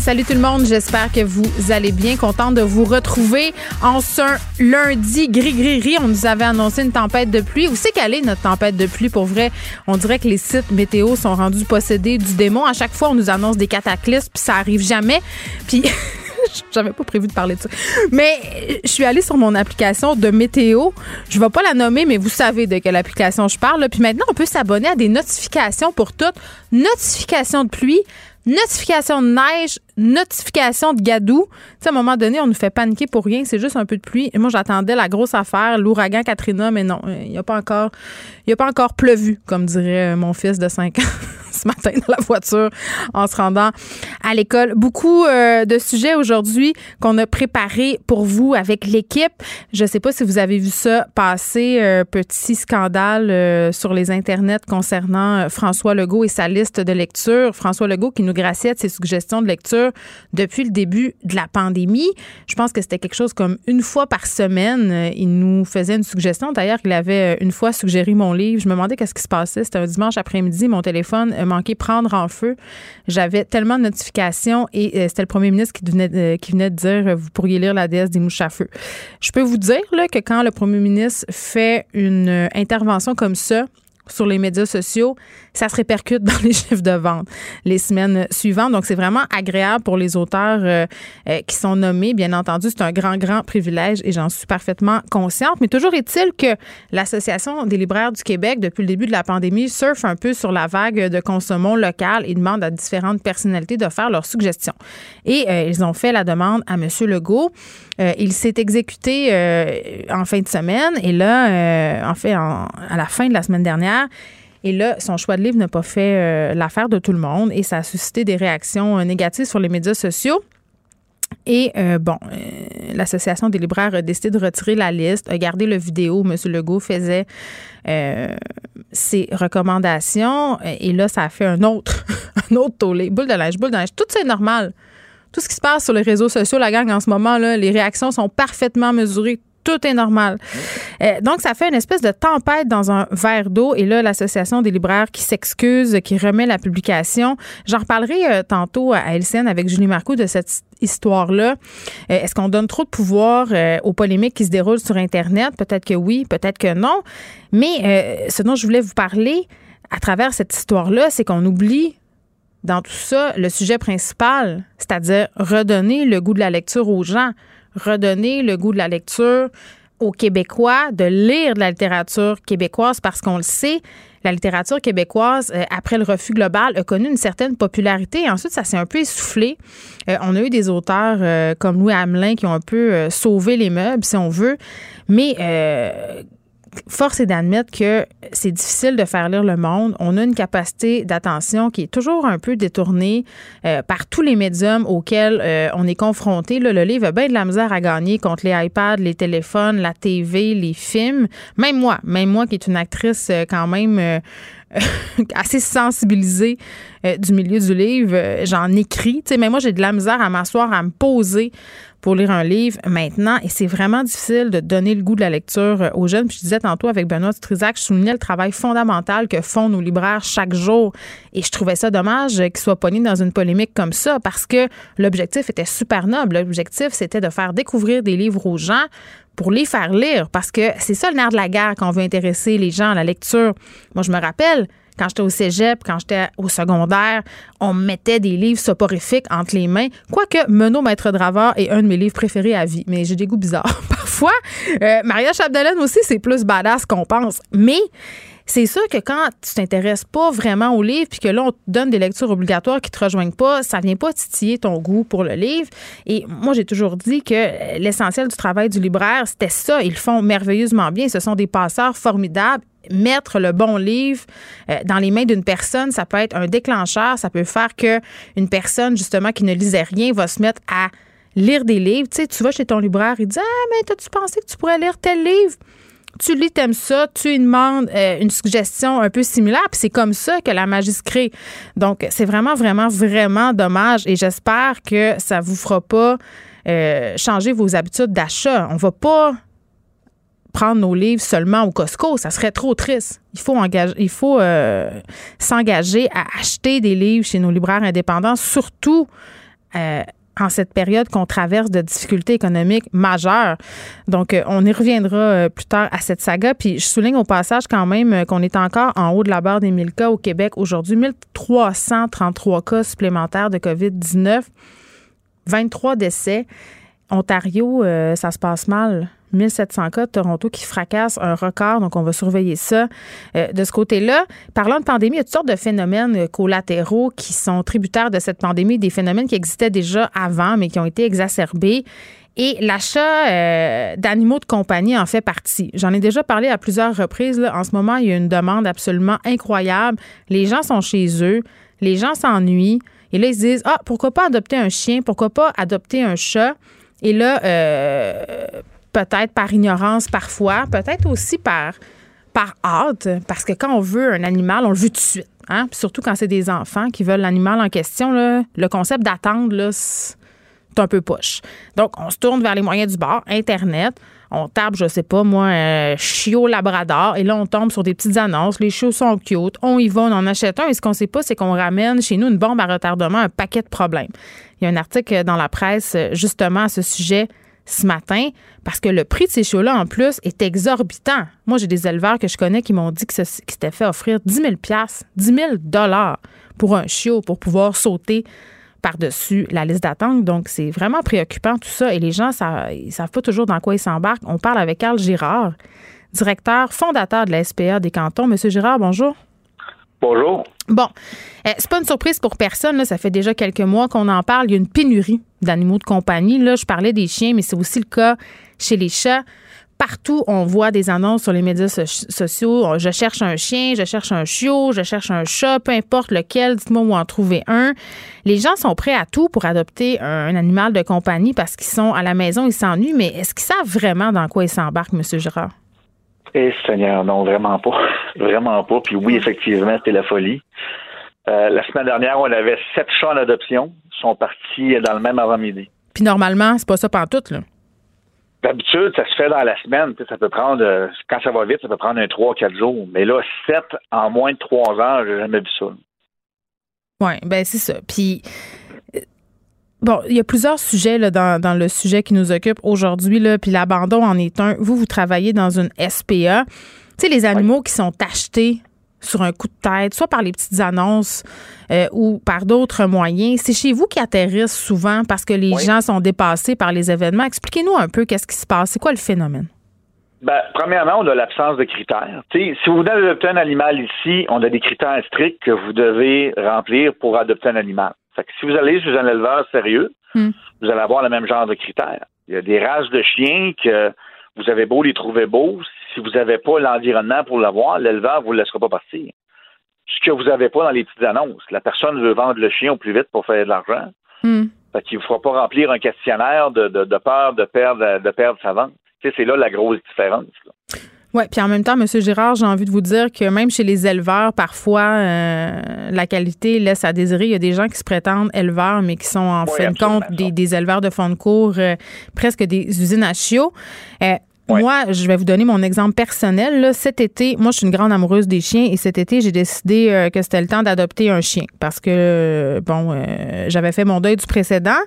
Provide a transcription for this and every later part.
Salut tout le monde, j'espère que vous allez bien. Content de vous retrouver en ce lundi gris-gris-gris. On nous avait annoncé une tempête de pluie. Où c'est qu'elle est notre tempête de pluie? Pour vrai, on dirait que les sites météo sont rendus possédés du démon. À chaque fois, on nous annonce des cataclysmes, puis ça arrive jamais. Puis... J'avais pas prévu de parler de ça. Mais je suis allée sur mon application de météo. Je vais pas la nommer, mais vous savez de quelle application je parle. Puis maintenant, on peut s'abonner à des notifications pour toutes. Notifications de pluie, notification de neige, notification de gadou. Tu à un moment donné, on nous fait paniquer pour rien. C'est juste un peu de pluie. Et moi, j'attendais la grosse affaire, l'ouragan Katrina, mais non, il n'y a pas encore, il a pas encore pleuvu, comme dirait mon fils de 5 ans ce matin dans la voiture en se rendant à l'école. Beaucoup euh, de sujets aujourd'hui qu'on a préparés pour vous avec l'équipe. Je sais pas si vous avez vu ça passer, euh, petit scandale euh, sur les internets concernant François Legault et sa liste de lecture. François Legault qui nous graciait de ses suggestions de lecture depuis le début de la pandémie. Je pense que c'était quelque chose comme une fois par semaine. Il nous faisait une suggestion. D'ailleurs, il avait une fois suggéré mon livre. Je me demandais qu'est-ce qui se passait. C'était un dimanche après-midi. Mon téléphone manqué prendre en feu. J'avais tellement de notifications et euh, c'était le premier ministre qui venait, euh, qui venait de dire euh, vous pourriez lire la déesse des mouches à feu. Je peux vous dire là, que quand le premier ministre fait une intervention comme ça, sur les médias sociaux, ça se répercute dans les chiffres de vente les semaines suivantes. Donc, c'est vraiment agréable pour les auteurs euh, euh, qui sont nommés. Bien entendu, c'est un grand, grand privilège et j'en suis parfaitement consciente. Mais toujours est-il que l'Association des libraires du Québec, depuis le début de la pandémie, surfe un peu sur la vague de consommons local et demande à différentes personnalités de faire leurs suggestions. Et euh, ils ont fait la demande à M. Legault. il s'est exécuté en fin de semaine et là, en fait, à la fin de la semaine dernière, et là, son choix de livre n'a pas fait euh, l'affaire de tout le monde et ça a suscité des réactions euh, négatives sur les médias sociaux. Et euh, bon, l'Association des libraires a décidé de retirer la liste, a gardé le vidéo où M. Legault faisait ses recommandations. Et là, ça a fait un autre, un autre tollé. Boule de linge, boule de linge. Tout ça est normal. Tout ce qui se passe sur les réseaux sociaux, la gang, en ce moment, là, les réactions sont parfaitement mesurées tout est normal. Euh, donc, ça fait une espèce de tempête dans un verre d'eau. Et là, l'Association des libraires qui s'excuse, qui remet la publication. J'en reparlerai euh, tantôt à LCN avec Julie Marcoux de cette histoire-là. Euh, est-ce qu'on donne trop de pouvoir aux polémiques qui se déroulent sur Internet? Peut-être que oui, peut-être que non. Mais ce dont je voulais vous parler à travers cette histoire-là, c'est qu'on oublie dans tout ça le sujet principal, c'est-à-dire redonner le goût de la lecture aux gens redonner le goût de la lecture aux Québécois, de lire de la littérature québécoise parce qu'on le sait, la littérature québécoise, euh, après le refus global, a connu une certaine popularité. Ensuite, ça s'est un peu essoufflé. Euh, on a eu des auteurs euh, comme Louis Hamelin qui ont un peu sauvé les meubles, si on veut. Mais force est d'admettre que c'est difficile de faire lire le monde. On a une capacité d'attention qui est toujours un peu détournée euh, par tous les médiums auxquels euh, on est confronté. le livre a bien de la misère à gagner contre les iPads, les téléphones, la TV, les films. Même moi, même moi qui est une actrice euh, quand même assez sensibilisée du milieu du livre, j'en écris. mais moi, j'ai de la misère à m'asseoir, à me poser pour lire un livre maintenant. Et c'est vraiment difficile de donner le goût de la lecture euh, aux jeunes. Puis je disais tantôt avec Benoît Trizac, je soulignais le travail fondamental que font nos libraires chaque jour. Et je trouvais ça dommage qu'ils soient pognés dans une polémique comme ça parce que l'objectif était super noble. L'objectif, c'était de faire découvrir des livres aux gens pour les faire lire parce que c'est ça le nerf de la guerre qu'on veut intéresser les gens à la lecture. Moi, je me rappelle, quand j'étais au cégep, quand j'étais au secondaire, on mettait des livres soporifiques entre les mains. Quoique Menot Maître Draveur est un de mes livres préférés à vie, mais j'ai des goûts bizarres parfois. Euh, Maria Chapdelaine aussi, c'est plus badass qu'on pense. Mais c'est sûr que quand tu t'intéresses pas vraiment au livre, puis que là, on te donne des lectures obligatoires qui te rejoignent pas, ça vient pas titiller ton goût pour le livre. Et moi, j'ai toujours dit que l'essentiel du travail du libraire, c'était ça. Ils font merveilleusement bien. Ce sont des passeurs formidables mettre le bon livre euh, dans les mains d'une personne, ça peut être un déclencheur, ça peut faire que une personne justement qui ne lisait rien va se mettre à lire des livres. Tu sais, tu vas chez ton libraire, il dit Ah, mais t'as-tu pensé que tu pourrais lire tel livre? Tu lis, t'aimes ça, tu lui demandes euh, une suggestion un peu similaire, puis c'est comme ça que la magie se crée. Donc, c'est vraiment, vraiment, vraiment dommage et j'espère que ça vous fera pas euh, changer vos habitudes d'achat. On va pas prendre nos livres seulement au Costco, ça serait trop triste. Il faut engager, il faut euh, s'engager à acheter des livres chez nos libraires indépendants, surtout euh, en cette période qu'on traverse de difficultés économiques majeures. Donc, euh, on y reviendra plus tard à cette saga. Puis, je souligne au passage quand même qu'on est encore en haut de la barre des 1000 cas au Québec aujourd'hui. 1333 cas supplémentaires de COVID-19, 23 décès. Ontario, ça se passe mal 1700 cas de Toronto qui fracasse un record, donc on va surveiller ça euh, de ce côté-là. Parlant de pandémie, il y a toutes sortes de phénomènes euh, collatéraux qui sont tributaires de cette pandémie, des phénomènes qui existaient déjà avant, mais qui ont été exacerbés. Et l'achat euh, d'animaux de compagnie en fait partie. J'en ai déjà parlé à plusieurs reprises. En ce moment, il y a une demande absolument incroyable. Les gens sont chez eux, les gens s'ennuient. Et là, ils se disent, ah, pourquoi pas adopter un chien? Pourquoi pas adopter un chat? Et là, peut-être par ignorance parfois, peut-être aussi par, par hâte, parce que quand on veut un animal, on le veut tout de suite. Hein? surtout quand c'est des enfants qui veulent l'animal en question, là, le concept d'attendre, c'est un peu poche. Donc, on se tourne vers les moyens du bord, Internet. On tape, je sais pas, moi, un chiot labrador. Et là, on tombe sur des petites annonces. Les chiots sont cute. On y va, on en achète un. Et ce qu'on sait pas, c'est qu'on ramène chez nous une bombe à retardement, un paquet de problèmes. Il y a un article dans la presse, justement, à ce sujet ce matin parce que le prix de ces chiots-là, en plus, est exorbitant. Moi, j'ai des éleveurs que je connais qui m'ont dit que s'étaient fait offrir 10 000 10 000 pour un chiot pour pouvoir sauter par-dessus la liste d'attente. Donc, c'est vraiment préoccupant tout ça. Et les gens, ça, ils savent pas toujours dans quoi ils s'embarquent. On parle avec Carl Girard, directeur fondateur de la SPA des cantons. Monsieur Girard, bonjour. Bonjour. Bon, euh, c'est pas une surprise pour personne. Ça fait déjà quelques mois qu'on en parle. Il y a une pénurie d'animaux de compagnie. Là, je parlais des chiens, mais c'est aussi le cas chez les chats. Partout, on voit des annonces sur les médias sociaux. Je cherche un chien, je cherche un chiot, je cherche un chat, peu importe lequel, dites-moi où en trouver un. Les gens sont prêts à tout pour adopter un, animal de compagnie parce qu'ils sont à la maison, ils s'ennuient, mais est-ce qu'ils savent vraiment dans quoi ils s'embarquent, M. Girard? Eh, Seigneur, non, vraiment pas. vraiment pas. Puis oui, effectivement, c'était la folie. Euh, la semaine dernière, on avait sept chats en adoption. Ils sont partis dans le même avant-midi. Puis normalement, c'est pas ça tout, là. D'habitude, ça se fait dans la semaine. Ça peut prendre, euh, quand ça va vite, ça peut prendre un 3-4 jours. Mais là, sept en moins de trois heures, j'ai jamais vu ça. Oui, ben c'est ça. Puis Bon, il y a plusieurs sujets là, dans, dans, le sujet qui nous occupe aujourd'hui, là, puis l'abandon en est un. Vous, vous travaillez dans une SPA. Tu sais, les animaux qui sont achetés sur un coup de tête, soit par les petites annonces euh, ou par d'autres moyens, c'est chez vous qui atterrissent souvent parce que les gens sont dépassés par les événements. Expliquez-nous un peu qu'est-ce qui se passe. C'est quoi le phénomène? Ben, premièrement, on a l'absence de critères. si vous venez adopter un animal ici, on a des critères stricts que vous devez remplir pour adopter un animal si vous allez chez un éleveur sérieux, hmm. vous allez avoir le même genre de critères. Il y a des races de chiens que vous avez beau les trouver beaux, si vous n'avez pas l'environnement pour l'avoir, l'éleveur ne vous laissera pas partir. Ce que vous n'avez pas dans les petites annonces. La personne veut vendre le chien au plus vite pour faire de l'argent. Hmm. Fait qu'il ne fera pas remplir un questionnaire de, peur de perdre, de perdre sa vente. c'est là la grosse différence. Oui, puis en même temps, M. Girard, j'ai envie de vous dire que même chez les éleveurs, parfois, euh, la qualité laisse à désirer. Il y a des gens qui se prétendent éleveurs, mais qui sont en fin de compte des, éleveurs de fond de cours, euh, presque des usines à chiots. Euh, moi, je vais vous donner mon exemple personnel. Cet été, moi, je suis une grande amoureuse des chiens et cet été, j'ai décidé que c'était le temps d'adopter un chien parce que, bon, j'avais fait mon deuil du précédent.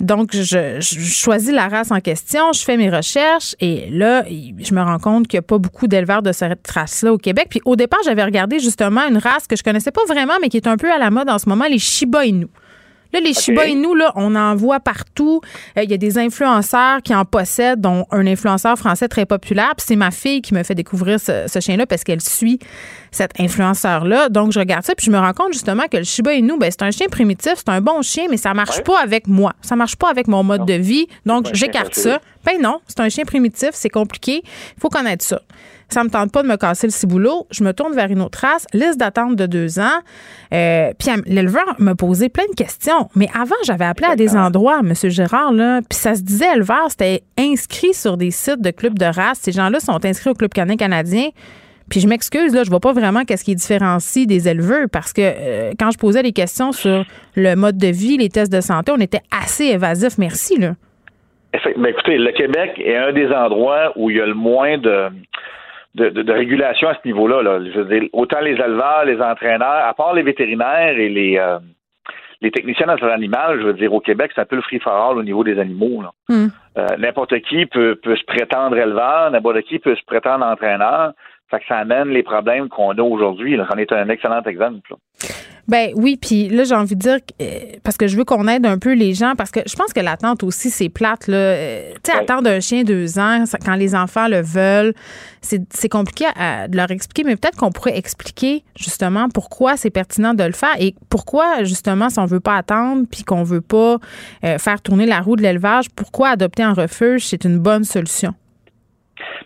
Donc, je, choisis la race en question, je fais mes recherches et là, je me rends compte qu'il n'y a pas beaucoup d'éleveurs de cette race-là au Québec. Puis au départ, j'avais regardé justement une race que je connaissais pas vraiment, mais qui est un peu à la mode en ce moment, les Shiba Inu. Là, les Shiba Inu, là, on en voit partout. Euh, il y a des influenceurs qui en possèdent, dont un influenceur français très populaire. Puis c'est ma fille qui me fait découvrir ce, chien-là parce qu'elle suit cet influenceur-là. Donc, je regarde ça, puis je me rends compte justement que le Shiba Inu, ben, c'est un chien primitif, c'est un bon chien, mais ça marche pas avec moi. Ça marche pas avec mon mode de vie. Donc, j'écarte ça. Ben non, c'est un chien primitif, c'est compliqué. Il faut connaître ça ça me tente pas de me casser le ciboulot, je me tourne vers une autre race, liste d'attente de deux ans. Euh, puis l'éleveur me posait plein de questions. Mais avant, j'avais appelé à des endroits, M. Gérard, là, puis ça se disait éleveur, c'était inscrit sur des sites de clubs de race. Ces gens-là sont inscrits au Club canin canadien. Puis je m'excuse, là, je vois pas vraiment qu'est-ce qui différencie des éleveurs parce que euh, quand je posais des questions sur le mode de vie, les tests de santé, on était assez évasif. Merci, là. Mais écoutez, le Québec est un des endroits où il y a le moins de, de, régulation à ce niveau-là. Je veux dire, autant les éleveurs, les entraîneurs, à part les vétérinaires et les, euh, les techniciens dans l'animal, je veux dire, au Québec, c'est un peu le free for all au niveau des animaux. Hmm. Euh, n'importe qui peut, peut se prétendre éleveur, n'importe qui peut se prétendre entraîneur. Fait que ça amène les problèmes qu'on a aujourd'hui. C'en est un excellent exemple. Ben oui, puis là j'ai envie de dire euh, parce que je veux qu'on aide un peu les gens parce que je pense que l'attente aussi c'est plate là. Euh, tu sais attendre un chien deux ans quand les enfants le veulent, c'est compliqué de leur expliquer, mais peut-être qu'on pourrait expliquer justement pourquoi c'est pertinent de le faire et pourquoi justement si on veut pas attendre puis qu'on veut pas euh, faire tourner la roue de l'élevage, pourquoi adopter un refuge c'est une bonne solution.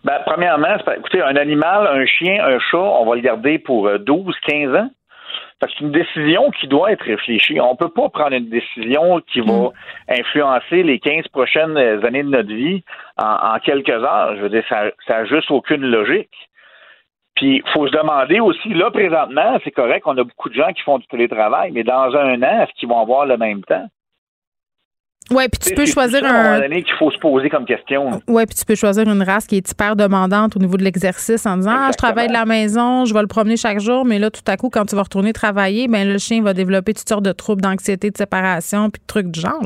Ben, premièrement, écoutez, un animal, un chien, un chat, on va le garder pour 12, 15 ans c'est une décision qui doit être réfléchie. On ne peut pas prendre une décision qui va mm. influencer les 15 prochaines années de notre vie en, quelques heures. Je veux dire, ça n'a juste aucune logique. Puis, il faut se demander aussi, là, présentement, c'est correct, on a beaucoup de gens qui font du télétravail, mais dans un an, est-ce qu'ils vont avoir le même temps? Oui, puis tu peux choisir un. qu'il faut se poser comme question. Oui, puis tu peux choisir une race qui est hyper demandante au niveau de l'exercice en disant Ah, je travaille de la maison, je vais le promener chaque jour, mais là, tout à coup, quand tu vas retourner travailler, ben le chien va développer toutes sortes de troubles d'anxiété, de séparation, puis de trucs du genre.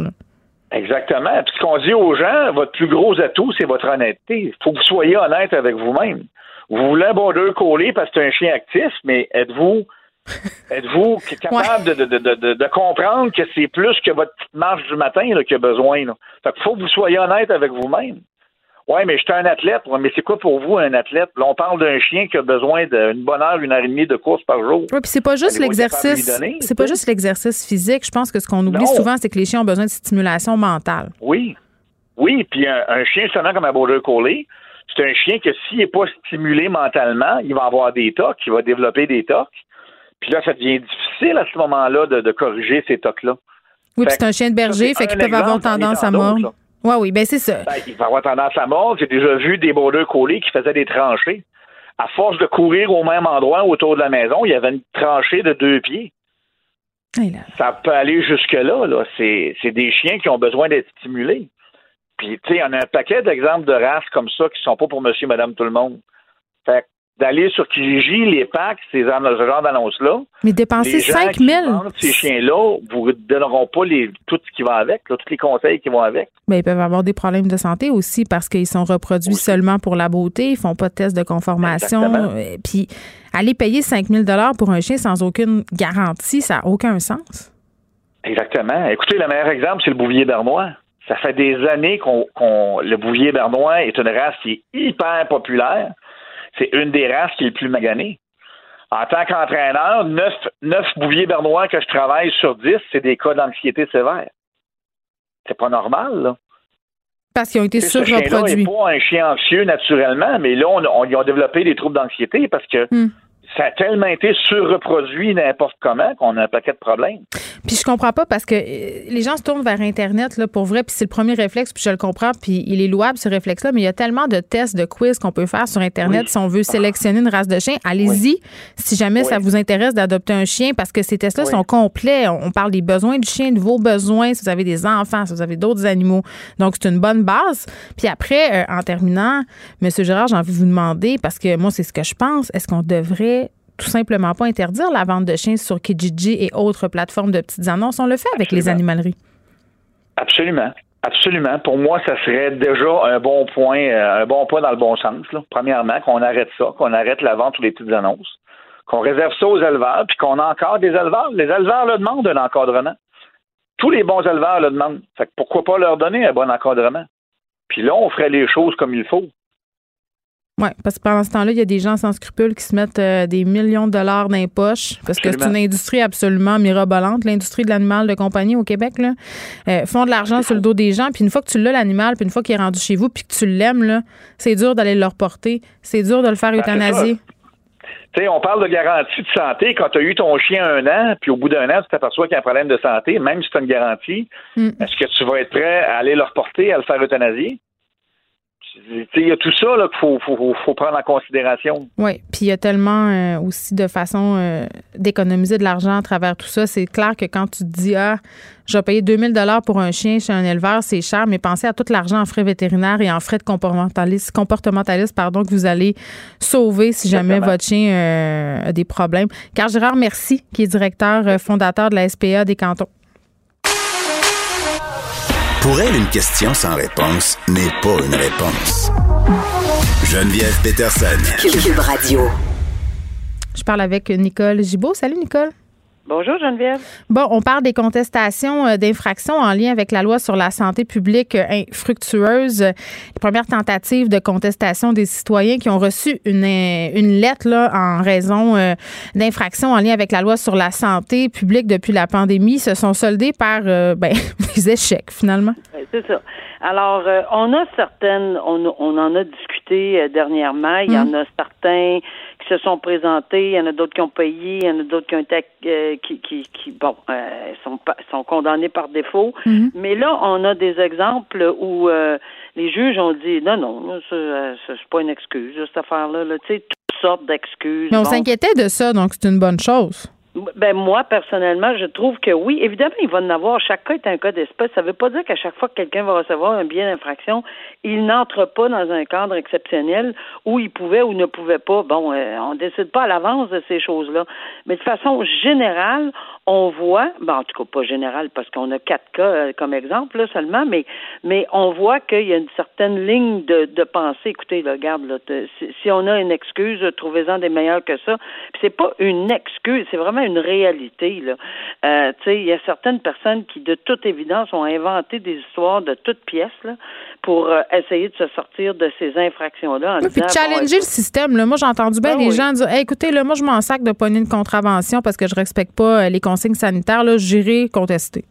Exactement. Puis ce qu'on dit aux gens, votre plus gros atout, c'est votre honnêteté. Il faut que vous soyez honnête avec vous-même. Vous voulez un border collé parce que c'est un chien actif, mais êtes-vous Êtes-vous capable de, comprendre que c'est plus que votre petite marche du matin qu'il a besoin? Là? Fait faut que vous soyez honnête avec vous-même. Oui, mais je suis un athlète. mais c'est quoi pour vous un athlète? Là, on parle d'un chien qui a besoin d'une bonne heure, une heure et demie de course par jour. Oui, puis c'est pas juste l'exercice. C'est pas juste l'exercice physique. Je pense que ce qu'on oublie souvent, c'est que les chiens ont besoin de stimulation mentale. Oui. Oui, puis un, chien seulement comme un border collie, c'est un chien que s'il n'est pas stimulé mentalement, il va avoir des tocs, il va développer des tocs. Puis là, ça devient difficile à ce moment-là de, corriger ces tocs-là. Oui, puis c'est un chien de berger, fait qu'ils peuvent avoir tendance à mordre. Oui, oui, ben c'est ça. Ben, il va avoir tendance à mordre. J'ai déjà vu des border collés qui faisaient des tranchées. À force de courir au même endroit autour de la maison, il y avait une tranchée de deux pieds. Ça peut aller jusque-là. Là. C'est, des chiens qui ont besoin d'être stimulés. Puis, tu sais, on a un paquet d'exemples de races comme ça qui sont pas pour monsieur, madame, tout le monde. Fait d'aller sur Kijiji, les packs, ces ce genre d'annonces-là. Mais dépenser 5 000. Ces chiens-là vous donneront pas les, tout ce qui va avec, tous les conseils qui vont avec. Mais ils peuvent avoir des problèmes de santé aussi parce qu'ils sont reproduits seulement pour la beauté, ils font pas de test de conformation. Euh, puis aller payer 5 000 pour un chien sans aucune garantie, ça n'a aucun sens. Exactement. Écoutez, le meilleur exemple, c'est le bouvier bernois. Ça fait des années qu'on, le bouvier bernois est une race qui est hyper populaire c'est une des races qui est le plus maganée. En tant qu'entraîneur, neuf, neuf bouviers bernois que je travaille sur dix, c'est des cas d'anxiété sévère. C'est pas normal, là. Parce qu'ils ont été surreproduits. Ce pas un chien anxieux naturellement, mais là, on, ils ont développé des troubles d'anxiété parce que hmm ça a tellement été surreproduit n'importe comment qu'on a un paquet de problèmes. Puis je comprends pas parce que euh, les gens se tournent vers Internet là, pour vrai, puis c'est le premier réflexe, puis je le comprends, puis il est louable ce réflexe-là, mais il y a tellement de tests, de quiz qu'on peut faire sur Internet si on veut sélectionner une race de chien. Allez-y si jamais ça vous intéresse d'adopter un chien parce que ces tests-là sont complets. On parle des besoins du chien, de vos besoins, si vous avez des enfants, si vous avez d'autres animaux. Donc c'est une bonne base. Puis après, euh, en terminant, M. Gérard, j'ai envie de vous demander, parce que moi, c'est ce que je pense, est-ce qu'on devrait tout simplement pas interdire la vente de chiens sur Kijiji et autres plateformes de petites annonces. On le fait avec les animaleries. Absolument. Absolument. Pour moi, ça serait déjà un bon point, euh, un bon point dans le bon sens. Premièrement, qu'on arrête ça, qu'on arrête la vente ou les petites annonces, qu'on réserve ça aux éleveurs, puis qu'on a encore des éleveurs. Les éleveurs le demandent un encadrement. tous les bons éleveurs le demandent. Fait que pourquoi pas leur donner un bon encadrement? Puis là, on ferait les choses comme il faut. Oui, parce que pendant ce temps-là, il y a des gens sans scrupules qui se mettent euh, des millions de dollars dans les poches parce que c'est une industrie absolument mirobolante, l'industrie de l'animal de compagnie au Québec. Là, euh, font de l'argent sur le dos des gens. Puis une fois que tu l'as, l'animal, puis une fois qu'il est rendu chez vous, puis que tu l'aimes, c'est dur d'aller le reporter. C'est dur de le faire ben, euthanasier. Tu sais, on parle de garantie de santé. Quand tu as eu ton chien un an, puis au bout d'un an, tu t'aperçois qu'il y a un problème de santé, même si tu as une garantie, hmm. est-ce que tu vas être prêt à aller le reporter, à le faire euthanasier? Il y a tout ça qu'il faut, prendre en considération. Oui, puis il y a tellement euh, aussi de façon euh, d'économiser de l'argent à travers tout ça. C'est clair que quand tu te dis, ah, je vais payer 2000 dollars pour un chien chez un éleveur, c'est cher, mais pensez à tout l'argent en frais vétérinaires et en frais de comportementaliste, comportementaliste pardon, que vous allez sauver si jamais votre chien euh, a des problèmes. Car Gérard Merci, qui est directeur fondateur de la SPA des cantons. Pour elle, une question sans réponse n'est pas une réponse. Geneviève Peterson. Cube Radio. Je parle avec Nicole Gibault. Salut, Nicole. Bonjour Geneviève. Bon, on parle des contestations euh, d'infractions en lien avec la loi sur la santé publique euh, infructueuse. Les premières tentatives de contestation des citoyens qui ont reçu une, euh, une lettre là, en raison d'infractions en lien avec la loi sur la santé publique depuis la pandémie se sont soldées par ben, des échecs finalement. C'est ça. Alors, on a certaines, on, on en a discuté dernièrement, il y en hum. a certains se sont présentés, il y en a d'autres qui ont payé, il y en a d'autres qui ont été euh, qui, qui, qui, bon euh, sont sont condamnés par défaut. Mhm. Mais là, on a des exemples où euh, les juges ont dit non, non, ça, c'est pas une excuse, cette affaire-là. Là, tu sais, toutes sortes d'excuses. Mais on s'inquiétait de ça, donc c'est une bonne chose. Ben moi, personnellement, je trouve que oui. Évidemment, il va en avoir. Chaque cas est un cas d'espèce. Ça ne veut pas dire qu'à chaque fois que quelqu'un va recevoir un bien d'infraction, il n'entre pas dans un cadre exceptionnel où il pouvait ou ne pouvait pas. Bon, euh, on décide pas à l'avance de ces choses-là. Mais de façon générale, on voit, ben en tout cas pas général parce qu'on a quatre cas euh, comme exemple là, seulement, mais mais on voit qu'il y a une certaine ligne de, de pensée. Écoutez, là, regarde, là, si, on a une excuse, trouvez-en des meilleures que ça. Puis c'est pas une excuse, c'est vraiment une réalité. Là. Euh, tu sais, il y a certaines personnes qui, de toute évidence, ont inventé des histoires de toutes pièces là, pour euh, essayer de se sortir de ces infractions-là. Oui, puis challenger le système. Là. Moi, j'ai entendu bien ben des gens dire écoutez, là, moi, je m'en sac de pogner une contravention parce que je respecte pas euh, les consignes sanitaires. J'irai contester.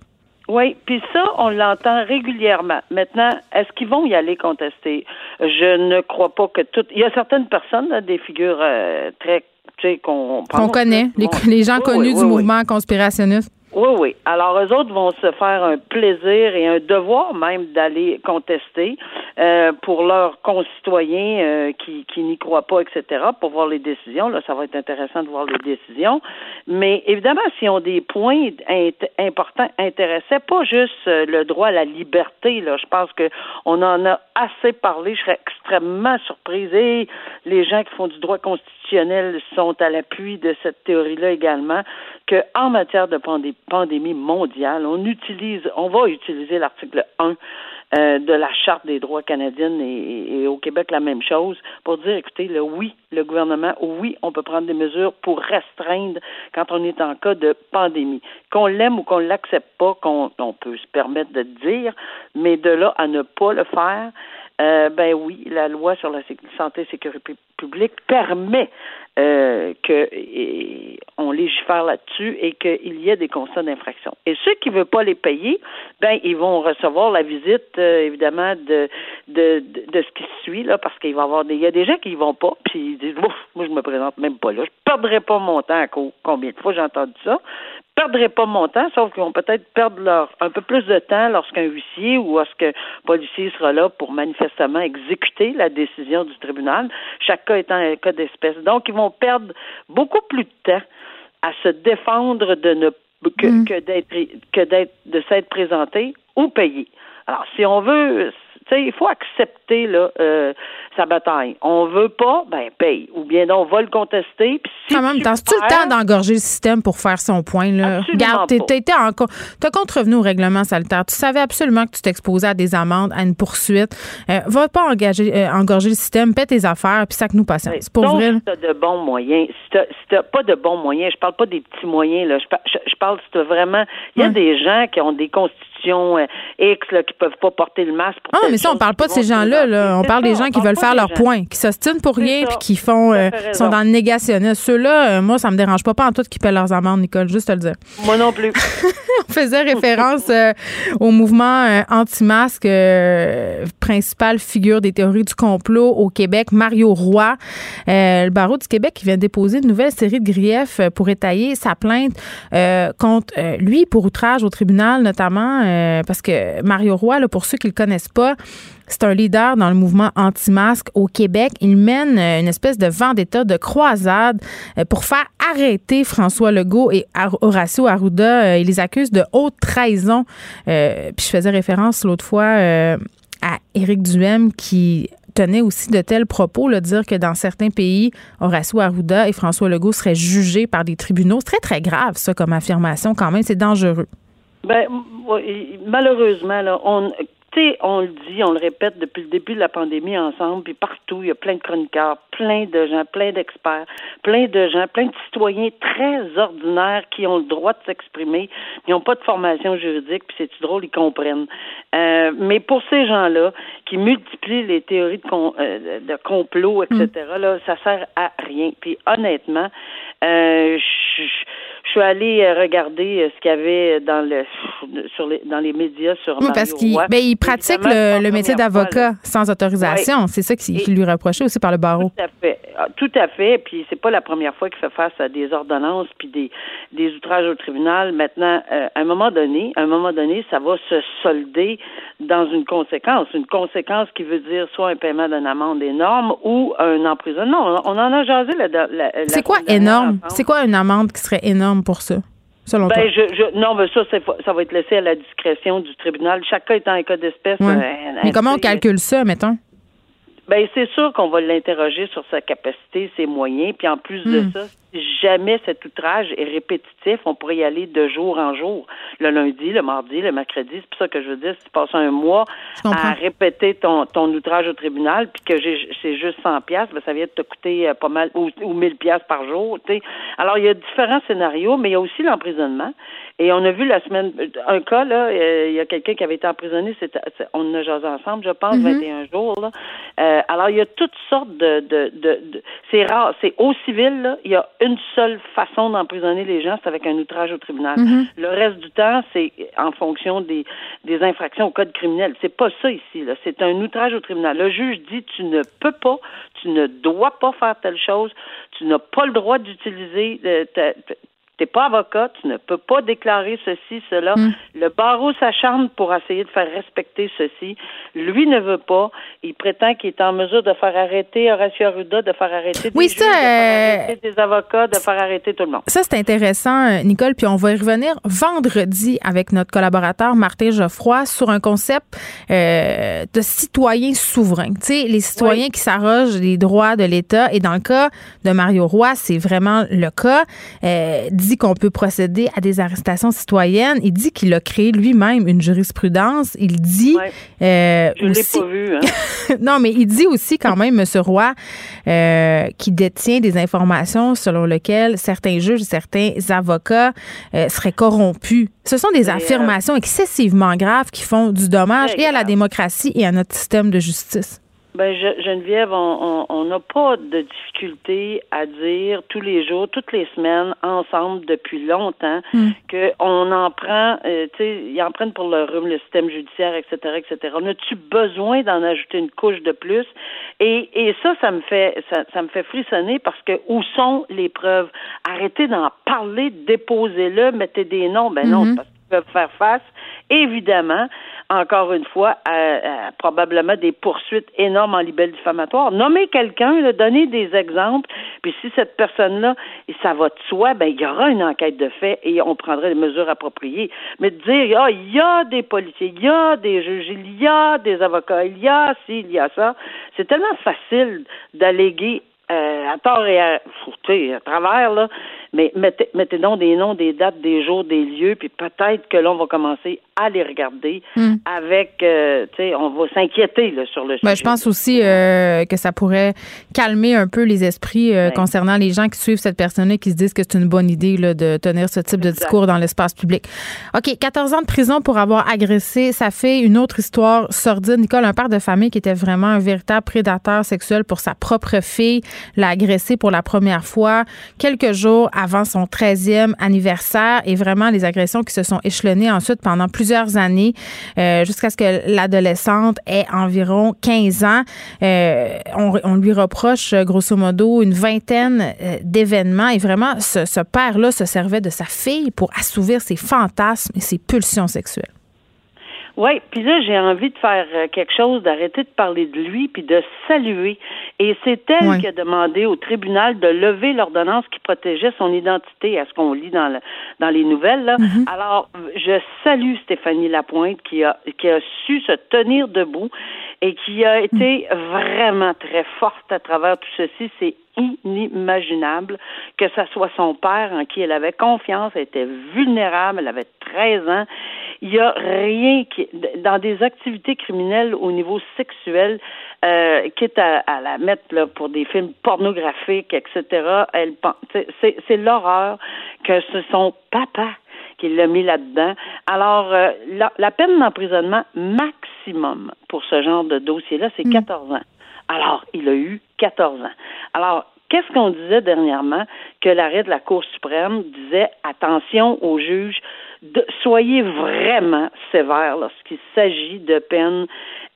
Oui, puis ça, on l'entend régulièrement. Maintenant, est-ce qu'ils vont y aller contester? Je ne crois pas que toutes. Il y a certaines personnes, des figures euh, très, tu sais, qu'on Qu'on connaît, les, gens connus du mouvement conspirationniste. Oui, oui. Alors, eux autres vont se faire un plaisir et un devoir même d'aller contester euh, pour leurs concitoyens euh, qui, qui n'y croient pas, etc., pour voir les décisions. Là, ça va être intéressant de voir les décisions. Mais évidemment, s'ils ont des points importants intéressés, pas juste euh, le droit à la liberté, là, je pense que on en a assez parlé. Je serais extrêmement surprise. Et les gens qui font du droit constitutionnel sont à l'appui de cette théorie-là également, qu'en matière de pandémie mondiale, on utilise, on va utiliser l'article 1 euh, de la Charte des droits canadiennes et, au Québec la même chose pour dire écoutez, le oui, le gouvernement, oui, on peut prendre des mesures pour restreindre quand on est en cas de pandémie. Qu'on l'aime ou qu'on l'accepte pas, qu'on on peut se permettre de dire, mais de là à ne pas le faire, euh, ben oui, la loi sur la santé et sécurité publique permet euh, que on légifère là-dessus et qu'il y ait des constats d'infraction. Et ceux qui ne veulent pas les payer, ben ils vont recevoir la visite euh, évidemment de, de, de ce qui suit là, parce qu'il va y avoir des il y a des gens qui y vont pas, puis ils disent moi je me présente même pas là, je perdrai pas mon temps à combien de fois j'ai entendu ça? Perdraient pas mon temps, sauf qu'ils vont peut-être perdre leur un peu plus de temps lorsqu'un huissier ou lorsqu'un policier sera là pour manifestement exécuter la décision du tribunal, chaque cas étant un cas d'espèce. Donc, ils vont perdre beaucoup plus de temps à se défendre de ne que, mm. que d'être que d'être de s'être présenté ou payé. Alors, si on veut Tu sais, il faut accepter là euh, sa bataille. On veut pas, ben paye. Ou bien on va le contester. Puis si Quand même, tu t'as-tu le temps d'engorger le système pour faire son point, là? Absolument Regarde, t'as t'as contrevenu au règlement salutaire. Tu savais absolument que tu t'exposais à des amendes, à une poursuite. Euh, va pas engager, euh, engorger le système, paie tes affaires, puis sac-nous patience. C'est pour Donc, vrai. si t'as de bons moyens, si t'as, si t'as pas de bons moyens, je parle pas des petits moyens, là. Je, je, je parle si t'as vraiment. Il y a des gens qui ont des constitutions euh, X là, qui peuvent pas porter le masque. Pour Ah, mais ça, on parle pas de ces gens-là. Là. On parle des gens qui veulent faire leur gens. point, qui s'ostinent pour rien, puis qui font, euh, sont dans le négationniste. Ceux-là, euh, moi, ça me dérange pas, pas en tout qui paient leurs amendes, Nicole, juste te le dire. Moi non plus. On faisait référence euh, au mouvement anti-masque, principale figure des théories du complot au Québec, Mario Roy. Le barreau du Québec qui vient déposer une nouvelle série de griefs pour étayer sa plainte contre lui pour outrage au tribunal, notamment euh, parce que Mario Roy, pour ceux qui le connaissent pas, c'est un leader dans le mouvement anti-masque au Québec. Il mène euh, une espèce de vendetta, de croisade euh, pour faire arrêter François Legault et Horacio Arruda. Il les accuse de haute trahison. Puis je faisais référence l'autre fois à Éric Duhem qui tenait aussi de tels propos, là, dire que dans certains pays, Horacio Arruda et François Legault seraient jugés par des tribunaux. C'est très, très grave, ça, comme affirmation, quand même. C'est dangereux. Ben, malheureusement, là, on, tu sais, on le dit, on le répète depuis le début de la pandémie ensemble, puis partout, il y a plein de chroniqueurs, plein de gens, plein d'experts, plein de gens, plein de citoyens très ordinaires qui ont le droit de s'exprimer, ils n'ont pas de formation juridique, puis c'est drôle, ils comprennent. Euh, mais pour ces gens-là qui multiplient les théories de, con- euh, de complot, etc., là, ça sert à rien. Puis honnêtement, euh, je suis allée euh, regarder euh, ce qu'il y avait dans le sur les dans les médias sur Oui, parce qu'il ben, il pratique le, métier d'avocat sans autorisation. C'est ça qui, lui reprochait aussi par le barreau. Tout à fait. Ah, Tout à fait. Puis c'est pas la première fois qu'il fait face à des ordonnances puis des, des outrages au tribunal. Maintenant, euh, à un moment donné, à un moment donné, ça va se solder dans une conséquence. Une conséquence qui veut dire soit un paiement d'une amende énorme ou un emprisonnement. On, on en a jasé la, la, la C'est quoi énorme? C'est quoi une amende qui serait énorme pour ça, selon toi? Ben, je, je, non, mais ça, c'est, ça va être laissé à la discrétion du tribunal. Chaque cas étant un cas d'espèce. Ouais. euh, Mais comment on calcule ça, mettons? Ben, c'est sûr qu'on va l'interroger sur sa capacité, ses moyens. Puis en plus de Hmm. ça, jamais cet outrage est répétitif, on pourrait y aller de jour en jour. Le lundi, le mardi, le mercredi. C'est pour ça que je veux dire, si tu passes un mois à répéter ton, ton outrage au tribunal, puis que c'est juste 100 pièces, ben ça vient de te coûter euh, pas mal ou, ou 1000 pièces par jour. Alors il y a différents scénarios, mais il y a aussi l'emprisonnement. Et on a vu la semaine un cas là, euh, il y a quelqu'un qui avait été emprisonné, on a jasé ensemble, je pense, 21 jours là. Euh, alors il y a toutes sortes de, de, de, de- c'est rare, c'est au civil là, il y a une seule façon d'emprisonner les gens, c'est avec un outrage au tribunal. Le reste du temps, c'est en fonction des, des infractions au code criminel. C'est pas ça ici là, c'est un outrage au tribunal. Le juge dit tu ne peux pas, tu ne dois pas faire telle chose, tu n'as pas le droit d'utiliser euh, T'es pas avocat, tu ne peux pas déclarer ceci, cela. Hmm. Le barreau s'acharne pour essayer de faire respecter ceci. Lui ne veut pas. Il prétend qu'il est en mesure de faire arrêter Horacio Arruda, de faire arrêter des Oui, juges, ça, de faire euh, arrêter des avocats, de faire arrêter tout le monde. Ça, c'est intéressant, euh, Nicole, puis on va y revenir vendredi avec notre collaborateur Martin Geoffroy sur un concept euh, de citoyen souverain. Tu sais, les citoyens qui s'arrogent les droits de l'État. Et dans le cas de Mario Roy, c'est vraiment le cas. Euh, dit qu'on peut procéder à des arrestations citoyennes. Il dit qu'il a créé lui-même une jurisprudence. Il dit Ouais. euh, Je aussi... pas vu, hein. non, mais il dit aussi quand même, M. Roy, euh, qui détient des informations selon lesquelles certains juges, certains avocats euh, seraient corrompus. Ce sont des Mais, euh, affirmations excessivement graves qui font du dommage et à la démocratie et à notre système de justice. Ben, Je- Geneviève, on- n'a pas de difficulté à dire tous les jours, toutes les semaines, ensemble, depuis longtemps, qu'on en prend, euh, tu sais, ils en prennent pour le rhume, le système judiciaire, etc., etc. On a-tu besoin d'en ajouter une couche de plus? Et, et ça, ça me fait, ça, ça me fait frissonner parce que où sont les preuves? Arrêtez d'en parler, déposez-le, mettez des noms. Ben non, parce qu'ils peuvent faire face, évidemment, encore une fois, probablement des poursuites énormes en libelle diffamatoire. Nommer quelqu'un, donner des exemples, puis si cette personne-là, ça va de soi, ben il y aura une enquête de fait et on prendrait les mesures appropriées. Mais de dire, ah, il y a des policiers, il y a des juges, il y a des avocats, il y a ci, il y a ça, c'est tellement facile d'alléguer euh, à tort et à, à travers, là, mais mettez, mettez donc des noms, des dates, des jours, des lieux, puis peut-être que l'on va commencer à les regarder hmm. avec, euh, tu sais, on va s'inquiéter sur le ben, sujet. je pense aussi euh, que ça pourrait calmer un peu les esprits euh, concernant les gens qui suivent cette personne-là qui se disent que c'est une bonne idée là, de tenir ce type de discours dans l'espace public. OK, 14 ans de prison pour avoir agressé, ça fait une autre histoire sordide. Nicole, un père de famille qui était vraiment un véritable prédateur sexuel pour sa propre fille, l'a agressé pour la première fois quelques jours avant son 13e anniversaire et vraiment les agressions qui se sont échelonnées ensuite pendant plusieurs années euh, jusqu'à ce que l'adolescente ait environ 15 ans. Euh, on, lui reproche grosso modo une vingtaine euh, d'événements et vraiment ce, ce père-là se servait de sa fille pour assouvir ses fantasmes et ses pulsions sexuelles. Oui, puis là, j'ai envie de faire euh, quelque chose, d'arrêter de parler de lui, puis de saluer. Et c'est elle qui a demandé au tribunal de lever l'ordonnance qui protégeait son identité, à ce qu'on lit dans, le, dans les nouvelles. Là. Mm-hmm. Alors, je salue Stéphanie Lapointe qui a, qui a su se tenir debout et qui a été vraiment très forte à travers tout ceci. C'est inimaginable que ce soit son père en qui elle avait confiance, elle était vulnérable, elle avait 13 ans il n'y a rien qui, dans des activités criminelles au niveau sexuel, euh, quitte à, la mettre là, pour des films pornographiques, etc. Elle, c'est, c'est l'horreur que ce sont papa qui l'a mis là-dedans. Alors, euh, la, peine d'emprisonnement maximum pour ce genre de dossier-là, c'est 14 mm. ans. Alors, il a eu 14 ans. Alors, qu'est-ce qu'on disait dernièrement? Que l'arrêt de la Cour suprême disait attention aux juges soyez vraiment sévère lorsqu'il s'agit de peines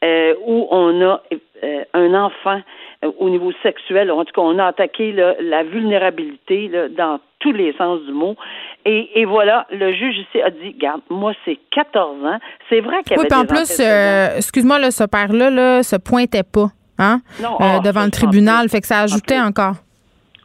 euh, où on a euh, un enfant euh, au niveau sexuel. En tout cas, on a attaqué la vulnérabilité dans tous les sens du mot. Et, voilà, le juge ici a dit, garde, moi, c'est 14 ans. C'est vrai qu'il y avait oui, en plus, excuse-moi, ce père-là là, se pointait pas hein, ah, devant le tribunal, fait que ça ajoutait encore.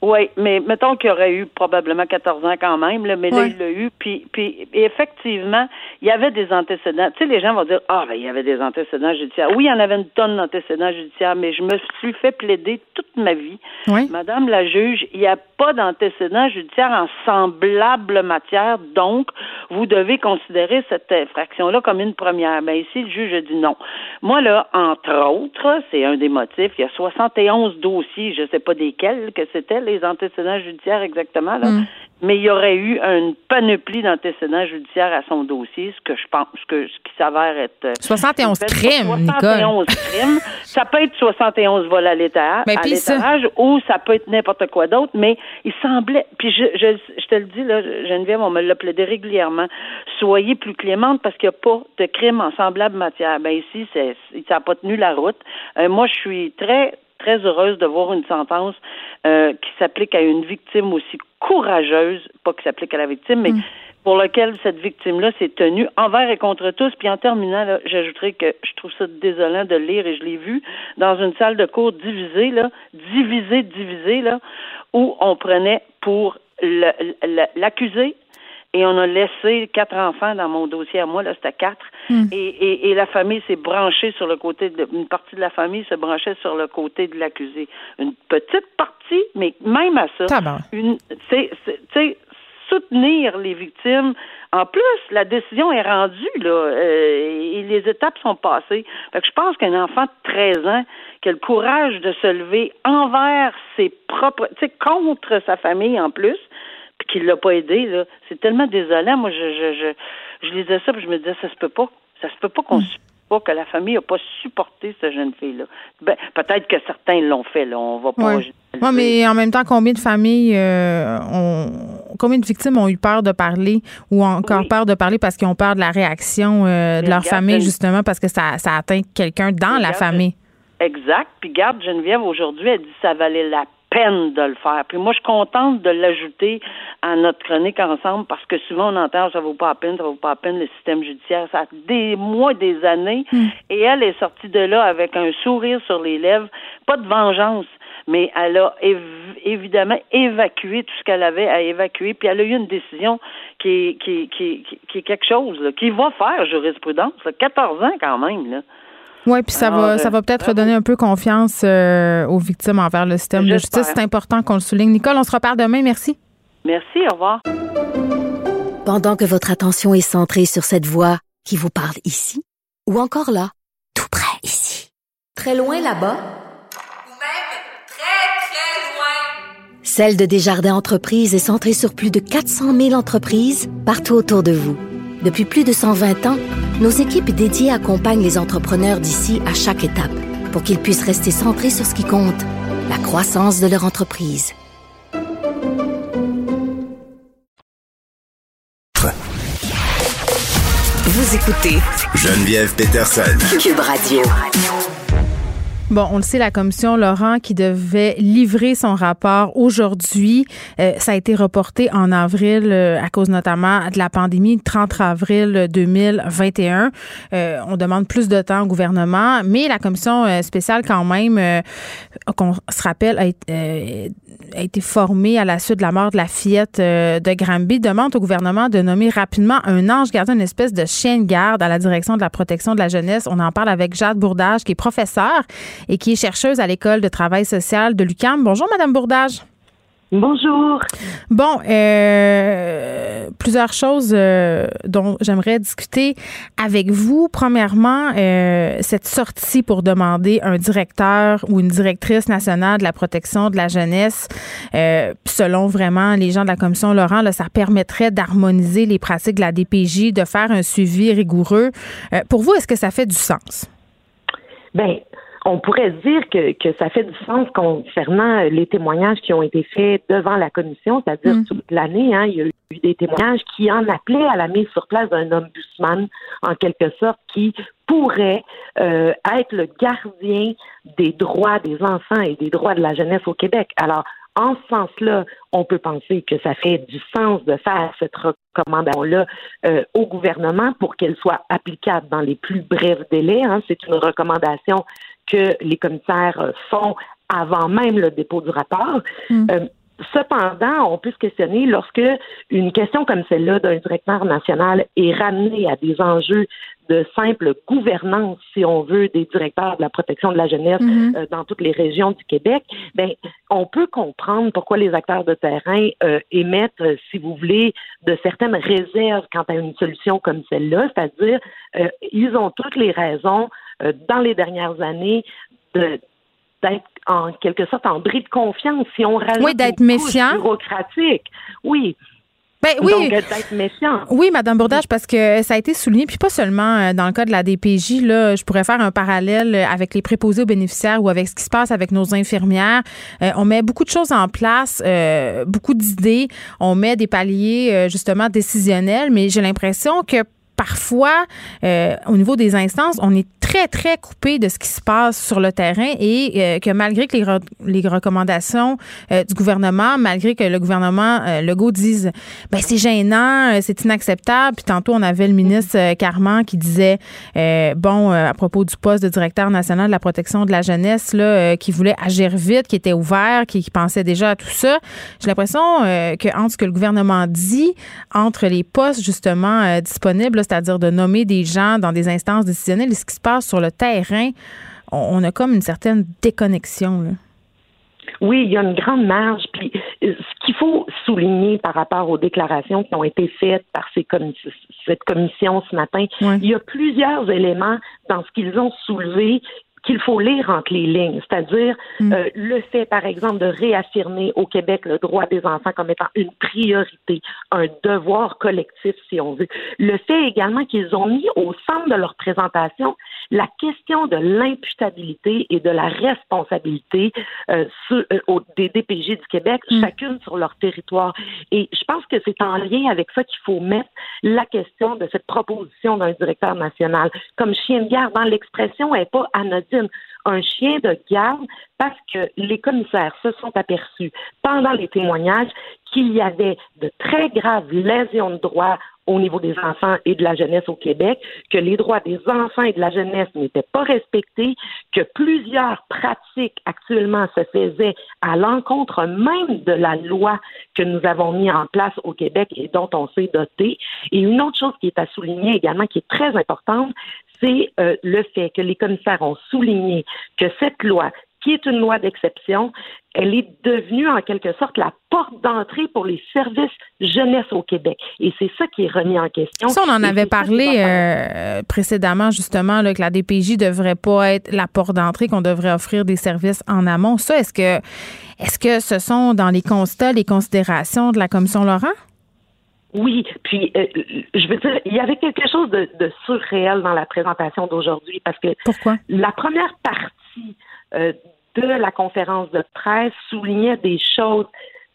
Oui, mais mettons qu'il aurait eu probablement 14 ans quand même, là, mais là, il l'a eu. Puis, puis effectivement, il y avait des antécédents. Tu sais, les gens vont dire Ah, ben, il y avait des antécédents judiciaires. Oui, il y en avait une tonne d'antécédents judiciaires, mais je me suis fait plaider toute ma vie. Madame la juge, il n'y a pas d'antécédents judiciaires en semblable matière, donc vous devez considérer cette infraction-là comme une première. Mais ben, ici, le juge a dit non. Moi, là, entre autres, c'est un des motifs, il y a 71 dossiers, je ne sais pas desquels que c'était, les antécédents judiciaires exactement, là, mm. mais il y aurait eu une panoplie d'antécédents judiciaires à son dossier, ce que je pense, ce, que, ce qui s'avère être... 71 euh, crimes, 71 crimes. Ça peut être 71 vols à l'étage, ou ça peut être n'importe quoi d'autre, mais il semblait... Puis je, je, je te le dis, là, Geneviève, on me l'a plaidé régulièrement, soyez plus clémente parce qu'il n'y a pas de crime en semblable matière. Ben ici, ça n'a pas tenu la route. Euh, moi, je suis très très heureuse de voir une sentence euh, qui s'applique à une victime aussi courageuse, pas qui s'applique à la victime, mais mm. pour laquelle cette victime-là s'est tenue envers et contre tous. Puis en terminant, j'ajouterai que je trouve ça désolant de lire, et je l'ai vu, dans une salle de cours divisée, là, divisée, divisée, là, où on prenait pour l'accusé et on a laissé quatre enfants dans mon dossier à moi, là, c'était quatre. Hmm. Et, et, la famille s'est branchée sur le côté de, une partie de la famille se branchait sur le côté de l'accusé. Une petite partie, mais même à ça, une, c'est, soutenir les victimes. En plus, la décision est rendue, là, euh, et les étapes sont passées. Fait que je pense qu'un enfant de 13 ans qui a le courage de se lever envers ses propres, tu sais, contre sa famille en plus, puis qu'il l'a pas aidé, là. C'est tellement désolant. Moi, je, je, je, je lisais ça, puis je me disais, ça se peut pas. Ça se peut pas qu'on hmm. pas que la famille n'a pas supporté cette jeune fille-là. Ben, peut-être que certains l'ont fait, là. On va pas. Oui, mais en même temps, combien de familles euh, ont. Combien de victimes ont eu peur de parler ou encore peur de parler parce qu'ils ont peur de la réaction euh, de leur famille, justement, parce que ça, ça atteint quelqu'un dans la famille? Exact. Puis garde, Geneviève, aujourd'hui, elle dit que ça valait la peine de le faire. Puis moi, je suis contente de l'ajouter à notre chronique ensemble parce que souvent on entend ça vaut pas la peine, ça vaut pas la peine le système judiciaire. Ça a des mois, des années, Hmm. et elle est sortie de là avec un sourire sur les lèvres, pas de vengeance, mais elle a év- évidemment évacué tout ce qu'elle avait à évacuer, puis elle a eu une décision qui est, qui, qui, qui est quelque chose, là, qui va faire jurisprudence, là, 14 ans quand même. Là. Oui, puis ça Alors, va, euh, ça va peut-être redonner un peu confiance euh, aux victimes envers le système de justice. C'est important qu'on le souligne. Nicole, on se reparle demain. Merci. Merci, au revoir. Pendant que votre attention est centrée sur cette voix qui vous parle ici, ou encore là, tout près ici, très loin là-bas, Ou même très, très loin. Celle de Desjardins Entreprises est centrée sur plus de 400 000 entreprises partout autour de vous. Depuis plus de 120 ans, nos équipes dédiées accompagnent les entrepreneurs d'ici à chaque étape pour qu'ils puissent rester centrés sur ce qui compte, la croissance de leur entreprise. Vous écoutez Geneviève Peterson. Cube Radio. Bon, on le sait, la commission Laurent qui devait livrer son rapport aujourd'hui, euh, ça a été reporté en avril euh, à cause notamment de la pandémie, 30 avril 2021. Euh, on demande plus de temps au gouvernement, mais la commission spéciale quand même, qu'on se rappelle, a, été- formée à la suite de la mort de la fillette euh, de Granby, demande au gouvernement de nommer rapidement un ange gardien, une espèce de chien de garde à la direction de la protection de la jeunesse. On en parle avec Jade Bourdage, qui est professeure et qui est chercheuse à l'école de travail social de l'UCAM. Bonjour, Madame Bourdage. Bonjour. Bon, euh, plusieurs choses euh, dont j'aimerais discuter avec vous. Premièrement, euh, cette sortie pour demander un directeur ou une directrice nationale de la protection de la jeunesse, euh, selon vraiment les gens de la commission Laurent, là, ça permettrait d'harmoniser les pratiques de la DPJ, de faire un suivi rigoureux. Euh, pour vous, est-ce que ça fait du sens? Ben, on pourrait dire que, que ça fait du sens concernant les témoignages qui ont été faits devant la commission, c'est-à-dire Mm. toute l'année, hein, il y a eu des témoignages qui en appelaient à la mise sur place d'un ombudsman, en quelque sorte, qui pourrait euh, être le gardien des droits des enfants et des droits de la jeunesse au Québec. Alors, en ce sens-là, on peut penser que ça fait du sens de faire cette recommandation-là euh, au gouvernement pour qu'elle soit applicable dans les plus brefs délais. hein. C'est une recommandation que les commissaires euh, font avant même le dépôt du rapport. Mm. Euh, Cependant, on peut se questionner lorsque une question comme celle-là d'un directeur national est ramenée à des enjeux de simple gouvernance, si on veut, des directeurs de la protection de la jeunesse Mhm. euh, dans toutes les régions du Québec, ben on peut comprendre pourquoi les acteurs de terrain euh, émettent, euh, si vous voulez, de certaines réserves quant à une solution comme celle-là, c'est-à-dire ils ont toutes les raisons euh, dans les dernières années de d'être en quelque sorte en bris de confiance si on rajoute Oui, d'être méfiant. bureaucratique. Oui. Ben oui. Donc, euh, d'être méfiant. Oui, Madame Bourdage, parce que ça a été souligné, puis pas seulement euh, dans le cas de la DPJ, là, je pourrais faire un parallèle euh, avec les préposés aux bénéficiaires ou avec ce qui se passe avec nos infirmières. Euh, on met beaucoup de choses en place, euh, beaucoup d'idées, on met des paliers euh, justement décisionnels, mais j'ai l'impression que parfois, euh, au niveau des instances, on est très, très coupé de ce qui se passe sur le terrain et euh, que malgré que les, les recommandations euh, du gouvernement, malgré que le gouvernement euh, Legault dise ben c'est gênant, euh, c'est inacceptable. Puis tantôt, on avait le ministre Carman qui disait bon, à propos du poste de directeur national de la protection de la jeunesse, là, qui voulait agir vite, qui était ouvert, qui, pensait déjà à tout ça. J'ai l'impression que entre ce que le gouvernement dit, entre les postes justement disponibles, c'est-à-dire de nommer des gens dans des instances décisionnelles et ce qui se passe sur le terrain, on, on a comme une certaine déconnexion. Là. Oui, il y a une grande marge. Puis euh, ce qu'il faut souligner par rapport aux déclarations qui ont été faites par ces commis- cette commission ce matin, il y a plusieurs éléments dans ce qu'ils ont soulevé qu'il faut lire entre les lignes, c'est-à-dire Mm. euh, le fait, par exemple, de réaffirmer au Québec le droit des enfants comme étant une priorité, un devoir collectif, si on veut. Le fait également qu'ils ont mis au centre de leur présentation la question de l'imputabilité et de la responsabilité euh, sur- euh, au- des DPG du Québec, Mm. chacune sur leur territoire. Et je pense que c'est en lien avec ça qu'il faut mettre la question de cette proposition d'un directeur national. Comme chien de garde, dans l'expression n'est pas anodine. Un chien de garde parce que les commissaires se sont aperçus pendant les témoignages qu'il y avait de très graves lésions de droit au niveau des enfants et de la jeunesse au Québec, que les droits des enfants et de la jeunesse n'étaient pas respectés, que plusieurs pratiques actuellement se faisaient à l'encontre même de la loi que nous avons mis en place au Québec et dont on s'est doté. Et une autre chose qui est à souligner également, qui est très importante, c'est euh, le fait que les commissaires ont souligné que cette loi qui est une loi d'exception, elle est devenue en quelque sorte la porte d'entrée pour les services jeunesse au Québec. Et c'est ça qui est remis en question. Ça, on en avait parlé euh, précédemment, justement, là, que la DPJ devrait pas être la porte d'entrée, qu'on devrait offrir des services en amont. Ça, est-ce que, est-ce que ce sont dans les constats, les considérations de la Commission Laurent? Oui, puis euh, je veux dire, il y avait quelque chose de, de surréel dans la présentation d'aujourd'hui parce que Pourquoi? la première partie euh, de la conférence de presse soulignait des choses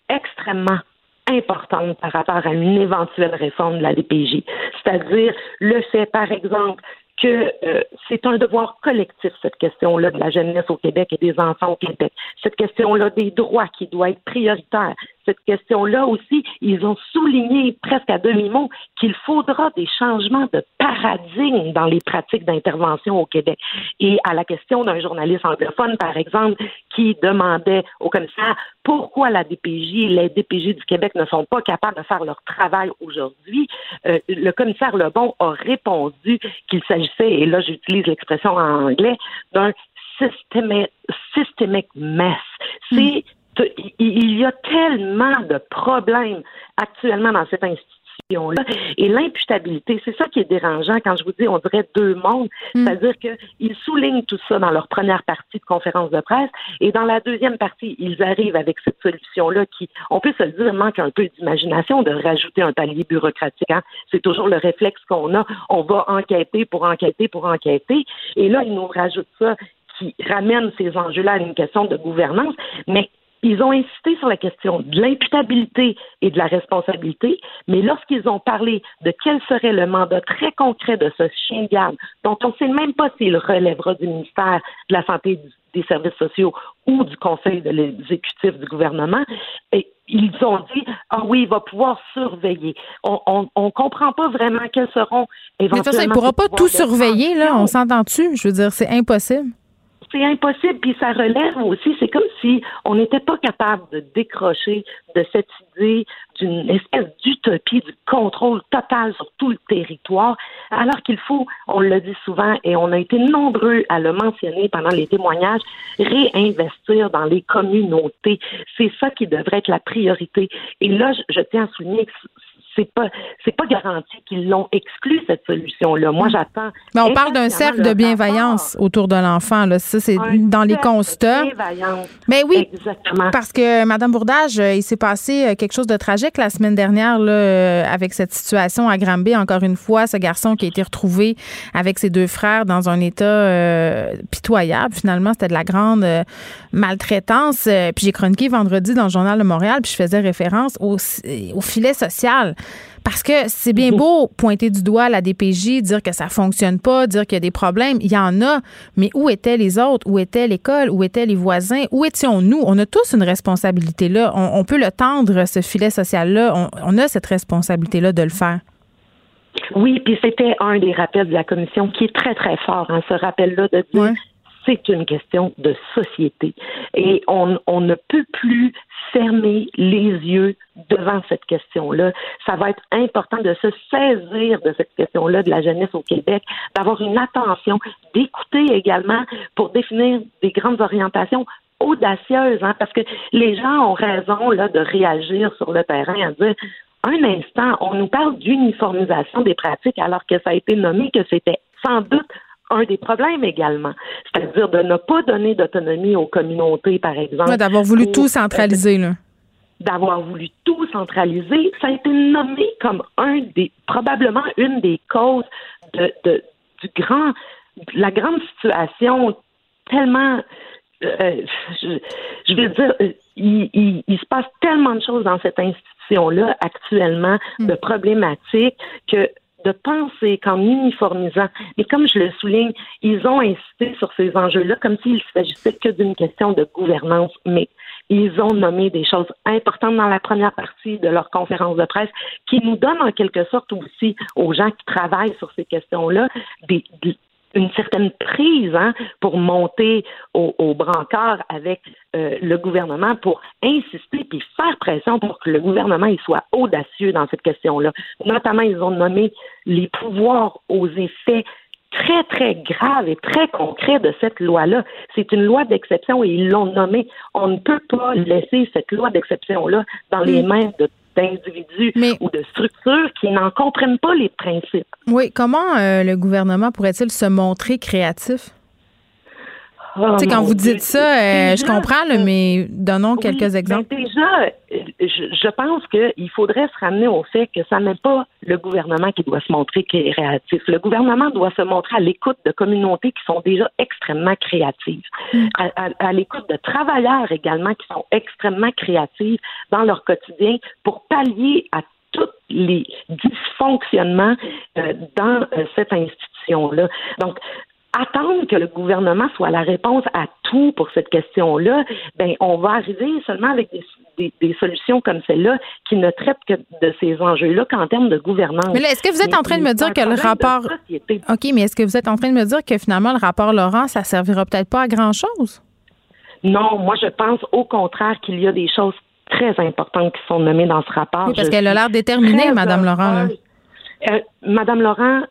extrêmement importantes par rapport à une éventuelle réforme de la DPJ. C'est-à-dire le fait, par exemple, que euh, c'est un devoir collectif, cette question-là de la jeunesse au Québec et des enfants au Québec. Cette question-là des droits qui doit être prioritaire cette question-là aussi, ils ont souligné presque à demi-mot qu'il faudra des changements de paradigme dans les pratiques d'intervention au Québec. Et à la question d'un journaliste anglophone, par exemple, qui demandait au commissaire pourquoi la DPJ, les DPJ du Québec ne sont pas capables de faire leur travail aujourd'hui, euh, le commissaire Lebon a répondu qu'il s'agissait, et là j'utilise l'expression en anglais, d'un systemic mess. C'est il y a tellement de problèmes actuellement dans cette Et l'imputabilité, c'est ça qui est dérangeant quand je vous dis, on dirait deux mondes. Hmm. C'est-à-dire qu'ils soulignent tout ça dans leur première partie de conférence de presse. Et dans la deuxième partie, ils arrivent avec cette solution-là qui, on peut se le dire, manque un peu d'imagination de rajouter un palier bureaucratique. Hein. C'est toujours le réflexe qu'on a. On va enquêter pour enquêter pour enquêter. Et là, ils nous rajoutent ça qui ramène ces enjeux-là à une question de gouvernance. Mais ils ont insisté sur la question de l'imputabilité et de la responsabilité, mais lorsqu'ils ont parlé de quel serait le mandat très concret de ce chien de garde, dont on ne sait même pas s'il relèvera du ministère de la Santé et des Services sociaux ou du Conseil de l'exécutif du gouvernement, et ils ont dit ah oui, il va pouvoir surveiller. On on, comprend pas vraiment quels seront éventuellement. Mais de toute façon, il pourra pas tout surveiller là. On s'entend-tu? Je veux dire, c'est impossible c'est impossible. Puis ça relève aussi, c'est comme si on n'était pas capable de décrocher de cette idée d'une espèce d'utopie du contrôle total sur tout le territoire, alors qu'il faut, on le dit souvent et on a été nombreux à le mentionner pendant les témoignages, réinvestir dans les communautés. C'est ça qui devrait être la priorité. Et là, je, tiens à souligner que c'est pas c'est pas garanti qu'ils l'ont exclu cette solution là. Moi j'attends. Mais on parle d'un cercle de bienveillance autour de l'enfant là, ça c'est dans les constats. Mais oui. Exactement. Parce que madame Bourdage, euh, il s'est passé euh, quelque chose de tragique la semaine dernière là euh, avec cette situation à Granby encore une fois, ce garçon qui a été retrouvé avec ses deux frères dans un état pitoyable finalement, c'était de la grande maltraitance. puis j'ai chroniqué vendredi dans le journal de Montréal, puis je faisais référence au, au filet social. Parce que c'est bien beau pointer du doigt la DPJ, dire que ça fonctionne pas, dire qu'il y a des problèmes. Il y en a. Mais où étaient les autres? Où était l'école? Où étaient les voisins? Où étions-nous? On a tous une responsabilité là. On, peut le tendre, ce filet social-là. On, a cette responsabilité-là de le faire. Oui, puis c'était un des rappels de la commission qui est très, très fort, hein, ce rappel-là de dire c'est une question de société. Et on, on ne peut plus fermer les yeux devant cette question-là. Ça va être important de se saisir de cette question-là de la jeunesse au Québec, d'avoir une attention, d'écouter également pour définir des grandes orientations audacieuses, hein, parce que les gens ont raison là de réagir sur le terrain à dire un instant, on nous parle d'uniformisation des pratiques alors que ça a été nommé que c'était sans doute un des problèmes également. C'est-à-dire de ne pas donner d'autonomie aux communautés, par exemple. d'avoir voulu tout centraliser, là. D'avoir voulu tout centraliser. Ça a été nommé comme un des, probablement une des causes de, de du grand, la grande situation tellement euh, je, veux dire, il, il, il, se passe tellement de choses dans cette institution-là actuellement, mm. de problématiques, que de penser qu'en uniformisant, et comme je le souligne, ils ont insisté sur ces enjeux-là comme s'il s'agissait que d'une question de gouvernance, mais ils ont nommé des choses importantes dans la première partie de leur conférence de presse qui nous donnent en quelque sorte aussi aux gens qui travaillent sur ces questions-là des, une certaine prise hein, pour monter au, au brancard avec euh, le gouvernement pour insister puis faire pression pour que le gouvernement il soit audacieux dans cette question-là. Notamment, ils ont nommé les pouvoirs aux effets très, très graves et très concrets de cette loi-là. C'est une loi d'exception et ils l'ont nommé. On ne peut pas laisser cette loi d'exception-là dans les mains de d'individus ou de structures qui n'en comprennent pas les principes. Oui, comment euh, le gouvernement pourrait-il se montrer créatif? Oh, tu sais, quand vous dites ça, euh, je comprends, mais donnons quelques ben exemples. déjà, je, pense qu'il faudrait se ramener au fait que ça n'est pas le gouvernement qui doit se montrer créatif. Le gouvernement doit se montrer à l'écoute de communautés qui sont déjà extrêmement créatives, mm. à, l'écoute de travailleurs également qui sont extrêmement créatifs dans leur quotidien pour pallier à tous les dysfonctionnements euh, dans euh, cette institution-là. Donc, attendre que le gouvernement soit la réponse à tout pour cette question-là, ben on va arriver seulement avec des, des, solutions comme celle-là qui ne traitent que de ces enjeux-là qu'en termes de gouvernance. Mais est-ce que vous êtes en train de me dire que le rapport OK, mais est-ce que vous êtes en train de me dire que finalement le rapport Laurent ça servira peut-être pas à grand-chose? Non, moi je pense au contraire qu'il y a des choses très importantes qui sont nommées dans ce rapport. Oui, parce qu'elle a l'air déterminée, Madame Laurent. Euh, Madame Laurent,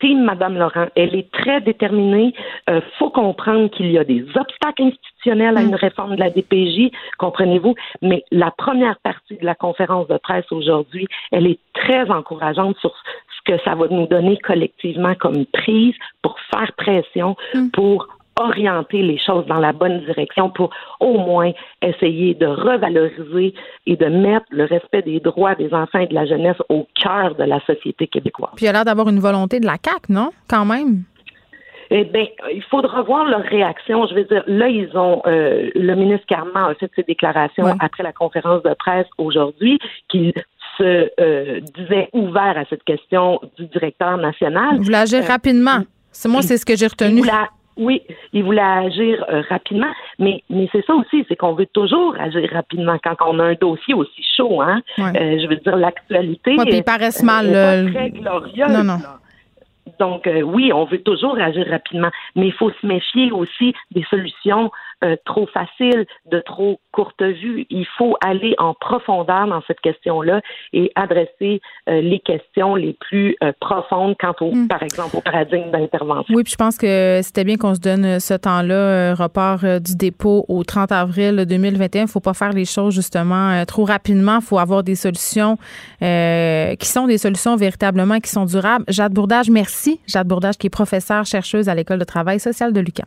team Madame Laurent. Elle est très déterminée. Euh, faut comprendre qu'il y a des obstacles institutionnels à une mm. réforme de la DPJ, comprenez-vous? Mais la première partie de la conférence de presse aujourd'hui, elle est très encourageante sur ce que ça va nous donner collectivement comme prise pour faire pression, mm. pour orienter les choses dans la bonne direction pour au moins essayer de revaloriser et de mettre le respect des droits des enfants et de la jeunesse au cœur de la société québécoise. Puis il y a l'air d'avoir une volonté de la CAQ, non? Quand même. Eh bien, il faudra voir leur réaction. Je veux dire, là, ils ont euh, le ministre Carman a fait ses déclarations après la conférence de presse aujourd'hui, qu'il se euh, disait ouvert à cette question du directeur national. Vous agir euh, rapidement. C'est moi, c'est ce que j'ai retenu. Oui, il voulait agir euh, rapidement, mais mais c'est ça aussi, c'est qu'on veut toujours agir rapidement quand on a un dossier aussi chaud, hein. Euh, je veux dire l'actualité. Oui, puis ils paraissent mal. Euh, très glorieuse. Non, non. Donc oui, on veut toujours agir rapidement, mais il faut se méfier aussi des solutions euh, trop facile, de trop courte vue. Il faut aller en profondeur dans cette question-là et adresser euh, les questions les plus euh, profondes quant au, hmm. par exemple, au paradigme d'intervention. Oui, puis je pense que c'était bien qu'on se donne ce temps-là, report du dépôt au 30 avril 2021. Il ne faut pas faire les choses justement trop rapidement. Il faut avoir des solutions qui sont des solutions véritablement qui sont durables. Jade Bourdage, merci. Jade Bourdage, qui est professeure chercheuse à l'École de travail social de l'UQAM.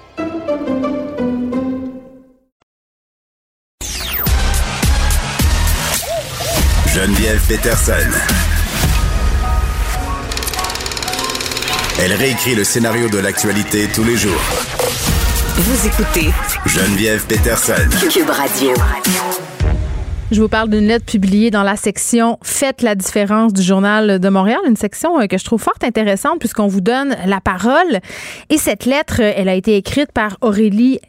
Geneviève Peterson. Elle réécrit le scénario de l'actualité tous les jours. Vous écoutez Geneviève Peterson. Cube Radio. Je vous parle d'une lettre publiée dans la section Faites la différence du Journal de Montréal, une section euh, que je trouve fort intéressante puisqu'on vous donne la parole. Et cette lettre, elle a été écrite par Aurélie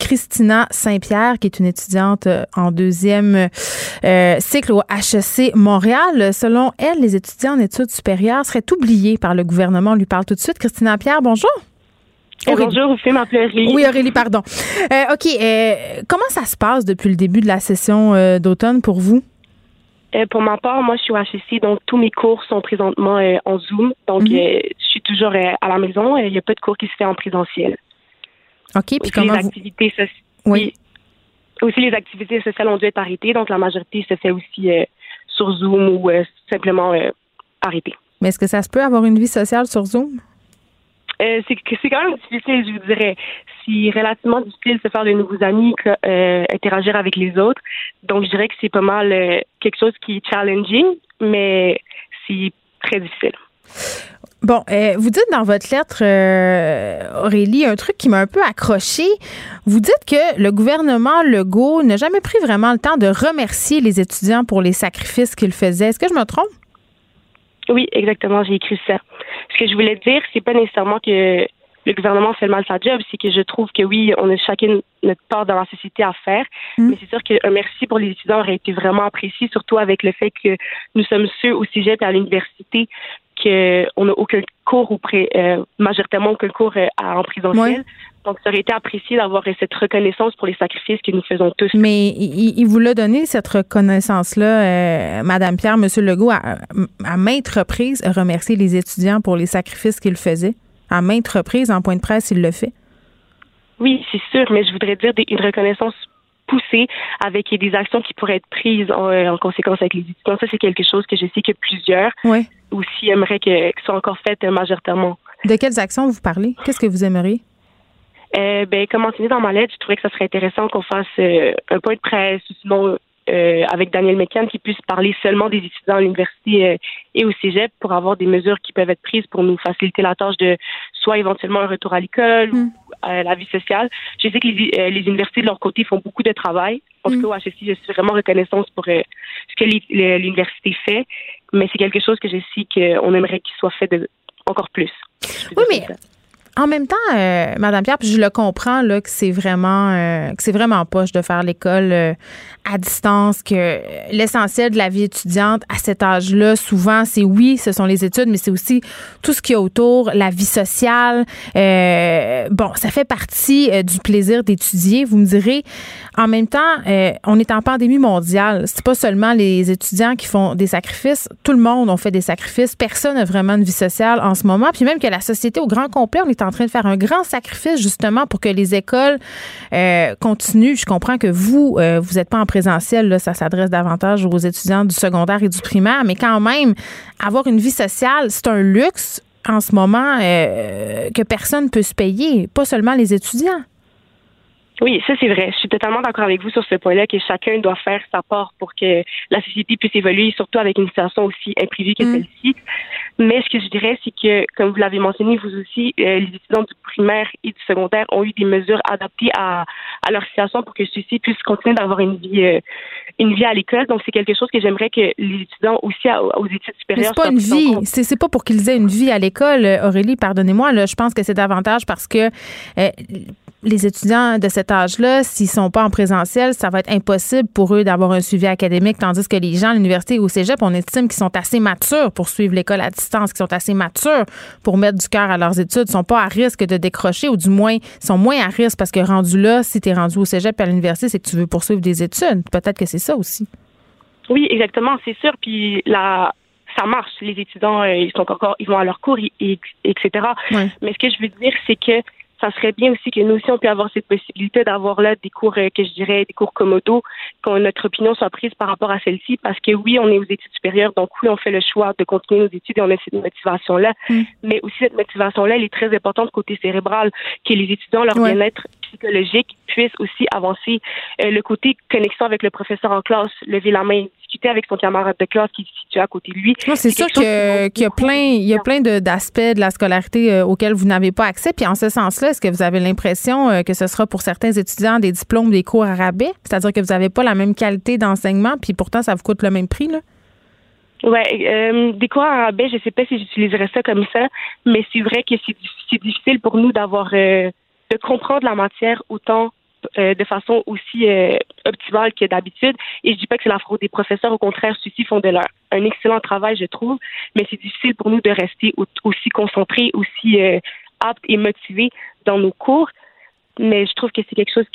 Christina Saint-Pierre, qui est une étudiante euh, en deuxième euh, cycle au HEC Montréal. Selon elle, les étudiants en études supérieures seraient oubliés par le gouvernement. On lui parle tout de suite. Christina Pierre, bonjour. bonjour, vous Aurélie. Oui, Aurélie, pardon. Euh, OK, comment ça se passe depuis le début de la session d'automne pour vous? pour ma part, moi, je suis au HEC, donc tous mes cours sont présentement en Zoom. Donc, mhm. je suis toujours à la maison. Il n'y a pas de cours qui se fait en présentiel. OK, puis comment les activités Oui. Aussi, les activités sociales ont dû être arrêtées, donc la majorité se fait aussi euh, sur Zoom ou euh, simplement euh, arrêtée. Mais est-ce que ça se peut avoir une vie sociale sur Zoom? Euh, c'est quand même difficile, je vous dirais. C'est relativement difficile de se faire de nouveaux amis, interagir avec les autres. Donc, je dirais que c'est pas mal quelque chose qui est challenging, mais c'est très difficile. Bon, euh, vous dites dans votre lettre, euh, Aurélie, un truc qui m'a un peu accroché. Vous dites que le gouvernement Legault n'a jamais pris vraiment le temps de remercier les étudiants pour les sacrifices qu'ils faisaient. Est-ce que je me trompe? Oui, exactement, j'ai écrit ça. Ce que je voulais dire, c'est pas nécessairement que le gouvernement fait mal sa job, c'est que je trouve que oui, on a chacun notre part dans la société à faire, mais c'est sûr qu'un merci pour les étudiants aurait été vraiment apprécié, surtout avec le fait que nous sommes ceux au sujet à l'université qu'on n'a aucun cours ou euh, majoritairement aucun cours euh, en présentiel. Donc, ça aurait été apprécié d'avoir cette reconnaissance pour les sacrifices que nous faisons tous. Mais il, il vous l'a donné, cette reconnaissance-là, euh, Madame Pierre, Monsieur Legault, à, à maintes reprises, remercier les étudiants pour les sacrifices qu'ils faisaient. À maintes reprises, en point de presse, il le fait? Oui, c'est sûr, mais je voudrais dire des, une reconnaissance poussée avec des actions qui pourraient être prises en, en conséquence avec les étudiants. Ça, c'est quelque chose que je sais que plusieurs oui. aussi aimeraient que, que soit encore faites euh, majoritairement. De quelles actions vous parlez? Qu'est-ce que vous aimeriez? Euh, ben, comme mentionné dans ma lettre, je trouvais que ça serait intéressant qu'on fasse euh, un point de presse ou sinon euh, avec Daniel McCann qui puisse parler seulement des étudiants à l'université euh, et au cégep pour avoir des mesures qui peuvent être prises pour nous faciliter la tâche de soit éventuellement un retour à l'école Mm. ou à la vie sociale. Je sais que les, euh, les universités de leur côté font beaucoup de travail. En tout Mm. cas, au HSI, je suis vraiment reconnaissante pour ce que l'université fait, mais c'est quelque chose que je sais qu'on aimerait qu'il soit fait de, encore plus. Oui, mais en même temps, euh, Madame Pierre, je le comprends là que c'est vraiment euh, que c'est vraiment poche de faire l'école euh, à distance, que l'essentiel de la vie étudiante à cet âge-là, souvent, c'est oui, ce sont les études, mais c'est aussi tout ce qu'il y a autour, la vie sociale. Euh, bon, ça fait partie euh, du plaisir d'étudier. Vous me direz, en même temps, euh, on est en pandémie mondiale. C'est pas seulement les étudiants qui font des sacrifices. Tout le monde a fait des sacrifices. Personne n'a vraiment une vie sociale en ce moment. Puis même que la société au grand complet, on est en train de faire un grand sacrifice justement pour que les écoles euh, continuent. Je comprends que vous, euh, vous n'êtes pas en présentiel. Là, ça s'adresse davantage aux étudiants du secondaire et du primaire. Mais quand même, avoir une vie sociale, c'est un luxe en ce moment euh, que personne peut se payer, pas seulement les étudiants. Oui, ça c'est vrai. Je suis totalement d'accord avec vous sur ce point-là que chacun doit faire sa part pour que la société puisse évoluer, surtout avec une situation aussi imprévue que Mm. celle-ci. Mais ce que je dirais, c'est que, comme vous l'avez mentionné, vous aussi, euh, les étudiants du primaire et du secondaire ont eu des mesures adaptées à, à leur situation pour que ceux-ci puissent continuer d'avoir une vie, euh, une vie à l'école. Donc, c'est quelque chose que j'aimerais que les étudiants aussi à- aux études supérieures c'est pas soient une vie. C'est c'est pas pour qu'ils aient une vie à l'école, euh, Aurélie, pardonnez-moi. Là, je pense que c'est davantage parce que euh, les étudiants de cet âge-là, s'ils sont pas en présentiel, ça va être impossible pour eux d'avoir un suivi académique, tandis que les gens à l'université ou au cégep, on estime qu'ils sont assez matures pour suivre l'école à distance, qu'ils sont assez matures pour mettre du cœur à leurs études, sont pas à risque de décrocher ou du moins sont moins à risque parce que rendu là, si tu es rendu au cégep et à l'université, c'est que tu veux poursuivre des études. Peut-être que c'est ça aussi. Oui, exactement, c'est sûr. Puis la, ça marche. Les étudiants, euh, ils sont encore, ils vont à leur cours, et, et- etc. Ouais. Mais ce que je veux dire, c'est que ça serait bien aussi que nous aussi on puisse avoir cette possibilité d'avoir là des cours euh, que je dirais des cours commodo, que notre opinion soit prise par rapport à celle-ci, parce que oui, on est aux études supérieures, donc oui, on fait le choix de continuer nos études et on a cette motivation-là, Mm. mais aussi cette motivation-là, elle est très importante côté cérébral, que les étudiants, leur Ouais. bien-être psychologique puissent aussi avancer. Euh, le côté connexion avec le professeur en classe, lever la main, discuter avec son camarade de classe qui se situe à côté de lui. Non, c'est sûr qu'il y a plein, il y a plein de- d'aspects de la scolarité euh, auxquels vous n'avez pas accès. Puis en ce sens-là, est-ce que vous avez l'impression euh, que ce sera pour certains étudiants des diplômes, des cours à rabais? C'est-à-dire que vous n'avez pas la même qualité d'enseignement, puis pourtant ça vous coûte le même prix, là? Ouais, euh, des cours en rabais, je sais pas si j'utiliserais ça comme ça, mais c'est vrai que c'est dif- c'est difficile pour nous d'avoir euh, de comprendre la matière autant euh, de façon aussi euh, optimale que d'habitude. Et je dis pas que c'est la faute des professeurs, au contraire, ceux-ci font de leur un excellent travail, je trouve, mais c'est difficile pour nous de rester au- aussi concentrés, aussi euh, aptes et motivés dans nos cours. Mais je trouve que c'est quelque chose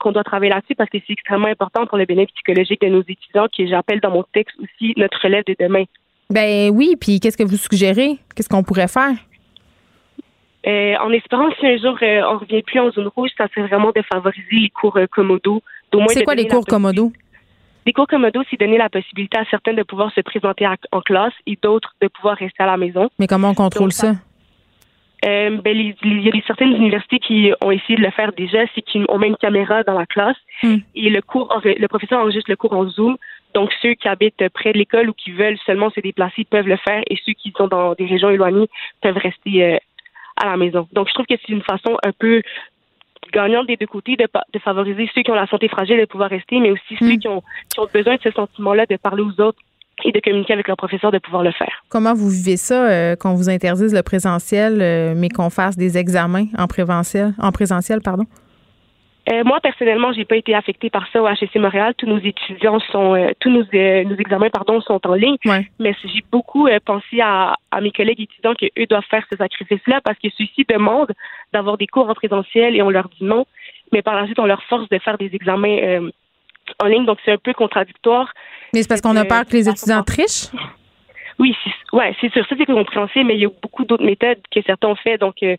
qu'on doit travailler là-dessus parce que c'est extrêmement important pour le bien-être psychologique de nos étudiants, que j'appelle dans mon texte aussi notre relève de demain. Ben oui, puis qu'est-ce que vous suggérez? Qu'est-ce qu'on pourrait faire? Euh, en espérant que si un jour euh, on revient plus en zone rouge, ça serait vraiment de favoriser les cours euh, commodo. C'est quoi les cours commodo? Les cours commodo, c'est donner la possibilité à certains de pouvoir se présenter à- en classe et d'autres de pouvoir rester à la maison. Mais comment on contrôle Donc, ça-? Euh, ben, il y a des- certaines universités qui ont essayé de le faire déjà, c'est qu'ils ont même une caméra dans la classe Hmm. et le cours, le professeur enregistre le cours en Zoom. Donc ceux qui habitent près de l'école ou qui veulent seulement se déplacer peuvent le faire et ceux qui sont dans des régions éloignées peuvent rester euh, à la maison. Donc je trouve que c'est une façon un peu gagnante des deux côtés de, favoriser ceux qui ont la santé fragile de pouvoir rester, mais aussi ceux qui ont, qui ont besoin de ce sentiment-là de parler aux autres et de communiquer avec leur professeur de pouvoir le faire. Comment vous vivez ça euh, qu'on vous interdise le présentiel, euh, mais qu'on fasse des examens en présentiel, en présentiel, pardon? Euh, moi, personnellement, j'ai pas été affectée par ça au HEC Montréal. Tous nos étudiants sont, euh, tous nos, euh, nos examens, pardon, sont en ligne. Ouais. Mais j'ai beaucoup euh, pensé à, à mes collègues étudiants que eux doivent faire ce sacrifice-là parce que ceux-ci demandent d'avoir des cours en présentiel et on leur dit non. Mais par la suite, on leur force de faire des examens en ligne. Donc, c'est un peu contradictoire. Mais c'est parce qu'on a peur que les étudiants trichent? Oui, c'est, ouais, c'est sûr, ça c'est compréhensible, mais il y a beaucoup d'autres méthodes que certains ont fait. Donc, euh,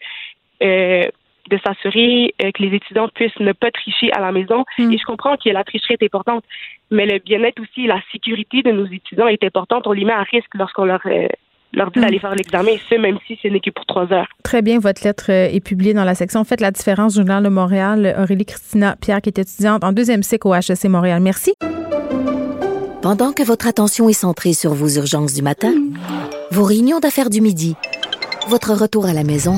de s'assurer euh, que les étudiants puissent ne pas tricher à la maison. Mm. Et je comprends que la tricherie est importante, mais le bien-être aussi la sécurité de nos étudiants est importante. On les met à risque lorsqu'on leur, euh, leur dit Mm. d'aller faire l'examen, et ce, même si ce n'est que pour trois heures. Très bien, votre lettre euh, est publiée dans la section Faites la différence du Journal de Montréal. Aurélie Christina Pierre, qui est étudiante en deuxième cycle au HEC Montréal. Merci. Pendant que votre attention est centrée sur vos urgences du matin, vos réunions d'affaires du midi, votre retour à la maison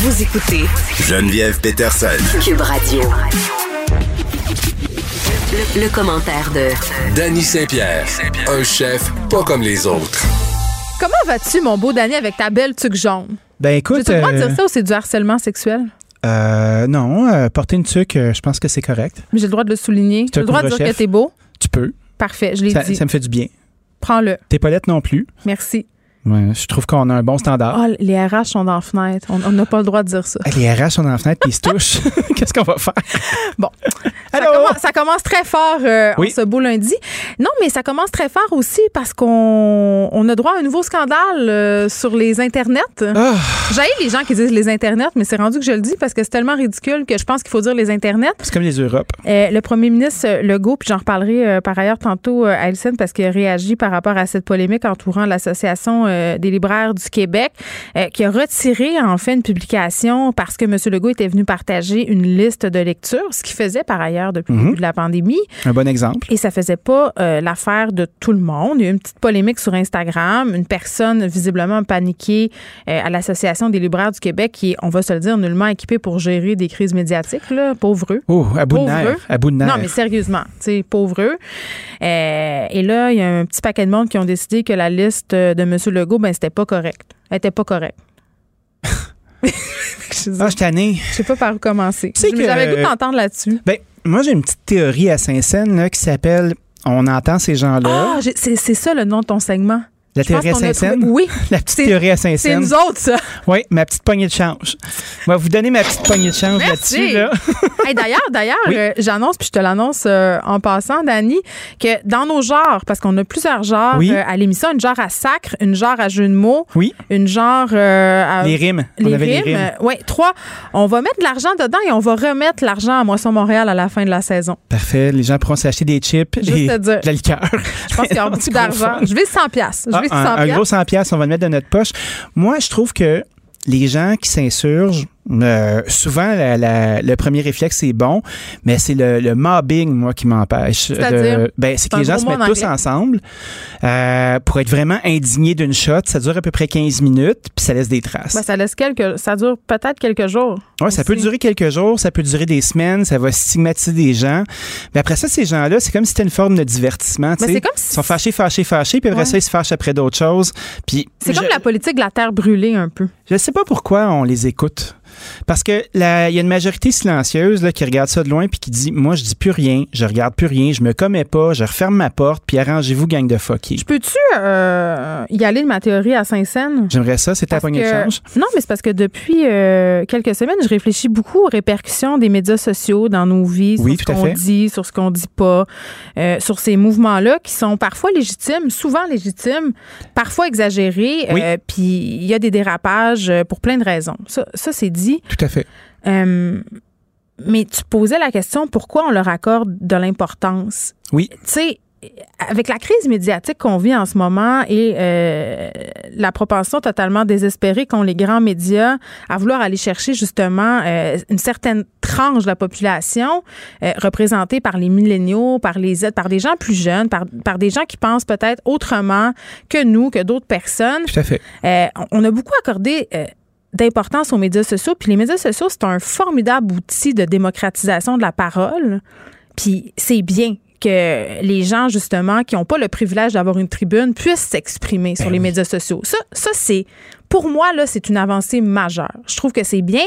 Vous écoutez Geneviève Peterson. Cube Radio. Le, le commentaire de Danny Saint-Pierre, un chef pas comme les autres. Comment vas-tu, mon beau Danny, avec ta belle tuque jaune? Ben écoute, J'ai le droit de euh, dire ça ou c'est du harcèlement sexuel? euh, non, euh, porter une tuque, euh, je pense que c'est correct. J'ai le droit de le souligner. J'ai un le droit de dire que t'es beau. Tu peux. Parfait, je l'ai Ça, dit. ça me fait du bien. Prends-le. T'es pas lettre non plus. Merci. Ouais, je trouve qu'on a un bon standard. Ah, les RH sont dans la fenêtre. On n'a pas le droit de dire ça. Les RH sont dans la fenêtre et ils se touchent. Qu'est-ce qu'on va faire? Bon. Ça commence, ça commence très fort euh, en ce beau lundi. Non, mais ça commence très fort aussi parce qu'on on a droit à un nouveau scandale euh, sur les internets. Ah, J'ai les gens qui disent les internets, mais c'est rendu que je le dis parce que c'est tellement ridicule que je pense qu'il faut dire les internets. c'est comme les Europes. Euh, le premier ministre Legault, puis j'en reparlerai par ailleurs tantôt à Alison parce qu'il a réagi par rapport à cette polémique entourant l'Association euh, des libraires du Québec, euh, qui a retiré en fait une publication parce que M. Legault était venu partager une liste de lectures, ce qu'il faisait par ailleurs depuis le Mhm. début de la pandémie. Un bon exemple. Et ça faisait pas euh, l'affaire de tout le monde. Il y a eu une petite polémique sur Instagram. Une personne visiblement paniquée à l'Association des libraires du Québec qui est, on va se le dire, nullement équipée pour gérer des crises médiatiques, là, pauvre eux. Oh, à bout de Pauvre nerfs. eux. À bout de nerfs. Non, mais sérieusement, tu sais, pauvre eux. Euh, et là, il y a un petit paquet de monde qui ont décidé que la liste de M. Legault, ben, c'était pas correct. Elle était pas correcte. je Ah, je je sais pas par où commencer. Tu sais que- J'avais le goût de t'entendre là-dessus. Ben, moi, j'ai une petite théorie à Saint-Saëns qui s'appelle On entend ces gens-là. Ah, c'est ça le nom de ton segment. La théorie à Saint-Saëns. trouvé- Oui, La petite C'est- théorie à c'est Saint-Saëns. nous autres, ça. Oui, ma petite poignée de change. Je vais vous donner ma petite poignée de change là-dessus. Là. Hey, d'ailleurs, d'ailleurs, Oui. euh, j'annonce, puis je te l'annonce euh, en passant, Dani, que dans nos genres, parce qu'on a plusieurs genres Oui. euh, à l'émission, une genre à sacre, une genre à jeu de mots, Oui, une genre à les rimes. On avait les rimes. oui, trois. On va mettre de l'argent dedans et on va remettre l'argent à Moisson Montréal à la fin de la saison. Parfait. Les gens pourront s'acheter des chips Juste et te dire. de la liqueur. Je pense qu'il y aura beaucoup d'argent. Je vais 100 pièces. Je Ah, vais 100 un, gros 100 pièces, on va le mettre dans notre poche. Moi, je trouve que les gens qui s'insurgent, euh, souvent, la- la- le premier réflexe, c'est bon, mais c'est le, le mobbing, moi, qui m'empêche. De- Ben, c'est que les gens se en mettent tous ensemble euh, pour être vraiment indignés d'une shot. Ça dure à peu près 15 minutes, puis ça laisse des traces. Ben, ça laisse quelques. Ça dure peut-être quelques jours. Ouais, ça peut durer quelques jours, ça peut durer des semaines, ça va stigmatiser des gens. Mais après ça, ces gens-là, c'est comme si c'était une forme de divertissement. Ben, c'est comme si- Ils sont fâchés, fâchés, fâchés, puis après Ouais. ça, ils se fâchent après d'autres choses. Puis C'est je- comme la politique de la terre brûlée un peu. je sais pas pourquoi on les écoute. Parce que il y a une majorité silencieuse là, qui regarde ça de loin puis qui dit Moi, je dis plus rien, je regarde plus rien, je me commets pas, je referme ma porte, puis arrangez-vous, gang de fuckés. Peux-tu euh, y aller de ma théorie à Saint-Saëns? J'aimerais ça, c'est ta poignée de change. Non, mais c'est parce que depuis euh, quelques semaines, je réfléchis beaucoup aux répercussions des médias sociaux dans nos vies, Oui, sur tout ce qu'on dit, sur ce qu'on dit pas, euh, sur ces mouvements-là qui sont parfois légitimes, souvent légitimes, parfois exagérés, Oui. puis il y a des dérapages pour plein de raisons. Ça, ça c'est dit. Tout à fait. Euh, mais tu posais la question pourquoi on leur accorde de l'importance? Oui. Tu sais, avec la crise médiatique qu'on vit en ce moment et euh, la propension totalement désespérée qu'ont les grands médias à vouloir aller chercher justement euh, une certaine tranche de la population euh, représentée par les milléniaux, par les Z, par des gens plus jeunes, par, par des gens qui pensent peut-être autrement que nous, que d'autres personnes. Tout à fait. On a beaucoup accordé d'importance aux médias sociaux. Puis les médias sociaux, c'est un formidable outil de démocratisation de la parole. Puis c'est bien que les gens, justement, qui n'ont pas le privilège d'avoir une tribune, puissent s'exprimer sur les médias sociaux. Ça, ça c'est, pour moi, là, c'est une avancée majeure. Je trouve que c'est bien.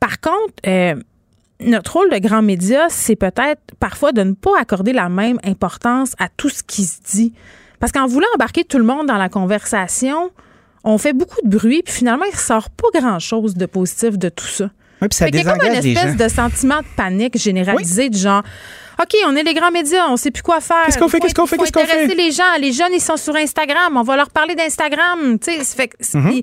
Par contre, euh, notre rôle de grand média, c'est peut-être parfois de ne pas accorder la même importance à tout ce qui se dit. Parce qu'en voulant embarquer tout le monde dans la conversation, on fait beaucoup de bruit, puis finalement, il ne ressort pas grand-chose de positif de tout ça. Oui, puis ça Fait qu'il y a comme une désengage les espèce gens. de sentiment de panique généralisé du genre OK, on est les grands médias, on sait plus quoi faire. Qu'est-ce qu'on fait, qu'est-ce qu'on fait, qu'est-ce qu'on intéresser fait? les gens, les jeunes ils sont sur Instagram, on va leur parler d'Instagram, tu sais, ça fait que- Mhm.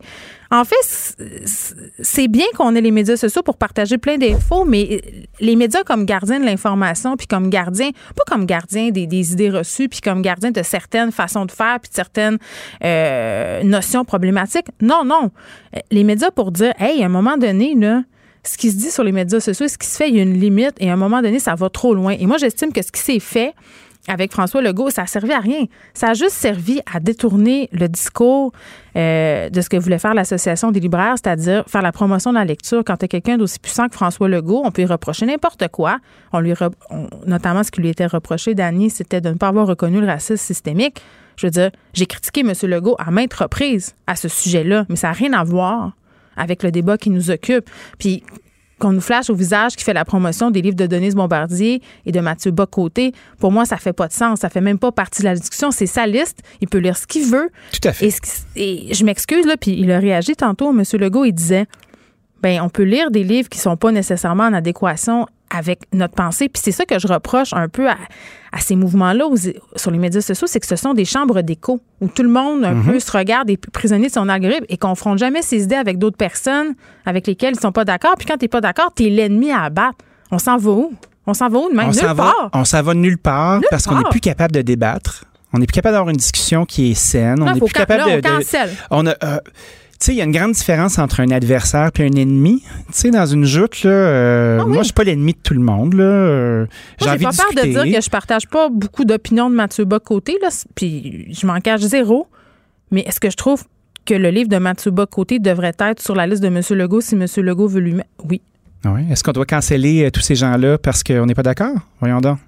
en fait c'est- bien qu'on ait les médias sociaux pour partager plein d'infos, mais les médias comme gardiens de l'information puis comme gardiens, pas comme gardiens des, des idées reçues puis comme gardiens de certaines façons de faire puis de certaines euh, notions problématiques. Non, non. Les médias pour dire hey, à un moment donné là, ce qui se dit sur les médias sociaux, ce qui se fait, il y a une limite et à un moment donné, ça va trop loin. Et moi, j'estime que ce qui s'est fait avec François Legault, ça a servi à rien. Ça a juste servi à détourner le discours euh, de ce que voulait faire l'Association des libraires, c'est-à-dire faire la promotion de la lecture. Quand tu as quelqu'un d'aussi puissant que François Legault, on peut lui reprocher n'importe quoi. On lui re- notamment ce qui lui était reproché, Dany, c'était de ne pas avoir reconnu le racisme systémique. Je veux dire, j'ai critiqué M. Legault à maintes reprises à ce sujet-là, mais ça n'a rien à voir avec le débat qui nous occupe. Puis qu'on nous flash au visage qui fait la promotion des livres de Denise Bombardier et de Mathieu Bocoté, pour moi, ça fait pas de sens. Ça fait même pas partie de la discussion. C'est sa liste. Il peut lire ce qu'il veut. Tout à fait. Et, ce qui- et je m'excuse, là, puis il a réagi tantôt, M. Legault, il disait ben on peut lire des livres qui sont pas nécessairement en adéquation avec notre pensée. Puis c'est ça que je reproche un peu à, à ces mouvements-là sur les médias sociaux, c'est que ce sont des chambres d'écho où tout le monde un peu se regarde et prisonnier de son algorithme et confronte jamais ses idées avec d'autres personnes avec lesquelles ils sont pas d'accord. Puis quand t'es pas d'accord, t'es l'ennemi à abattre. On s'en va où? On s'en va où de même? on Nulle s'en va, part. on s'en va nulle part Nulle parce qu'on n'est part. plus capable de débattre. On n'est plus capable d'avoir une discussion qui est saine. Non, on n'est plus capable là, on de, on a, euh, sais, il y a une grande différence entre un adversaire et un ennemi. Tu sais, dans une joute, là, euh, Ah oui. moi, je suis pas l'ennemi de tout le monde. Là. Euh, j'ai Moi, envie j'ai pas peur de dire que je partage pas beaucoup d'opinions de Mathieu Bocoté, là, puis je m'en cache zéro. Mais est-ce que je trouve que le livre de Mathieu Bocoté devrait être sur la liste de M. Legault si M. Legault veut lui mettre? Oui. Ah ouais? Est-ce qu'on doit canceller euh, tous ces gens-là parce qu'on n'est pas d'accord? Voyons donc.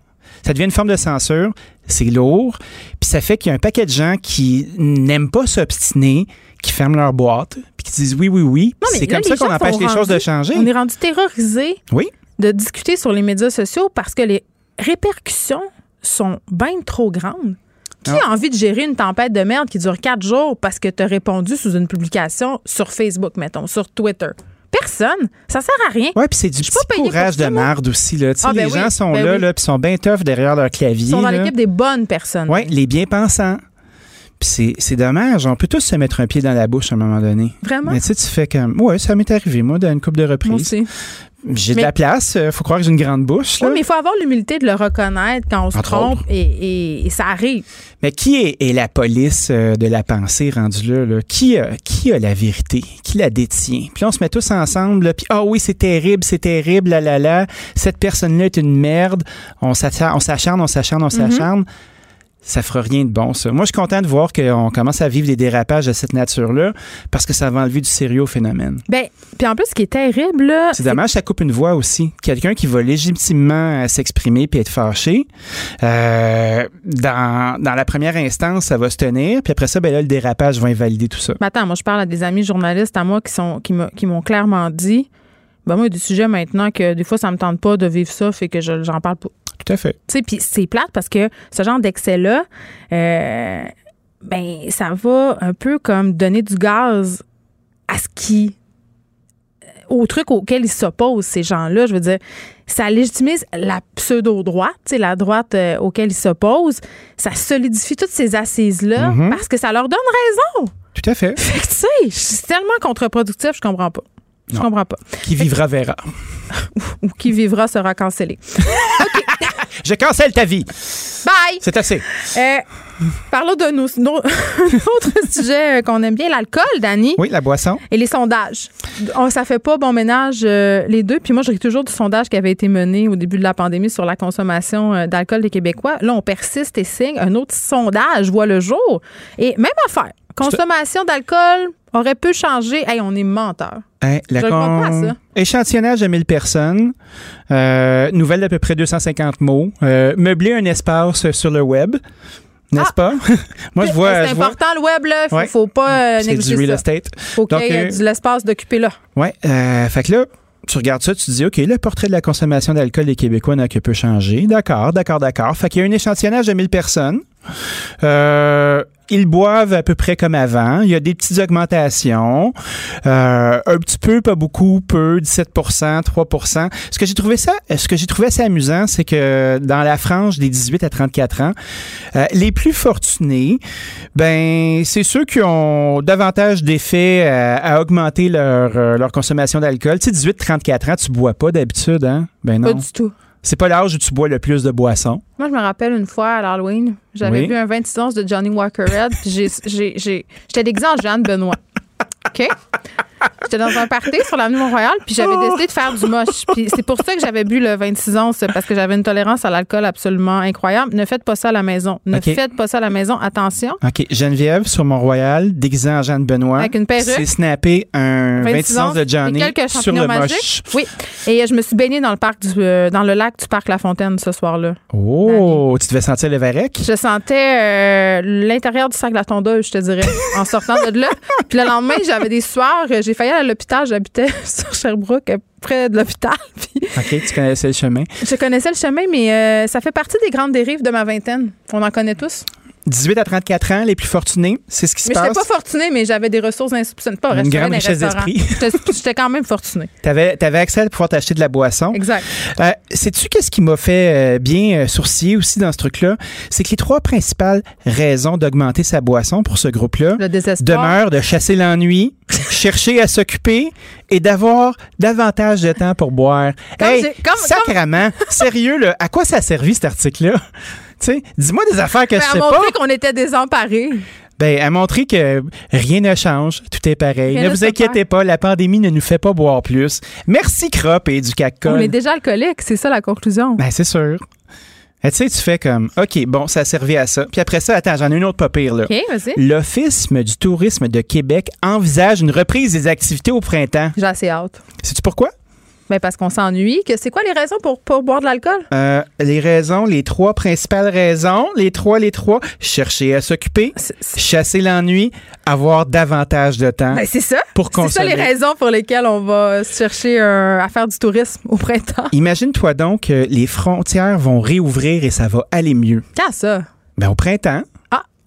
Ça devient une forme de censure, c'est lourd, puis ça fait qu'il y a un paquet de gens qui n'aiment pas s'obstiner, qui ferment leur boîte, puis qui disent oui, oui, oui. C'est comme ça qu'on empêche les choses de changer. On est rendu terrorisé Oui. de discuter sur les médias sociaux parce que les répercussions sont bien trop grandes. Qui a envie de gérer une tempête de merde qui dure quatre jours parce que tu as répondu sous une publication sur Facebook, mettons, sur Twitter? Personne. Ça sert à rien. Ouais, puis c'est du petit courage de merde aussi. Là. Ah, ben les oui, gens sont ben là, oui. là puis sont bien tough derrière leur clavier. Ils sont dans l'équipe des bonnes personnes. Ouais, les bien-pensants. Puis c'est, dommage. On peut tous se mettre un pied dans la bouche à un moment donné. Vraiment? Mais tu sais, tu fais comme. Ouais, ça m'est arrivé, moi, dans une couple de Moi reprises. aussi. J'ai de la place. euh, faut croire que j'ai une grande bouche. Oui, mais il faut avoir l'humilité de le reconnaître quand on se Entre trompe et, et- et ça arrive. Mais qui est, est la police euh, de la pensée rendue là? là? Qui, a, qui a la vérité? Qui la détient? Puis là, on se met tous ensemble, là, puis ah oui, c'est terrible, c'est terrible, là, là, là. Cette personne-là est une merde. On s'acharne, on s'acharne, on s'acharne, on s'acharne. Ça fera rien de bon, ça. Moi, je suis content de voir qu'on commence à vivre des dérapages de cette nature-là parce que ça va enlever du sérieux au phénomène. Ben, puis en plus, ce qui est terrible, là, C'est dommage, ça coupe une voix aussi. Quelqu'un qui va légitimement s'exprimer puis être fâché, euh, dans, dans la première instance, ça va se tenir, puis après ça, ben là, le dérapage va invalider tout ça. Mais attends, moi, je parle à des amis journalistes à moi qui sont qui m'ont clairement dit Ben moi, il y a des sujets maintenant que des fois, ça me tente pas de vivre ça, fait que je- j'en parle pas. Tout à fait. Tu sais, puis c'est plate parce que ce genre d'excès-là, euh, ben, ça va un peu comme donner du gaz à ce qui. au truc auquel ils s'opposent, ces gens-là. Je veux dire, ça légitimise la pseudo-droite, tu sais, la droite euh, auquel ils s'opposent. Ça solidifie toutes ces assises-là Mhm. parce que ça leur donne raison. Tout à fait. Fait que, tu sais, c'est tellement contre-productif, je comprends pas. Je Non. comprends pas. Qui vivra verra. Ou qui vivra sera cancellé. Je cancelle ta vie. Bye! C'est assez. Euh, parlons de nos, nos- autre sujet euh, qu'on aime bien, l'alcool, Dani. Oui, la boisson. Et les sondages. On, ça fait pas bon ménage, euh, les deux. Puis moi, je ris toujours du sondage qui avait été mené au début de la pandémie sur la consommation euh, d'alcool des Québécois. Là, on persiste et signe. Un autre sondage voit le jour. Et même affaire. Consommation d'alcool aurait pu changer. Hey, on est menteur. Hein, la Je crois pas, ça. Échantillonnage de 1000 personnes. Euh, nouvelle d'à peu près 250 mots. Euh, meubler un espace sur le web. N'est-ce pas? Moi, je vois. Ah! C'est vois- important, le web, là. Faut, Ouais. faut pas euh, C'est du négliger real ça. estate. Faut qu'il y ait de l'espace d'occuper là. Euh, fait que là, tu regardes ça, tu te dis, OK, le portrait de la consommation d'alcool des Québécois n'a que peu changé. D'accord, d'accord, d'accord. Fait qu'il y a un échantillonnage de 1000 personnes. Euh, ils boivent à peu près comme avant. Il y a des petites augmentations. Euh, un petit peu, pas beaucoup, peu, 17% 3 Ce que j'ai trouvé ça, ce que j'ai trouvé assez amusant, c'est que dans la frange des 18 à 34 ans, euh, les plus fortunés, ben, c'est ceux qui ont davantage d'effets à, à augmenter leur, euh, leur consommation d'alcool. Tu sais, 18-34 ans, tu bois pas d'habitude, hein? Ben non. Pas du tout. C'est pas l'âge où tu bois le plus de boissons. Moi, je me rappelle une fois à l'Halloween, j'avais Oui. vu un 26 onces de Johnny Walker Red, puis j'étais déguisée en Jeanne Benoît. OK? J'étais dans un party sur l'avenue Mont-Royal, puis j'avais décidé de faire du moche. Puis c'est pour ça que j'avais bu le 26 onces, parce que j'avais une tolérance à l'alcool absolument incroyable. Ne faites pas ça à la maison. Ne faites pas ça à la maison. Attention. OK. Geneviève, sur Mont-Royal, déguisée en Jeanne Benoît. Avec une perruque. C'est snappé un 26 onces de Johnny sur le moche. Oui. Et je me suis baignée dans le parc du, euh, dans le lac du parc La Fontaine ce soir-là. Oh, tu devais sentir le varech? Je sentais euh, l'intérieur du sac de la tondeuse, je te dirais, en sortant de là. Puis le lendemain, j'avais des sueurs. J'ai failli aller à l'hôpital. J'habitais sur Sherbrooke, près de l'hôpital. OK, tu connaissais le chemin. je connaissais le chemin, mais euh, ça fait partie des grandes dérives de ma vingtaine. On en connaît tous. 18 à 34 ans, les plus fortunés, c'est ce qui se Mais j'étais passe. pas fortunée, mais j'avais des ressources insoupçonnées. Pas Une grande richesse d'esprit. J'étais- quand même fortunée. Tu avais, accès à pouvoir t'acheter de la boisson. Exact. Euh, Sais-tu qu'est-ce qui m'a fait euh, bien euh, sourciller aussi dans ce truc-là? C'est que les trois principales raisons d'augmenter sa boisson pour ce groupe-là demeurent de chasser l'ennui, chercher à s'occuper et d'avoir davantage de temps pour boire. Comme hey, comme- sacrement, sérieux, là, à quoi ça a servi cet article-là? Dis-moi des affaires que Ben, je sais pas. montrer qu'on était désemparés. Ben, à montrer que rien ne change, tout est pareil. Rien ne vous inquiétez pas, la pandémie ne nous fait pas boire plus. Merci Crop et du CAC On est déjà alcoolique, c'est ça la conclusion. Ben, c'est sûr. Eh, tu sais, tu fais comme, OK, bon, ça a servi à ça. Puis après ça, attends, j'en ai une autre pas pire, là. OK, vas-y. L'Office du tourisme de Québec envisage une reprise des activités au printemps. J'ai assez hâte. Sais-tu pourquoi? Ben parce qu'on s'ennuie. Que c'est quoi les raisons pour pas boire de l'alcool? Euh, les raisons, les trois principales raisons, les trois, les trois, chercher à s'occuper, chasser l'ennui, avoir davantage de temps. Ben c'est ça. Pour C'est ça les raisons pour lesquelles on va chercher euh, à faire du tourisme au printemps. Imagine-toi donc que les frontières vont réouvrir et ça va aller mieux. Quand ça? Ben, au printemps.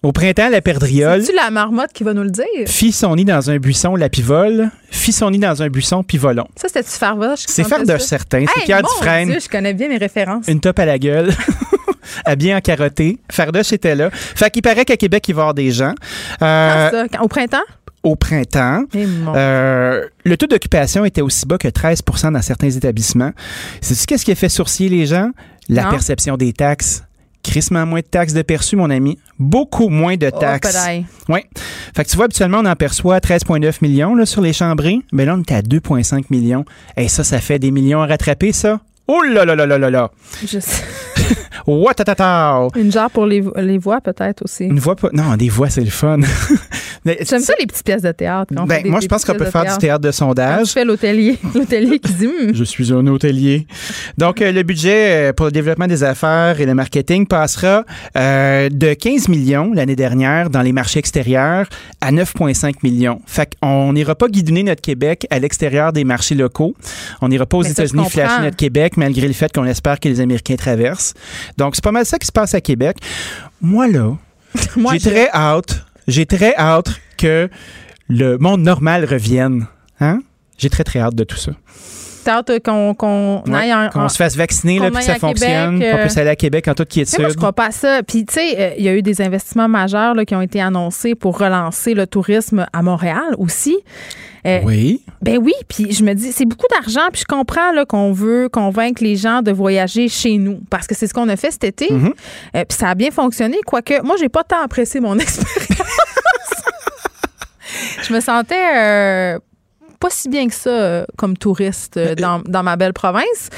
Au printemps, la perdriole C'est-tu la marmotte qui va nous le dire? fit son nid dans un buisson, la pivole, fit son nid dans un buisson, puis volons. Ça, c'était-tu Fardoche? C'est Fardoche, certain. C'est Pierre mon Dufresne. Dieu, je connais bien mes références. Une top à la gueule. habillé en carotté. Fardoche était là. Fait qu'il paraît qu'à Québec, il va y avoir des gens. Euh, Quand ça? Au printemps? au printemps. Eh, Euh, le taux d'occupation était aussi bas que 13% dans certains établissements. Sais-tu qu'est-ce qui a fait sourciller les gens? La Non. perception des taxes. Crissement moins de taxes de perçu, mon ami. Beaucoup moins de Oh, taxes. padaille. oui. Fait que tu vois, habituellement, on en perçoit 13,9 millions là, sur les chambrés. Mais là, on est à 2,5 millions. Et ça, ça fait des millions à rattraper, ça. Oh là là là là là là! Je sais. What ta ta ta! Une jarre pour les, les voix, peut-être aussi. Une voix pas. Non, des voix, c'est le fun. J'aime ça, les petites pièces de théâtre. quand Ben, des- moi, je pense qu'on peut faire du théâtre de Quand sondage. tu fais l'hôtelier, l'hôtelier qui dit Hum, Je suis un hôtelier. Donc, euh, le budget euh, pour le développement des affaires et le marketing passera euh, de 15 millions l'année dernière dans les marchés extérieurs à 9,5 millions. Fait qu'on n'ira pas guidonner notre Québec à l'extérieur des marchés locaux. On n'ira pas aux je États-Unis flasher notre Québec malgré le fait qu'on espère que les Américains traversent. Donc, c'est pas mal ça qui se passe à Québec. Moi, là, j'ai je- très hâte, j'ai très hâte que le monde normal revienne. Hein? J'ai très, très hâte de tout ça. Qu'on Ouais, aille se fasse vacciner, là, puis que ça fonctionne, euh, qu'on puisse aller à Québec en toute quiétude. moi, je crois pas à ça. Puis, tu sais, euh, il y a eu des investissements majeurs là, qui ont été annoncés pour relancer le tourisme à Montréal aussi. Euh, Oui. Ben oui, puis je me dis, c'est beaucoup d'argent, puis je comprends qu'on veut convaincre les gens de voyager chez nous, parce que c'est ce qu'on a fait cet été, Mhm. Euh, puis ça a bien fonctionné, quoique moi, j'ai pas tant apprécié mon expérience. je me sentais euh, pas si bien que ça euh, comme touriste euh, dans, dans ma belle province.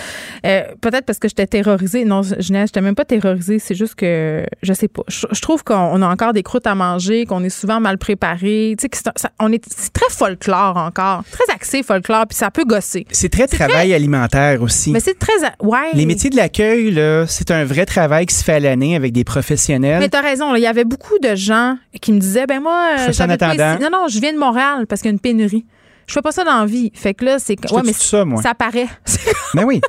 Euh, Peut-être parce que j'étais terrorisée. Non, je n'étais même pas terrorisée. C'est juste que, je sais pas. Je, je trouve qu'on a encore des croûtes à manger, qu'on est souvent mal préparé. Tu sais, ça- on est, très folklore encore. Très axé folklore, puis ça peut gosser. C'est très travail alimentaire aussi. Mais c'est très. Ouais. Les métiers de l'accueil, là, c'est un vrai travail qui se fait à l'année avec des professionnels. Mais t'as raison, il y avait beaucoup de gens qui me disaient ben moi, euh. Non, non, je viens de Montréal parce qu'il y a une pénurie. Je fais pas ça dans la vie. Fait que là, c'est. Fais tout ça, moi. ça paraît. Ben oui.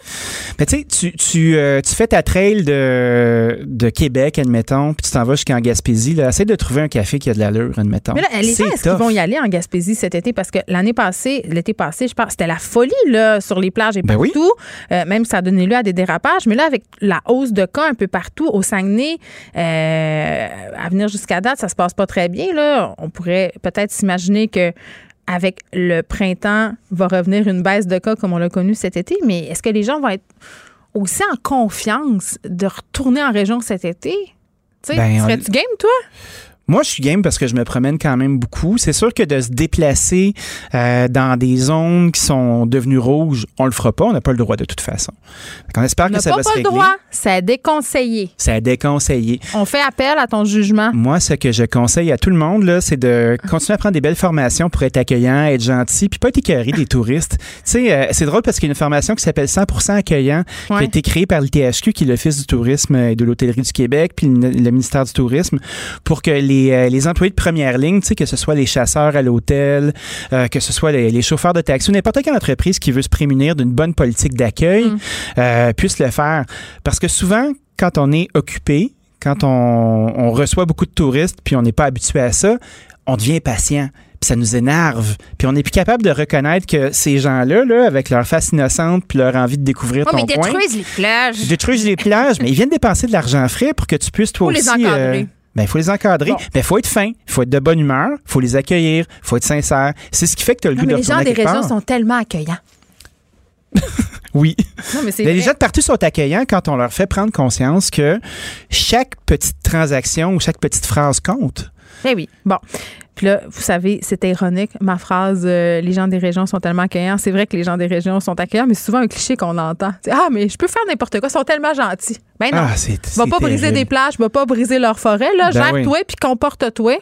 Mais tu sais, tu, tu, euh, tu fais ta trail de, de Québec, admettons, puis tu t'en vas jusqu'en Gaspésie. Là. Essaye de trouver un café qui a de l'allure, admettons. Mais là, les gens, est-ce qu'ils vont y aller en Gaspésie cet été? Parce que l'année passée, l'été passé, je pense, c'était la folie là, sur les plages et Ben oui. partout. Euh, même ça a donné lieu à des dérapages. Mais là, avec la hausse de cas un peu partout, au Saguenay, euh, à venir jusqu'à date, ça se passe pas très bien. Là. On pourrait peut-être s'imaginer que avec le printemps, va revenir une baisse de cas comme on l'a connu cet été. Mais est-ce que les gens vont être aussi en confiance de retourner en région cet été? Tu Ben, on- serais-tu game, toi? Moi, je suis game parce que je me promène quand même beaucoup. C'est sûr que de se déplacer euh, dans des zones qui sont devenues rouges, on le fera pas. On n'a pas le droit de toute façon. on espère On que n'a ça pas, va pas se le régler. droit. C'est déconseillé. C'est à déconseiller. On fait appel à ton jugement. Moi, ce que je conseille à tout le monde, là, c'est de continuer à prendre des belles formations pour être accueillant, être gentil, puis pas être écœuré des touristes. Tu sais, euh, c'est drôle parce qu'il y a une formation qui s'appelle 100% accueillant, qui a été créée par l'ITHQ, qui est l'Office du tourisme et de l'hôtellerie du Québec, puis le, le ministère du tourisme, pour que les, euh, les employés de première ligne, tu sais, que ce soit les chasseurs à l'hôtel, euh, que ce soit les, les chauffeurs de taxi n'importe quelle entreprise qui veut se prémunir d'une bonne politique d'accueil, Mm. euh, puisse le faire. Parce que souvent, quand on est occupé, quand on, on reçoit beaucoup de touristes, puis on n'est pas habitué à ça, on devient patient. Puis ça nous énerve. Puis on n'est plus capable de reconnaître que ces gens-là, là, avec leur face innocente puis leur envie de découvrir Oh, ton mais ils coin, détruisent les plages. ils détruisent les plages, mais ils viennent dépenser de l'argent frais pour que tu puisses toi les aussi. Ben, il faut les encadrer. Bon. Mais il faut être fin, il faut être de bonne humeur, il faut les accueillir, il faut être sincère. C'est ce qui fait que tu as le Non, goût mais de les gens des part. sont tellement accueillants. Oui. Non, mais Mais les gens de partout sont accueillants quand on leur fait prendre conscience que chaque petite transaction ou chaque petite phrase compte. Eh oui. Bon. Puis là, vous savez, c'était ironique. Ma phrase, euh, les gens des régions sont tellement accueillants. C'est vrai que les gens des régions sont accueillants, mais c'est souvent un cliché qu'on entend. C'est, ah, mais je peux faire n'importe quoi. Ils sont tellement gentils. Ben non. Ah, c'est va c'est pas briser des plages, va pas briser leur forêt. Là. Ben Gère-toi, puis comporte-toi.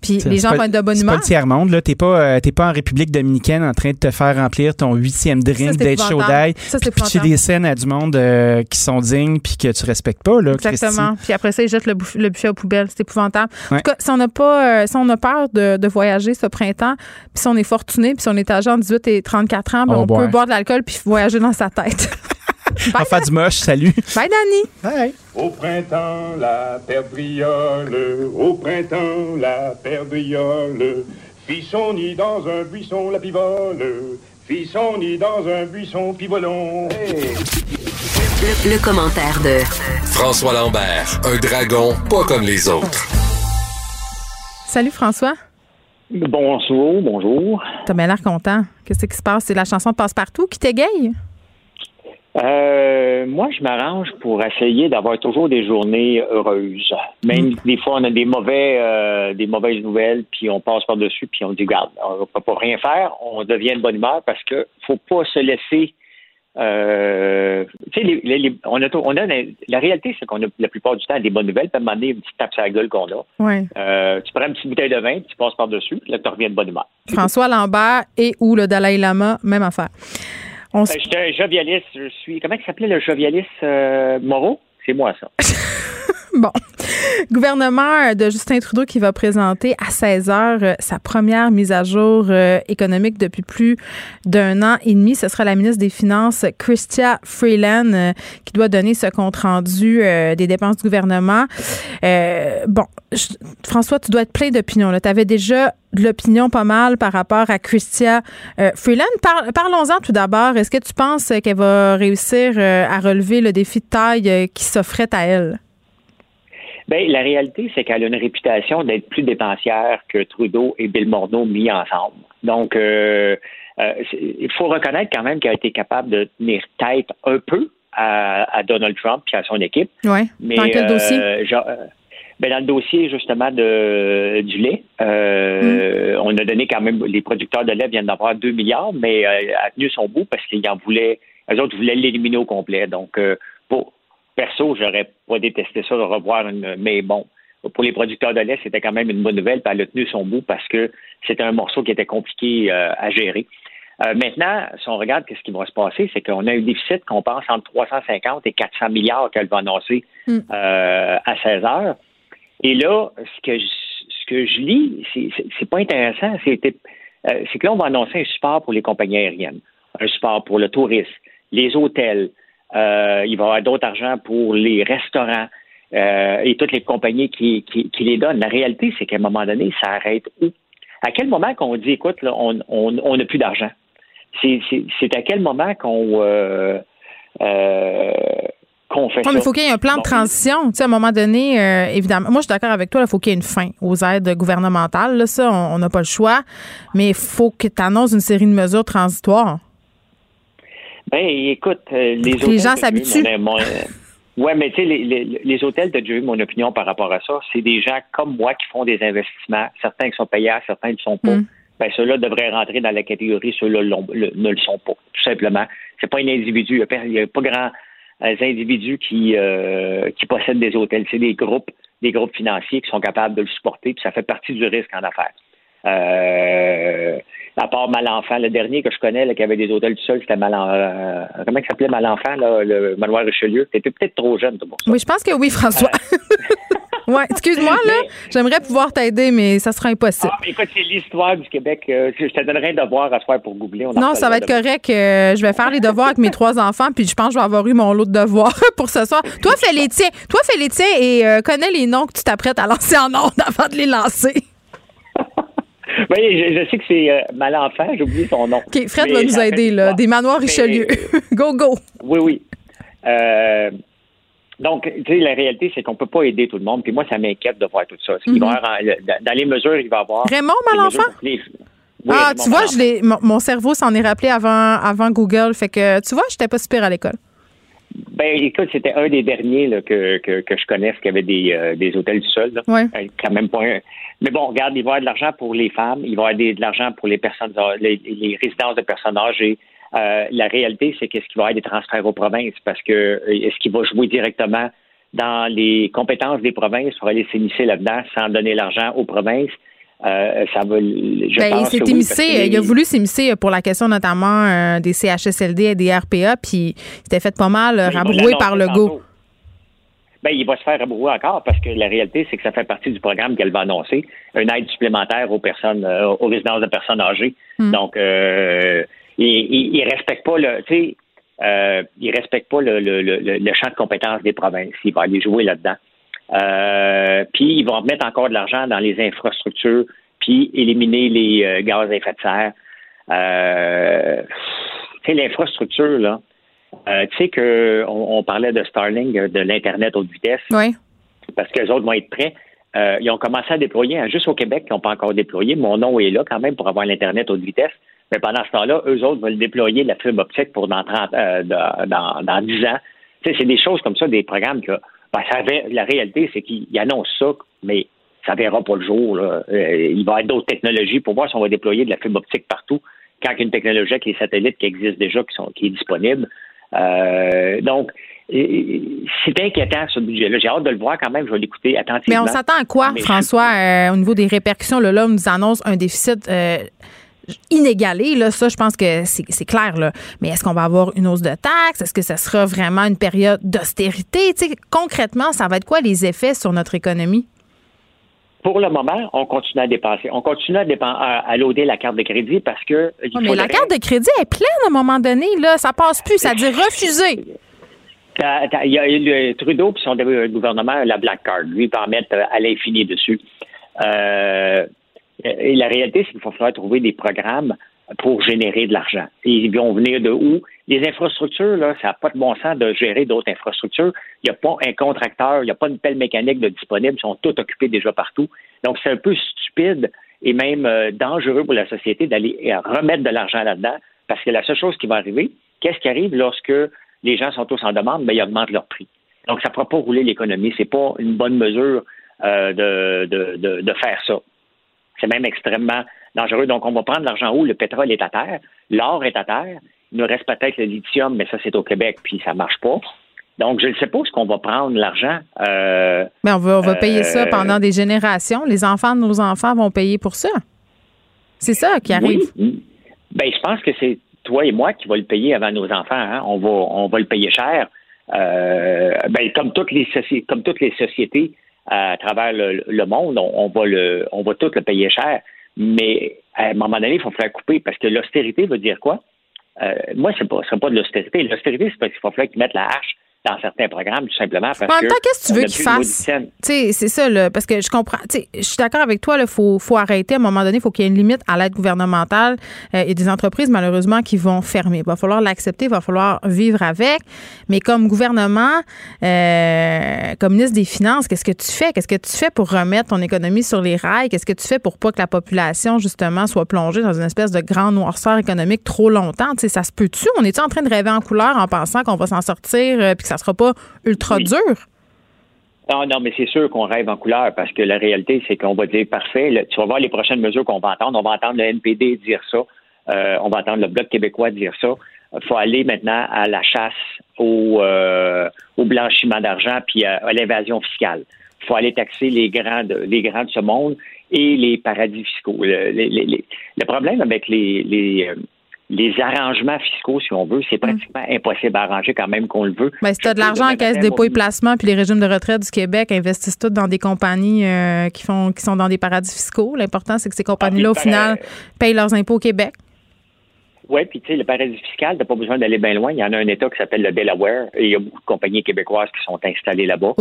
Puis les gens vont être de bonne C'est pas humeur. le tiers-monde, là. T'es pas, euh, t'es pas en République dominicaine en train de te faire remplir ton huitième drink, d'être chaud d'ail, Ça, c'est puis épouvantable. des scènes à du monde euh, qui sont dignes puis que tu respectes pas, là. Exactement. Puis après ça, ils jettent le, le buffet aux poubelles. C'est épouvantable. En Ouais. tout cas, si on n'a pas, euh, si on a peur de, de voyager ce printemps, puis si on est fortuné, puis si on est âgé entre 18 et 34 ans, ben, On peut boire de l'alcool puis voyager dans sa tête. Faire du moche, salut. Bye, Danny. Bye. Au printemps, la perdriole, au printemps, la perdriole, fit son nid dans un buisson, la pivole, fit son nid dans un buisson, pivolon. Le, le commentaire de François Lambert, un dragon pas comme les autres. Salut, François. Bonjour, bonjour. T'as bien l'air content. Qu'est-ce qui se passe? C'est la chanson de Passe-Partout qui t'égaye? Euh, moi, je m'arrange pour essayer d'avoir toujours des journées heureuses. Même des fois, on a des mauvais, euh, des mauvaises nouvelles, puis on passe par dessus, puis on dit garde, on ne peut pas rien faire. On devient de bonne humeur parce que faut pas se laisser Euh, les- les- les- on a, on a la réalité, c'est qu'on a la plupart du temps des bonnes nouvelles. Puis à un moment donné, une petite tape sur la gueule qu'on a. Tu prends une petite bouteille de vin, puis tu passes par-dessus, puis là, tu reviens de bonne humeur. François Lambert et ou le Dalai Lama, même affaire. On Ben, J'étais un jovialiste. Je suis. Comment il s'appelait le jovialiste euh, Moreau? C'est moi, ça. Bon. Gouvernement de Justin Trudeau qui va présenter à 16 heures euh, sa première mise à jour euh, économique depuis plus d'un an et demi. Ce sera la ministre des Finances, Christia Freeland, euh, qui doit donner ce compte-rendu des dépenses du gouvernement. Bon, François, tu dois être plein d'opinions. Tu avais déjà de l'opinion pas mal par rapport à Christia Freeland. Par- Parlons-en tout d'abord. Est-ce que tu penses qu'elle va réussir à relever le défi de taille qui s'offrait à elle? Ben, la réalité, c'est qu'elle a une réputation d'être plus dépensière que Trudeau et Bill Morneau mis ensemble. Donc, euh, euh, il faut reconnaître quand même qu'elle a été capable de tenir tête un peu à, à Donald Trump et à son équipe. Oui. Mais, Dans quel euh, dossier? genre, euh, ben, dans le dossier justement de du lait, euh, Mm. on a donné quand même les producteurs de lait viennent d'avoir 2 milliards, mais euh, elle a tenu son bout parce qu'ils en voulaient, eux autres voulaient l'éliminer au complet. Donc euh, pour perso, j'aurais pas détesté ça de revoir une, mais bon. Pour les producteurs de lait, c'était quand même une bonne nouvelle, puis elle a tenu son bout parce que c'était un morceau qui était compliqué euh, à gérer. Euh, maintenant, si on regarde qu'est-ce qui va se passer, c'est qu'on a un déficit qu'on pense entre 350 et 400 milliards qu'elle va annoncer Mm. euh, à 16 heures. Et là, ce que je, ce que je lis, c'est- pas intéressant. Euh, c'est que là, on va annoncer un support pour les compagnies aériennes, un support pour le tourisme, les hôtels. Euh, il va y avoir d'autres argent pour les restaurants euh, et toutes les compagnies qui, qui, qui les donnent. La réalité, c'est qu'à un moment donné, ça arrête où? À quel moment qu'on dit, écoute, là, on n'a on, on n'a plus d'argent? C'est, à quel moment qu'on euh, qu'on fait Non, mais il faut qu'il y ait un plan de transition. Tu sais, à un moment donné, euh, évidemment, moi, je suis d'accord avec toi, il faut qu'il y ait une fin aux aides gouvernementales. Là, ça, on n'a pas le choix. Mais il faut que tu annonces une série de mesures transitoires. Ben, écoute, euh, les gens s'habituent. euh, ouais, mais tu sais, les, les, les hôtels, tu as déjà eu mon opinion par rapport à ça. C'est des gens comme moi qui font des investissements. Certains qui sont payés, certains ne le sont pas. Mm. Ben, ceux-là devraient rentrer dans la catégorie, ceux-là le- ne le sont pas, tout simplement. C'est pas un individu. Il n'y a pas grand euh, individus qui, euh, qui possèdent des hôtels. C'est des groupes, des groupes financiers qui sont capables de le supporter, puis ça fait partie du risque en affaires. Euh, à part Malenfant, le dernier que je connais là, qui avait des hôtels tout seul, c'était Malenfant. Euh, comment il s'appelait Malenfant, là, le manoir Richelieu? T'étais peut-être trop jeune pour ça. Oui, je pense que oui, François. ouais, excuse-moi, là. J'aimerais pouvoir t'aider, mais ça sera impossible. Ah, mais écoute, c'est l'histoire du Québec. Euh, je te donnerai un devoir à faire pour googler. On Non, ça va être demain. correct. Euh, je vais faire les devoirs avec mes trois enfants, puis je pense que je vais avoir eu mon lot de devoirs pour ce soir. Toi, fais les tiens. Toi, fais les tiens et euh, connais les noms que tu t'apprêtes à lancer en ondes avant de les lancer. Oui, je, je sais que c'est euh, Malenfant, j'ai oublié son nom. OK, Fred Mais va nous aider, là. Des manoirs mais, Richelieu. go, go. Oui, oui. Euh, donc, tu sais, la réalité, c'est qu'on peut pas aider tout le monde. Puis moi, ça m'inquiète de voir tout ça. Il va avoir, euh, dans- les mesures, il va y avoir. Mm-hmm. Raymond Malenfant? les- Oui, ah, Raymond tu vois, Malenfant. je l'ai, mon, mon cerveau s'en est rappelé avant, avant Google. Fait que, tu vois, j'étais pas super à l'école. Ben, écoute, c'était un des derniers là, que, que, que je connaisse qui avait des, euh, des hôtels du sol. là. Ouais. Euh, Quand même pas un- Mais bon, regarde, il va y avoir de l'argent pour les femmes, il va y avoir de l'argent pour les personnes, les, les résidences de personnes âgées. Euh, la réalité, c'est qu'est-ce qu'il va y avoir des transferts aux provinces? Parce que euh, est-ce qu'il va jouer directement dans les compétences des provinces pour aller s'immiscer là-dedans sans donner l'argent aux provinces? Euh, ça va. Je Ben, il s'est oui, il a voulu s'immiscer pour la question notamment euh, des CHSLD et des RPA, puis il s'était fait pas mal euh, rabrouer par le go. Ben, il va se faire rabrouer encore parce que la réalité, c'est que ça fait partie du programme qu'elle va annoncer, une aide supplémentaire aux personnes, euh, aux résidences de personnes âgées. Hmm. Donc, il, il, il respecte pas le, tu sais, il respecte pas le, le, le, le champ de compétences des provinces. Il va aller jouer là-dedans. Euh, puis, ils vont remettre encore de l'argent dans les infrastructures, puis éliminer les euh, gaz à effet de serre. Euh, tu sais, l'infrastructure, là, euh, tu sais que on, parlait de Starlink, euh, de l'Internet haute vitesse, Oui. parce que les autres vont être prêts. Euh, ils ont commencé à déployer, hein, juste au Québec, ils n'ont pas encore déployé. Mon nom est là quand même pour avoir l'Internet haute vitesse. Mais pendant ce temps-là, eux autres veulent déployer la fibre optique pour dans 30, euh, dans, dans, dans 10 ans. Tu sais, c'est des choses comme ça, des programmes que ben, ça avait- la réalité, c'est qu'ils ils annoncent ça, mais ça verra pas le jour. Là. Euh, il va y avoir d'autres technologies pour voir si on va déployer de la fibre optique partout. quand il y a une technologie avec les satellites qui existent déjà, qui, sont, qui est disponible. Euh, donc, c'est inquiétant ce budget-là. J'ai hâte de le voir quand même. Je vais l'écouter attentivement. Mais on s'attend à quoi, François, euh, au niveau des répercussions? Là, là, on nous annonce un déficit euh, inégalé. Là, ça, je pense que c'est clair. Là. Mais est-ce qu'on va avoir une hausse de taxes? Est-ce que ce sera vraiment une période d'austérité? concrètement, ça va être quoi les effets sur notre économie? Pour le moment, on continue à dépenser. On continue à, à loader la carte de crédit parce que. mais la carte de crédit est pleine à un moment donné. Là. Ça passe plus. Ça dit refuser. Il y a le Trudeau puis son gouvernement, la Black Card. Lui, il peut en mettre euh, à l'infini dessus. Euh, et la réalité, c'est qu'il va falloir trouver des programmes pour générer de l'argent. Ils vont venir de où? Les infrastructures, là, ça n'a pas de bon sens de gérer d'autres infrastructures. Il n'y a pas un contracteur, il n'y a pas une pelle mécanique de disponible, ils sont tous occupés déjà partout. Donc, c'est un peu stupide et même euh, dangereux pour la société d'aller euh, remettre de l'argent là-dedans, parce que la seule chose qui va arriver, qu'est-ce qui arrive lorsque les gens sont tous en demande? Bien, ils augmentent leur prix. Donc, ça ne pourra pas rouler l'économie. Ce n'est pas une bonne mesure euh, de, de, de faire ça. C'est même extrêmement dangereux. Donc, on va prendre l'argent où? Le pétrole est à terre, l'or est à terre. Il nous reste peut-être le lithium, mais ça, c'est au Québec, puis ça marche pas. Donc, je ne sais pas ce qu'on va prendre l'argent. Euh, mais on va, on va payer ça euh, pendant des générations. Les enfants de nos enfants vont payer pour ça. C'est ça qui arrive. Oui. Ben, je pense que c'est toi et moi qui va le payer avant nos enfants. Hein. On va, on va le payer cher. Euh, ben, comme toutes les comme toutes les sociétés à travers le, monde, on, on, va le, on va tout le payer cher. Mais à un moment donné, il faut faire couper parce que l'austérité veut dire quoi? Euh, moi, ce ne serait pas de l'austérité. L'austérité, c'est parce qu'il faut falloir qu'ils mettent la hache dans certains programmes, tout simplement. Parce en même temps, qu'est-ce que tu veux qu'ils fassent? C'est ça, là, parce que je comprends. Je suis d'accord avec toi, il faut, faut arrêter. À un moment donné, il faut qu'il y ait une limite à l'aide gouvernementale. Euh, et des entreprises, malheureusement, qui vont fermer. Il va falloir l'accepter, il va falloir vivre avec. Mais comme gouvernement, euh, comme ministre des Finances, qu'est-ce que tu fais? Qu'est-ce que tu fais pour remettre ton économie sur les rails? Qu'est-ce que tu fais pour pas que la population, justement, soit plongée dans une espèce de grand noirceur économique trop longtemps? sais, ça se peut-tu? On est en train de rêver en couleur en pensant qu'on va s'en sortir euh, ça sera pas ultra dur. Non, non, mais c'est sûr qu'on rêve en couleur parce que la réalité, c'est qu'on va dire parfait. tu vas voir les prochaines mesures qu'on va entendre. On va entendre le NPD dire ça. Euh, on va entendre le Bloc québécois dire ça. Il faut aller maintenant à la chasse au, euh, blanchiment d'argent puis à, l'invasion fiscale. Il faut aller taxer les grands, de, les grands de ce monde et les paradis fiscaux. Le, problème avec les, euh, les arrangements fiscaux, si on veut, c'est hum. pratiquement impossible à arranger quand même qu'on le veut. Mais ben, si tu as de l'argent en caisse dépôt et placement, puis les régimes de retraite du Québec investissent tous dans des compagnies euh, qui font qui sont dans des paradis fiscaux, l'important c'est que ces compagnies-là, ah, au final, payent leurs impôts au Québec. Oui, puis tu sais, le paradis fiscal, t'as pas besoin d'aller bien loin. Il y en a un État qui s'appelle le Delaware et il y a beaucoup de compagnies québécoises qui sont installées là-bas.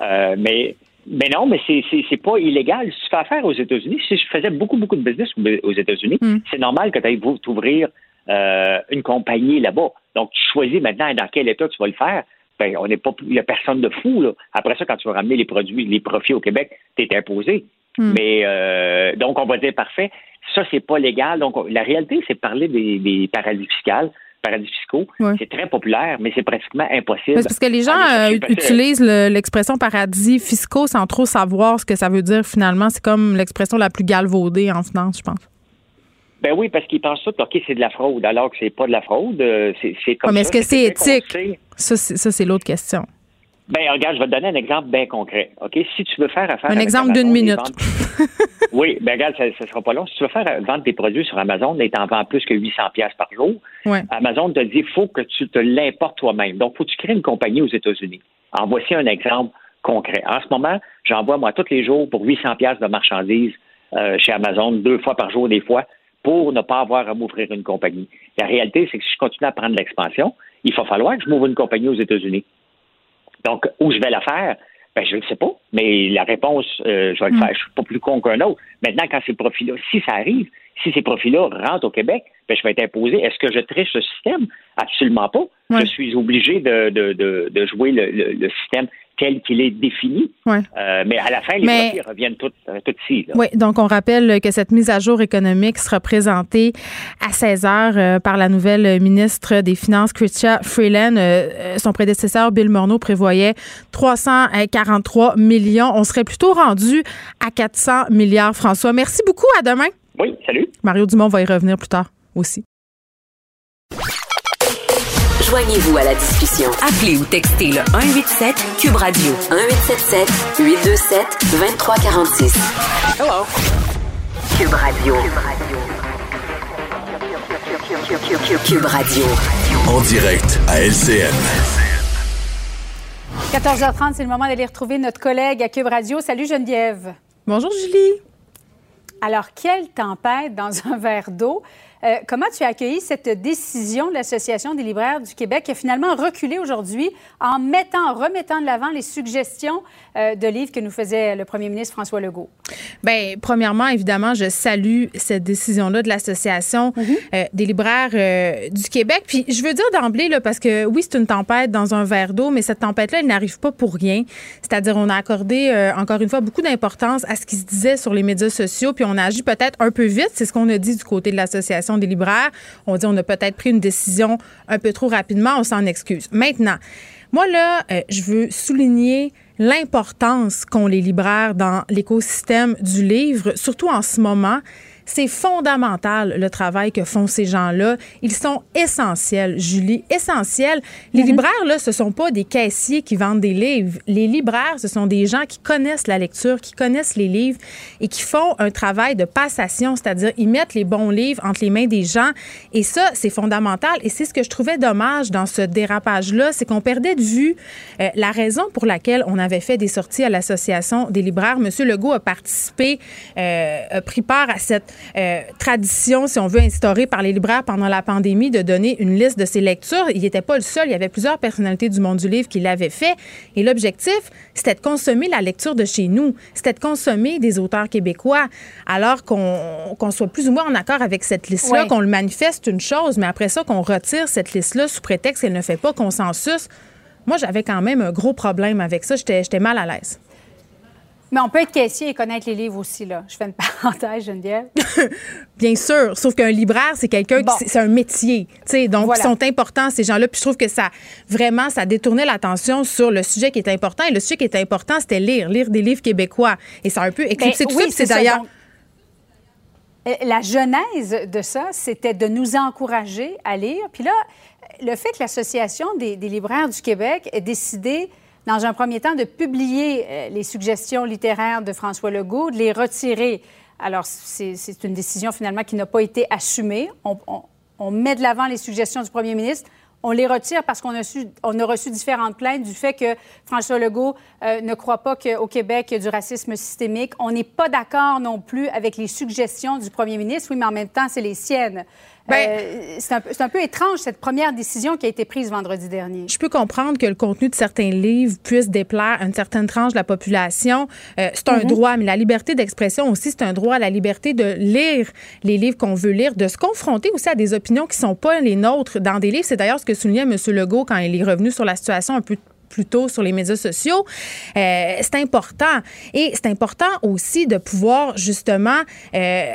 Euh, mais mais non, mais c'est, c'est, pas illégal. Si tu fais affaire aux États-Unis, si je faisais beaucoup, beaucoup de business aux États-Unis, hum. c'est normal que tu ailles t'ouvrir euh, une compagnie là-bas. Donc, tu choisis maintenant dans quel état tu vas le faire. Ben, on n'est pas, il n'y a personne de fou. Là. Après ça, quand tu vas ramener les produits, les profits au Québec, tu es imposé. Hmm. Mais euh, donc, on va dire parfait. Ça, c'est pas légal. Donc, la réalité, c'est parler des, paradis fiscaux paradis fiscaux. C'est très populaire, mais c'est pratiquement impossible. parce que les gens euh, utilisent l'expression paradis fiscaux sans trop savoir ce que ça veut dire finalement. C'est comme l'expression la plus galvaudée en finance, je pense. Ben oui, parce qu'ils pensent tout, OK, c'est de la fraude, alors que c'est pas de la fraude. Euh, c'est comme Mais est-ce que c'est éthique? Ça, c'est l'autre question. Ben, regarde, je vais te donner un exemple bien concret. OK? Si tu veux faire affaire. Un exemple d'une minute. oui, ben, regarde, ça ne sera pas long. Si tu veux faire vendre tes produits sur Amazon et t'en vends plus que 800 pièces par jour, Amazon te dit faut que tu te l'importes toi-même. Donc, il faut que tu crées une compagnie aux États-Unis. En voici un exemple concret. En ce moment, j'envoie, moi, tous les jours pour 800 pièces de marchandises euh, chez Amazon, deux fois par jour, des fois pour ne pas avoir à m'ouvrir une compagnie. La réalité, c'est que si je continue à prendre l'expansion, il va falloir que je m'ouvre une compagnie aux États-Unis. Donc, où je vais la faire, ben, je ne sais pas, mais la réponse, euh, je vais le hmm. faire. Je ne suis pas plus con qu'un autre. Maintenant, quand ces profils-là, si ça arrive, si ces profils-là rentrent au Québec, ben, je vais être imposé. Est-ce que je triche le système? Absolument pas. Je suis obligé de, jouer le, système tel qu'il est défini. Euh, mais à la fin, les mais, reviennent toutes, euh, ici. Oui, donc on rappelle que cette mise à jour économique sera présentée à 16 heures euh, par la nouvelle ministre des Finances, Chrystia Freeland. son prédécesseur, Bill Morneau, prévoyait 343 millions. On serait plutôt rendu à 400 milliards, François. Merci beaucoup. À demain. Oui, salut. Mario Dumont va y revenir plus tard. aussi. Joignez-vous à la discussion. Appelez ou textez le 187 Cube Radio 1877 827 2346. Hello. Cube Radio. Cube Radio. En direct à LCN. 14h30, c'est le moment d'aller retrouver notre collègue à Cube Radio. Salut Geneviève. Bonjour Julie. Alors, quelle tempête dans un verre d'eau? Euh, comment tu as accueilli cette décision de l'Association des libraires du Québec qui a finalement reculé aujourd'hui en mettant, en remettant de l'avant les suggestions euh, de livres que nous faisait le premier ministre François Legault? Bien, premièrement, évidemment, je salue cette décision-là de l'Association Mhm. euh, des libraires du Québec. Puis je veux dire d'emblée, parce que oui, c'est une tempête dans un verre d'eau, mais cette tempête-là, elle n'arrive pas pour rien. C'est-à-dire, on a accordé, encore une fois, beaucoup d'importance à ce qui se disait sur les médias sociaux, puis on a agi peut-être un peu vite. C'est ce qu'on a dit du côté de l'Association des libraires. On dit on a peut-être pris une décision un peu trop rapidement. On s'en excuse. Maintenant, moi, là, euh, je veux souligner l'importance qu'ont les libraires dans l'écosystème du livre, surtout en ce moment. C'est fondamental le travail que font ces gens-là. Ils sont essentiels, Julie, essentiels. Les libraires, là, ce sont pas des caissiers qui vendent des livres. Les libraires, ce sont des gens qui connaissent la lecture, qui connaissent les livres et qui font un travail de passation, c'est-à-dire ils mettent les bons livres entre les mains des gens. Et ça, c'est fondamental. Et c'est ce que je trouvais dommage dans ce dérapage-là, c'est qu'on perdait de vue euh, la raison pour laquelle on avait fait des sorties à l'Association des libraires. Monsieur Legault a participé, euh, a pris part à cette euh, tradition, si on veut, instaurée par les libraires pendant la pandémie de donner une liste de ses lectures. Il n'était pas le seul. Il y avait plusieurs personnalités du monde du livre qui l'avaient fait. Et l'objectif, c'était de consommer la lecture de chez nous. C'était de consommer des auteurs québécois. Alors qu'on soit plus ou moins en accord avec cette liste-là, qu'on le manifeste une chose, mais après ça, qu'on retire cette liste-là sous prétexte qu'elle ne fait pas consensus. Moi, j'avais quand même un gros problème avec ça. J'étais mal à l'aise. Mais on peut être caissier et connaître les livres aussi, là. Je fais une parenthèse, Geneviève. Bien sûr, sauf qu'un libraire, c'est quelqu'un Bon. qui c'est- un métier, tu sais, donc Voilà. ils sont importants ces gens-là. Puis je trouve que ça vraiment ça détournait l'attention sur le sujet qui est important. Et le sujet qui était important, c'était lire, lire des livres québécois. Et ça a un peu éclipsé Ben tout oui, ça. C'est d'ailleurs euh, La genèse de ça, c'était de nous encourager à lire. Puis là, le fait que l'Association des, des libraires du Québec ait décidé, dans un premier temps, de publier euh, les suggestions littéraires de François Legault, de les retirer. Alors, c'est une décision finalement qui n'a pas été assumée. On, met de l'avant les suggestions du premier ministre. On les retire parce qu'on a reçu différentes plaintes du fait que François Legault euh, ne croit pas qu'au Québec, il y a du racisme systémique. On n'est pas d'accord non plus avec les suggestions du premier ministre. Oui, mais en même temps, c'est les siennes. Ben- Euh, c'est un, peu- c'est un peu étrange, cette première décision qui a été prise vendredi dernier. Je peux comprendre que le contenu de certains livres puisse déplaire à une certaine tranche de la population. Euh, c'est un Mhm. droit, mais la liberté d'expression aussi, c'est un droit, la liberté de lire les livres qu'on veut lire, de se confronter aussi à des opinions qui sont pas les nôtres dans des livres. C'est d'ailleurs ce que soulignait M. Legault quand il est revenu sur la situation un peu plus tôt sur les médias sociaux. Euh, c'est important. Et c'est important aussi de pouvoir justement euh,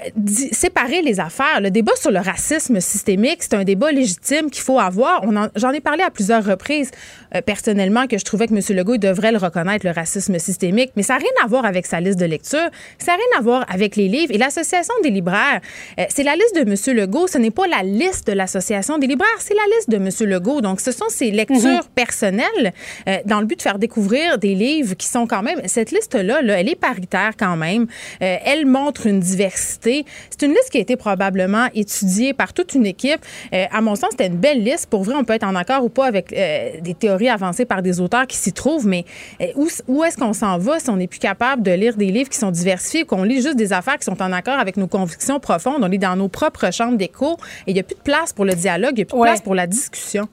séparer les affaires. Le débat sur le racisme systémique, c'est un débat légitime qu'il faut avoir. J'en ai parlé à plusieurs reprises euh, personnellement que je trouvais que M. Legault devrait le reconnaître, le racisme systémique, mais ça n'a rien à voir avec sa liste de lecture, ça n'a rien à voir avec les livres. Et l'Association des libraires, euh, c'est la liste de M. Legault, ce n'est pas la liste de l'Association des libraires, c'est la liste de M. Legault. Donc, ce sont ses lectures personnelles euh, dans le but de faire découvrir des livres qui sont quand même. Cette liste-là, là, elle est paritaire quand même. Euh, elle montre une diversité. C'est une liste qui a été probablement étudiée par toute une équipe. Euh, à mon sens, c'était une belle liste. Pour vrai, on peut être en accord ou pas avec des théories avancées par des auteurs qui s'y trouvent, mais où, où est-ce qu'on s'en va si on n'est plus capable de lire des livres qui sont diversifiés, qu'on lit juste des affaires qui sont en accord avec nos convictions profondes? On est dans nos propres chambres d'écho et il n'y a plus de place pour le dialogue, il n'y a plus de Ouais. place pour la discussion.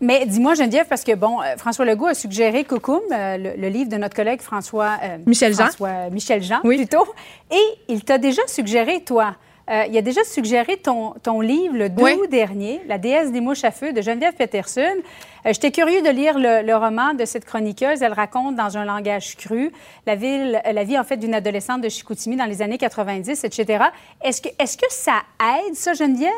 Mais dis-moi, Geneviève, parce que, bon, euh, François Legault a suggéré Coucoum, euh, le, le livre de notre collègue François... euh, Michel Jean. François- Michel Jean, plutôt. Et il t'a déjà suggéré, toi, euh, il a déjà suggéré ton, ton livre le 2 Oui. août dernier, La déesse des mouches à feu de Geneviève Peterson. Euh, J'étais curieux de lire le, le roman de cette chroniqueuse. Elle raconte dans un langage cru la, ville, la vie, en fait, d'une adolescente de Chicoutimi dans les années 90, etc. Est-ce que, est-ce que ça aide, ça, Geneviève?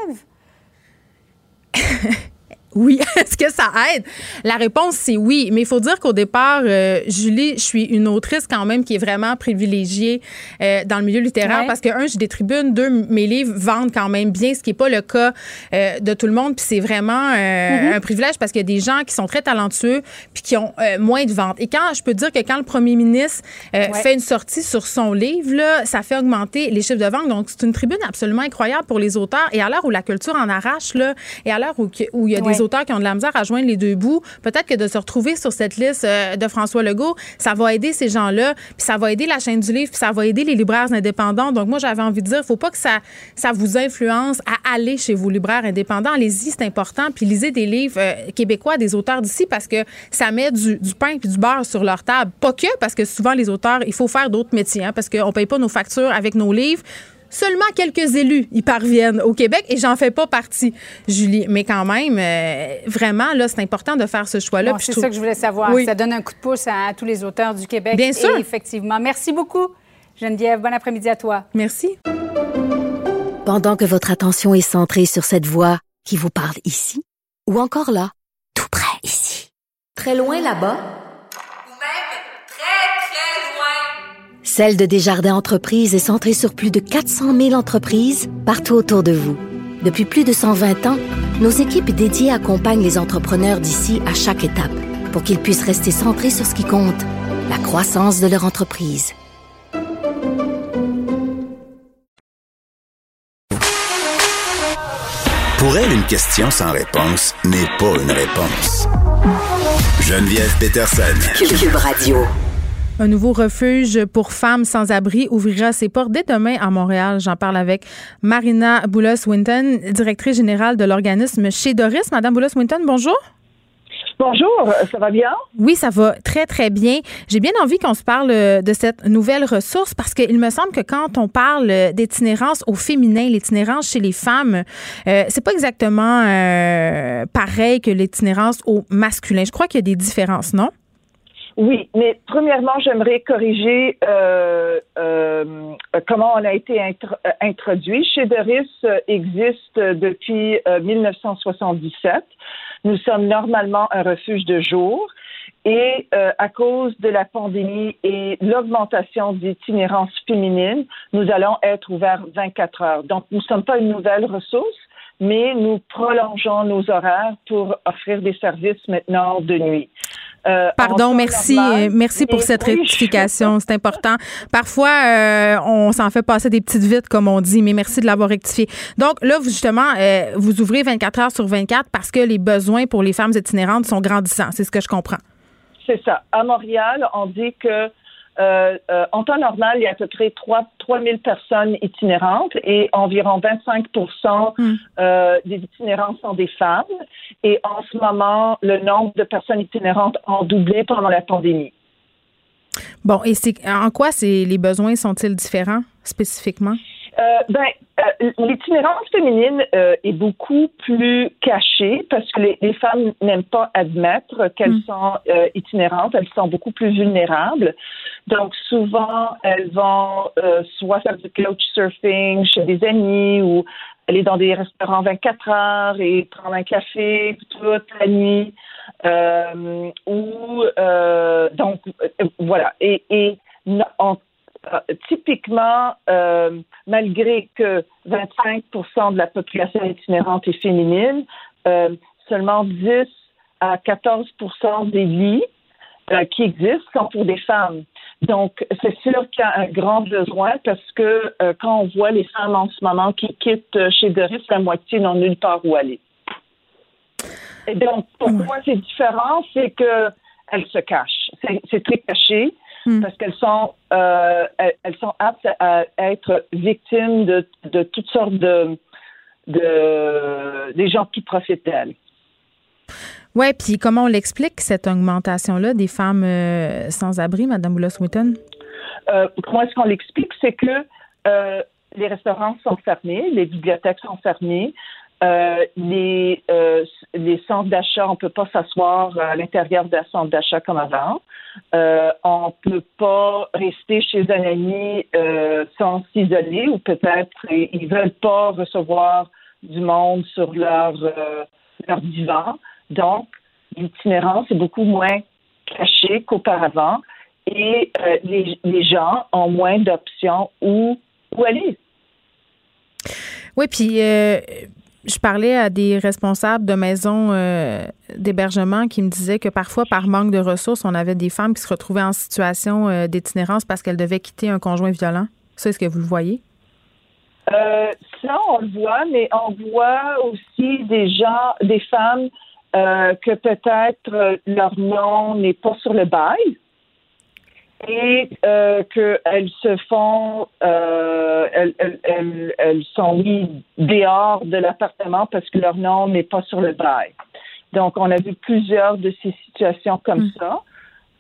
oui. Est-ce que ça aide? La réponse, c'est oui. Mais il faut dire qu'au départ, euh, Julie, je suis une autrice quand même qui est vraiment privilégiée euh, dans le milieu littéraire parce que, un, j'ai des tribunes, deux, mes livres vendent quand même bien, ce qui n'est pas le cas euh, de tout le monde. Puis c'est vraiment Mm-hmm. un privilège parce qu'il y a des gens qui sont très talentueux puis qui ont moins de ventes. Et quand je peux dire que quand le premier ministre fait une sortie sur son livre, là, ça fait augmenter les chiffres de vente. Donc, c'est une tribune absolument incroyable pour les auteurs. Et à l'heure où la culture en arrache, là, et à l'heure où, où il y a des Ouais. Auteurs qui ont de la misère à joindre les deux bouts, peut-être que de se retrouver sur cette liste euh, de François Legault, ça va aider ces gens-là, puis ça va aider la chaîne du livre, puis ça va aider les libraires indépendants. Donc moi, j'avais envie de dire, faut pas que ça, ça vous influence à aller chez vos libraires indépendants. Allez-y, c'est important. Puis lisez des livres euh, québécois, des auteurs d'ici, parce que ça met du, pain puis du beurre sur leur table. Pas que, parce que souvent, les auteurs, il faut faire d'autres métiers, hein, parce qu'on paye pas nos factures avec nos livres. Seulement quelques élus y parviennent au Québec et j'en fais pas partie, Julie. Mais quand même, euh, vraiment, là, c'est important de faire ce choix-là. Bon, c'est trouve- ça que je voulais savoir. Oui. Ça donne un coup de pouce à, tous les auteurs du Québec. Bien sûr. Et effectivement. Merci beaucoup, Geneviève. Bon après-midi à toi. Merci. Pendant que votre attention est centrée sur cette voix qui vous parle ici, ou encore là, tout près ici, très loin là-bas, Ou même très, très loin. Celle de Desjardins Entreprises est centrée sur plus de 400 000 entreprises partout autour de vous. Depuis plus de 120 ans, nos équipes dédiées accompagnent les entrepreneurs d'ici à chaque étape pour qu'ils puissent rester centrés sur ce qui compte, la croissance de leur entreprise. Pour elle, une question sans réponse n'est pas une réponse. Geneviève Peterson. Cube Radio. Un nouveau refuge pour femmes sans abri ouvrira ses portes dès demain à Montréal. J'en parle avec Marina Boulos-Winton, directrice générale de l'organisme chez Doris. Madame Boulos-Winton, bonjour. Bonjour, ça va bien? Oui, ça va très, très bien. J'ai bien envie qu'on se parle euh, de cette nouvelle ressource parce qu'il me semble que quand on parle euh, d'itinérance au féminin, l'itinérance chez les femmes, euh, c'est pas exactement euh, pareil que l'itinérance au masculin. Je crois qu'il y a des différences, non? Oui, mais premièrement, j'aimerais corriger euh, euh, comment on a été euh, introduit. Chez Doris euh, existe depuis euh, 1977. Nous sommes normalement un refuge de jour. Et à cause de la pandémie et l'augmentation d'itinérance féminine, nous allons être ouverts 24 heures. Donc, nous ne sommes pas une nouvelle ressource, mais nous prolongeons nos horaires pour offrir des services maintenant de nuit. Euh, Pardon, merci, euh, merci pour cette oui, rectification, c'est important. Parfois, euh, on s'en fait passer des petites vites, comme on dit, mais merci de l'avoir rectifié. Donc là, vous, justement, euh, vous ouvrez 24 heures sur 24 parce que les besoins pour les femmes itinérantes sont grandissants, c'est ce que je comprends. C'est ça. À Montréal, on dit que euh, euh, en temps normal, il y a à peu près 3, 000 personnes itinérantes et environ 25% euh, des itinérants sont des femmes. Et en ce moment, le nombre de personnes itinérantes ont doublé pendant la pandémie. Bon, et c'est en quoi les besoins sont-ils différents spécifiquement? Euh, ben, euh, l'itinérance féminine euh, est beaucoup plus cachée parce que les, les femmes n'aiment pas admettre qu'elles sont euh, itinérantes, elles sont beaucoup plus vulnérables. Donc souvent, elles vont soit faire du couchsurfing chez des amis ou aller dans des restaurants 24 heures et prendre un café toute la nuit. Ou donc voilà et, et on- typiquement, euh, malgré que 25% de la population itinérante est féminine, euh, seulement 10 à 14% des lits euh, qui existent sont pour des femmes. Donc, c'est sûr qu'il y a un grand besoin parce que euh, quand on voit les femmes en ce moment qui quittent chez Doris, la moitié n'ont nulle part où aller. Et donc, pourquoi c'est différent? C'est que elles se cachent. C'est très caché parce qu'elles sont, euh, elles, elles sont aptes à être victimes de, de toutes sortes de, de des gens qui profitent d'elles. Oui, puis comment on l'explique, cette augmentation-là des femmes euh, sans abri, Mme Boulos-Witton? Euh, comment est-ce qu'on l'explique? C'est que euh, les restaurants sont fermés, les bibliothèques sont fermées, euh, les, euh, les centres d'achat, on ne peut pas s'asseoir à l'intérieur d'un centre d'achat comme avant. Euh, on ne peut pas rester chez un ami sans s'isoler ou peut-être ils ne veulent pas recevoir du monde sur leur leur divan. Donc, l'itinérance est beaucoup moins cachée qu'auparavant et les, les, gens ont moins d'options où, où aller. Oui, puis je parlais à des responsables de maisons euh, d'hébergement qui me disaient que parfois, par manque de ressources, on avait des femmes qui se retrouvaient en situation euh, d'itinérance parce qu'elles devaient quitter un conjoint violent. Ça, est-ce que vous le voyez? Euh, ça, on le voit, mais on voit aussi des gens, des femmes que peut-être leur nom n'est pas sur le bail et euh, qu'elles se font, euh, elles, elles, elles, sont mises dehors de l'appartement parce que leur nom n'est pas sur le bail. Donc, on a vu plusieurs de ces situations comme mm. ça.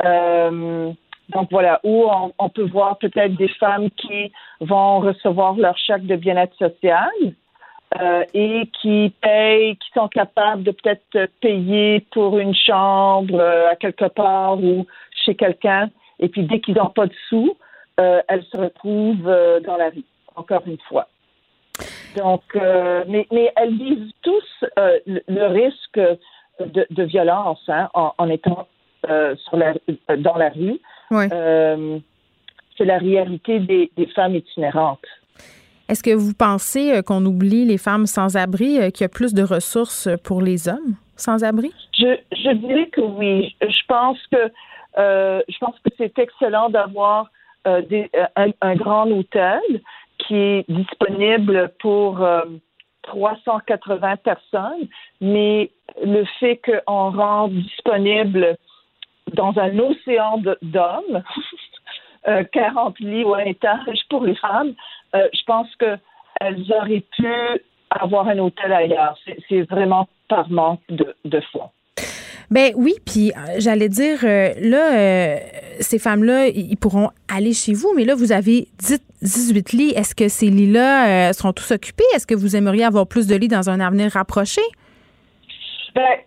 Euh, donc voilà, où on, on peut voir peut-être des femmes qui vont recevoir leur chèque de bien-être social euh, et qui payent, qui sont capables de peut-être payer pour une chambre euh, à quelque part ou chez quelqu'un et puis dès qu'ils n'ont pas de sous, euh, elles se retrouvent euh, dans la rue, encore une fois. Donc, euh, mais, mais elles vivent tous euh, le, risque de, de violence hein, en, en, étant euh, sur la, dans la rue. Oui. C'est la réalité des, des femmes itinérantes. Est-ce que vous pensez qu'on oublie les femmes sans abri, qu'il y a plus de ressources pour les hommes sans abri? Je, je dirais que oui. Je pense que euh, je pense que c'est excellent d'avoir euh, euh, un, un, grand hôtel qui est disponible pour 380 personnes, mais le fait qu'on rende disponible dans un océan d'hommes 40 lits ou un étage pour les femmes, je pense qu'elles auraient pu avoir un hôtel ailleurs. C'est vraiment par manque de, de fonds. Ben oui, puis euh, j'allais dire, euh, là, euh, ces femmes-là, ils pourront aller chez vous, mais là, vous avez 18 lits. Est-ce que ces lits-là seront tous occupés? Est-ce que vous aimeriez avoir plus de lits dans un avenir rapproché? Ben,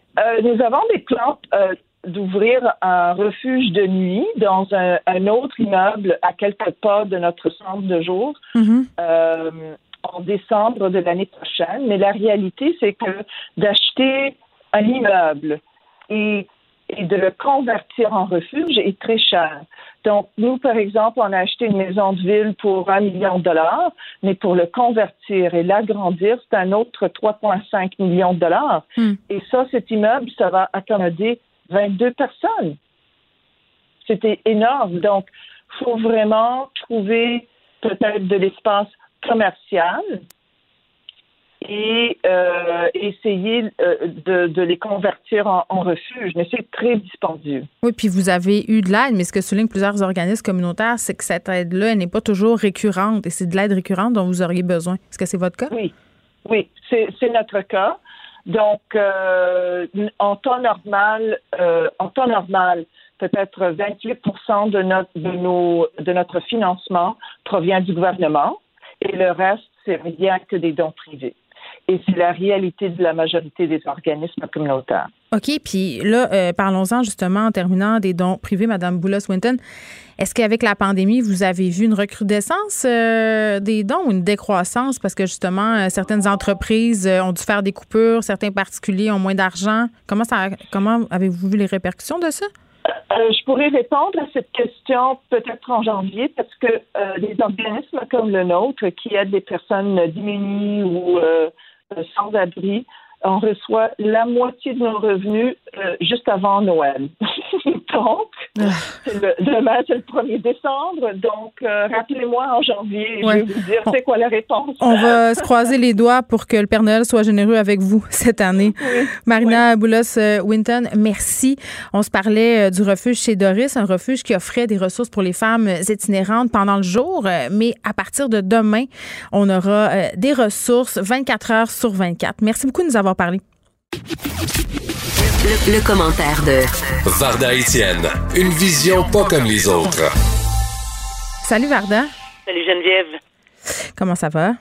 nous avons des plans d'ouvrir un refuge de nuit dans un, autre immeuble à quelques pas de notre centre de jour. Mm-hmm. en décembre de l'année prochaine. Mais la réalité, c'est que d'acheter un immeuble et, et de le convertir en refuge est très cher. Donc, nous, par exemple, on a acheté une maison de ville pour un million de dollars, mais pour le convertir et l'agrandir, c'est un autre 3,5 millions de dollars. Hmm. Et ça, cet immeuble, ça va accommoder 22 personnes. C'était énorme. Donc, il faut vraiment trouver peut-être de l'espace commercial et euh, essayer euh, de, de, les convertir en, en refuge. Mais c'est très dispendieux. Oui, puis vous avez eu de l'aide, mais ce que soulignent plusieurs organismes communautaires, c'est que cette aide-là n'est pas toujours récurrente et c'est de l'aide récurrente dont vous auriez besoin. Est-ce que c'est votre cas? Oui, oui, c'est notre cas. Donc, euh, en temps normal, en temps normal, peut-être 28 de notre, de, nos, de notre financement provient du gouvernement et le reste, c'est rien que des dons privés et c'est la réalité de la majorité des organismes communautaires. OK, puis là, euh, parlons-en justement en terminant des dons privés, Madame Boulos-Winton. Est-ce qu'avec la pandémie, vous avez vu une recrudescence euh, des dons ou une décroissance? Parce que justement, euh, certaines entreprises ont dû faire des coupures, certains particuliers ont moins d'argent? Comment, ça, comment avez-vous vu les répercussions de ça? je pourrais répondre à cette question peut-être en janvier parce que les organismes comme le nôtre qui aident des personnes diminuées ou euh, sans-abri, on reçoit la moitié de nos revenus euh, juste avant Noël. donc, ah. demain, c'est le 1er décembre. Donc, euh, rappelez-moi en janvier je vais vous dire c'est quoi la réponse. On va se croiser les doigts pour que le Père Noël soit généreux avec vous cette année. Marina Boulos-Winton, merci. On se parlait du refuge chez Doris, un refuge qui offrait des ressources pour les femmes itinérantes pendant le jour. Mais à partir de demain, on aura des ressources 24 heures sur 24. Merci beaucoup de nous avoir parlé. Le, commentaire de Varda Etienne, une vision pas comme les autres. Salut Varda. Salut Geneviève. Comment ça va?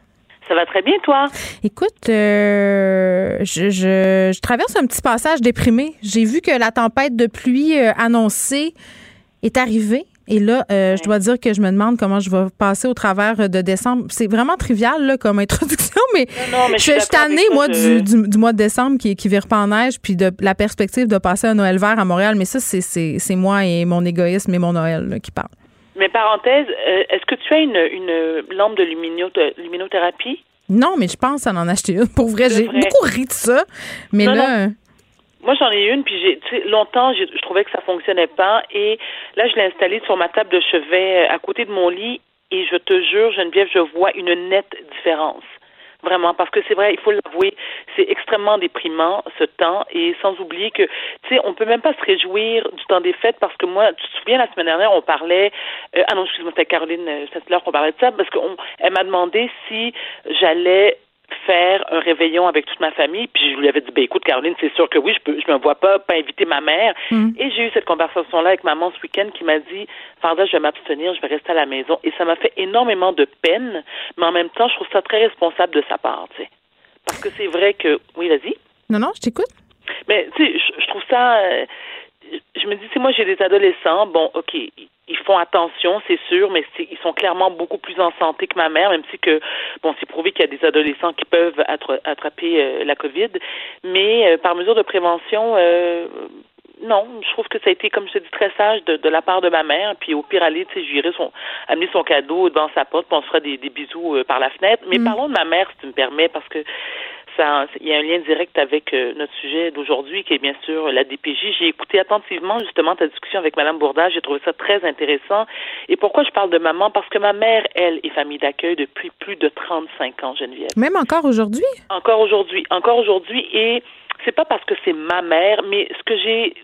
Ça va très bien, toi? Écoute, euh, je, je, traverse un petit passage déprimé. J'ai vu que la tempête de pluie euh, annoncée est arrivée. Et là, euh, je dois dire que je me demande comment je vais passer au travers de décembre. C'est vraiment trivial là, comme introduction, mais, Non, non, mais je suis je suis d'accord tannée, moi, du, du- du mois de décembre qui, qui vire pas en neige, puis de la perspective de passer un Noël vert à Montréal. Mais ça, c'est- moi et mon égoïsme et mon Noël là, qui parlent. Mais parenthèse, euh, est-ce que tu as une, une lampe de lumino- de luminothérapie? Non, mais je pense à en acheter une. Pour vrai, j'ai beaucoup ri de ça. Mais Non, là, Moi, j'en ai une, puis j'ai, longtemps, je trouvais que ça fonctionnait pas, et là, je l'ai installée sur ma table de chevet euh, à côté de mon lit, et je te jure, Geneviève, je vois une nette différence. Vraiment, parce que c'est vrai, il faut l'avouer, c'est extrêmement déprimant ce temps, et sans oublier que, tu sais, on peut même pas se réjouir du temps des fêtes, parce que moi, tu te souviens, la semaine dernière, on parlait, euh, ah non, excuse-moi, c'était Caroline euh, Saint-Hilaire qu'on parlait de ça, parce qu'elle m'a demandé si j'allais faire un réveillon avec toute ma famille, puis je lui avais dit, ben écoute, Caroline, c'est sûr que oui, je peux, je me vois pas pas inviter ma mère. Et j'ai eu cette conversation-là avec maman ce week-end qui m'a dit, Farda, je vais m'abstenir, je vais rester à la maison. Et ça m'a fait énormément de peine, mais en même temps, je trouve ça très responsable de sa part, tu sais. Parce que c'est vrai que, oui, vas-y. non, non, je t'écoute. Mais tu sais, je, je trouve ça. euh, je me dis, si moi j'ai des adolescents, bon, ok, ils- font attention, c'est sûr, mais ils sont clairement beaucoup plus en santé que ma mère, même si que, bon, c'est prouvé qu'il y a des adolescents qui peuvent attra- attraper euh, la COVID, mais euh, par mesure de prévention. euh, non, je trouve que ça a été, comme je te dis, très sage de, de la part de ma mère. Puis au pire, aller, tu sais, j'irai son, amener son cadeau devant sa porte, puis on se fera des, des bisous euh, par la fenêtre. Mais parlons de ma mère, si tu me permets, parce que ça, il y a un lien direct avec euh, notre sujet d'aujourd'hui, qui est bien sûr la DPJ. J'ai écouté attentivement justement ta discussion avec Madame Bourdage. J'ai trouvé ça très intéressant. Et pourquoi je parle de maman? Parce que ma mère, elle, est famille d'accueil depuis plus de 35 ans, Geneviève. Même encore aujourd'hui? Encore aujourd'hui, encore aujourd'hui, et c'est pas parce que c'est ma mère, mais ce que j'ai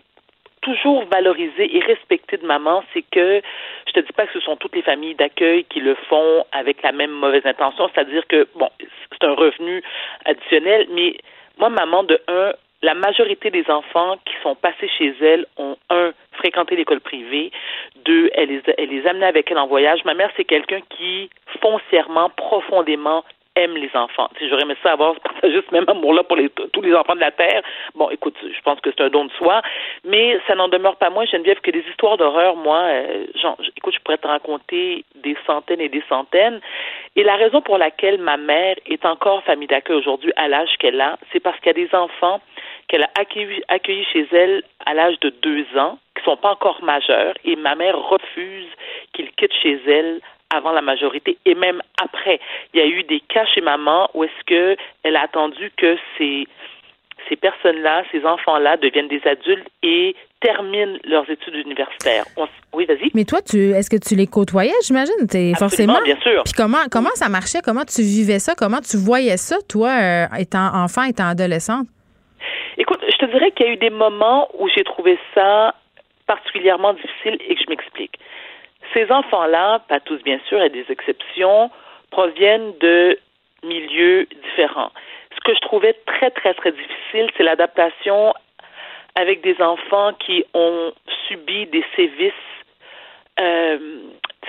toujours valorisé et respecté de maman, c'est que je te dis pas que ce sont toutes les familles d'accueil qui le font avec la même mauvaise intention, c'est-à-dire que bon, c'est un revenu additionnel, mais moi, maman, de un, la majorité des enfants qui sont passés chez elle ont un fréquenté l'école privée, deux, elle les, elle les amenait avec elle en voyage. Ma mère, c'est quelqu'un qui foncièrement, profondément aime les enfants. Sais, J'aurais aimé ça avoir partager ce même amour-là pour les, tous les enfants de la Terre. Bon, écoute, je pense que c'est un don de soi, mais ça n'en demeure pas moins, Geneviève, que des histoires d'horreur, moi, euh, genre, écoute, je pourrais te raconter des centaines et des centaines. Et la raison pour laquelle ma mère est encore famille d'accueil aujourd'hui à l'âge qu'elle a, c'est parce qu'il y a des enfants qu'elle a accueillis chez elle à l'âge de deux ans, qui sont pas encore majeurs, et ma mère refuse qu'ils quittent chez elle avant la majorité et même après. Il y a eu des cas chez maman où est-ce que elle a attendu que ces ces personnes-là, ces enfants-là deviennent des adultes et terminent leurs études universitaires. On oui, vas-y. Mais toi, tu est-ce que tu les côtoyais, j'imagine? T'es forcément. bien sûr. Puis comment, comment ça marchait? Comment tu vivais ça? Comment tu voyais ça, toi, euh, étant enfant, étant adolescente? Écoute, je te dirais qu'il y a eu des moments où j'ai trouvé ça particulièrement difficile et que je m'explique. Ces enfants-là, pas tous bien sûr, a des exceptions, proviennent de milieux différents. Ce que je trouvais très, très, très difficile, c'est l'adaptation avec des enfants qui ont subi des sévices, euh,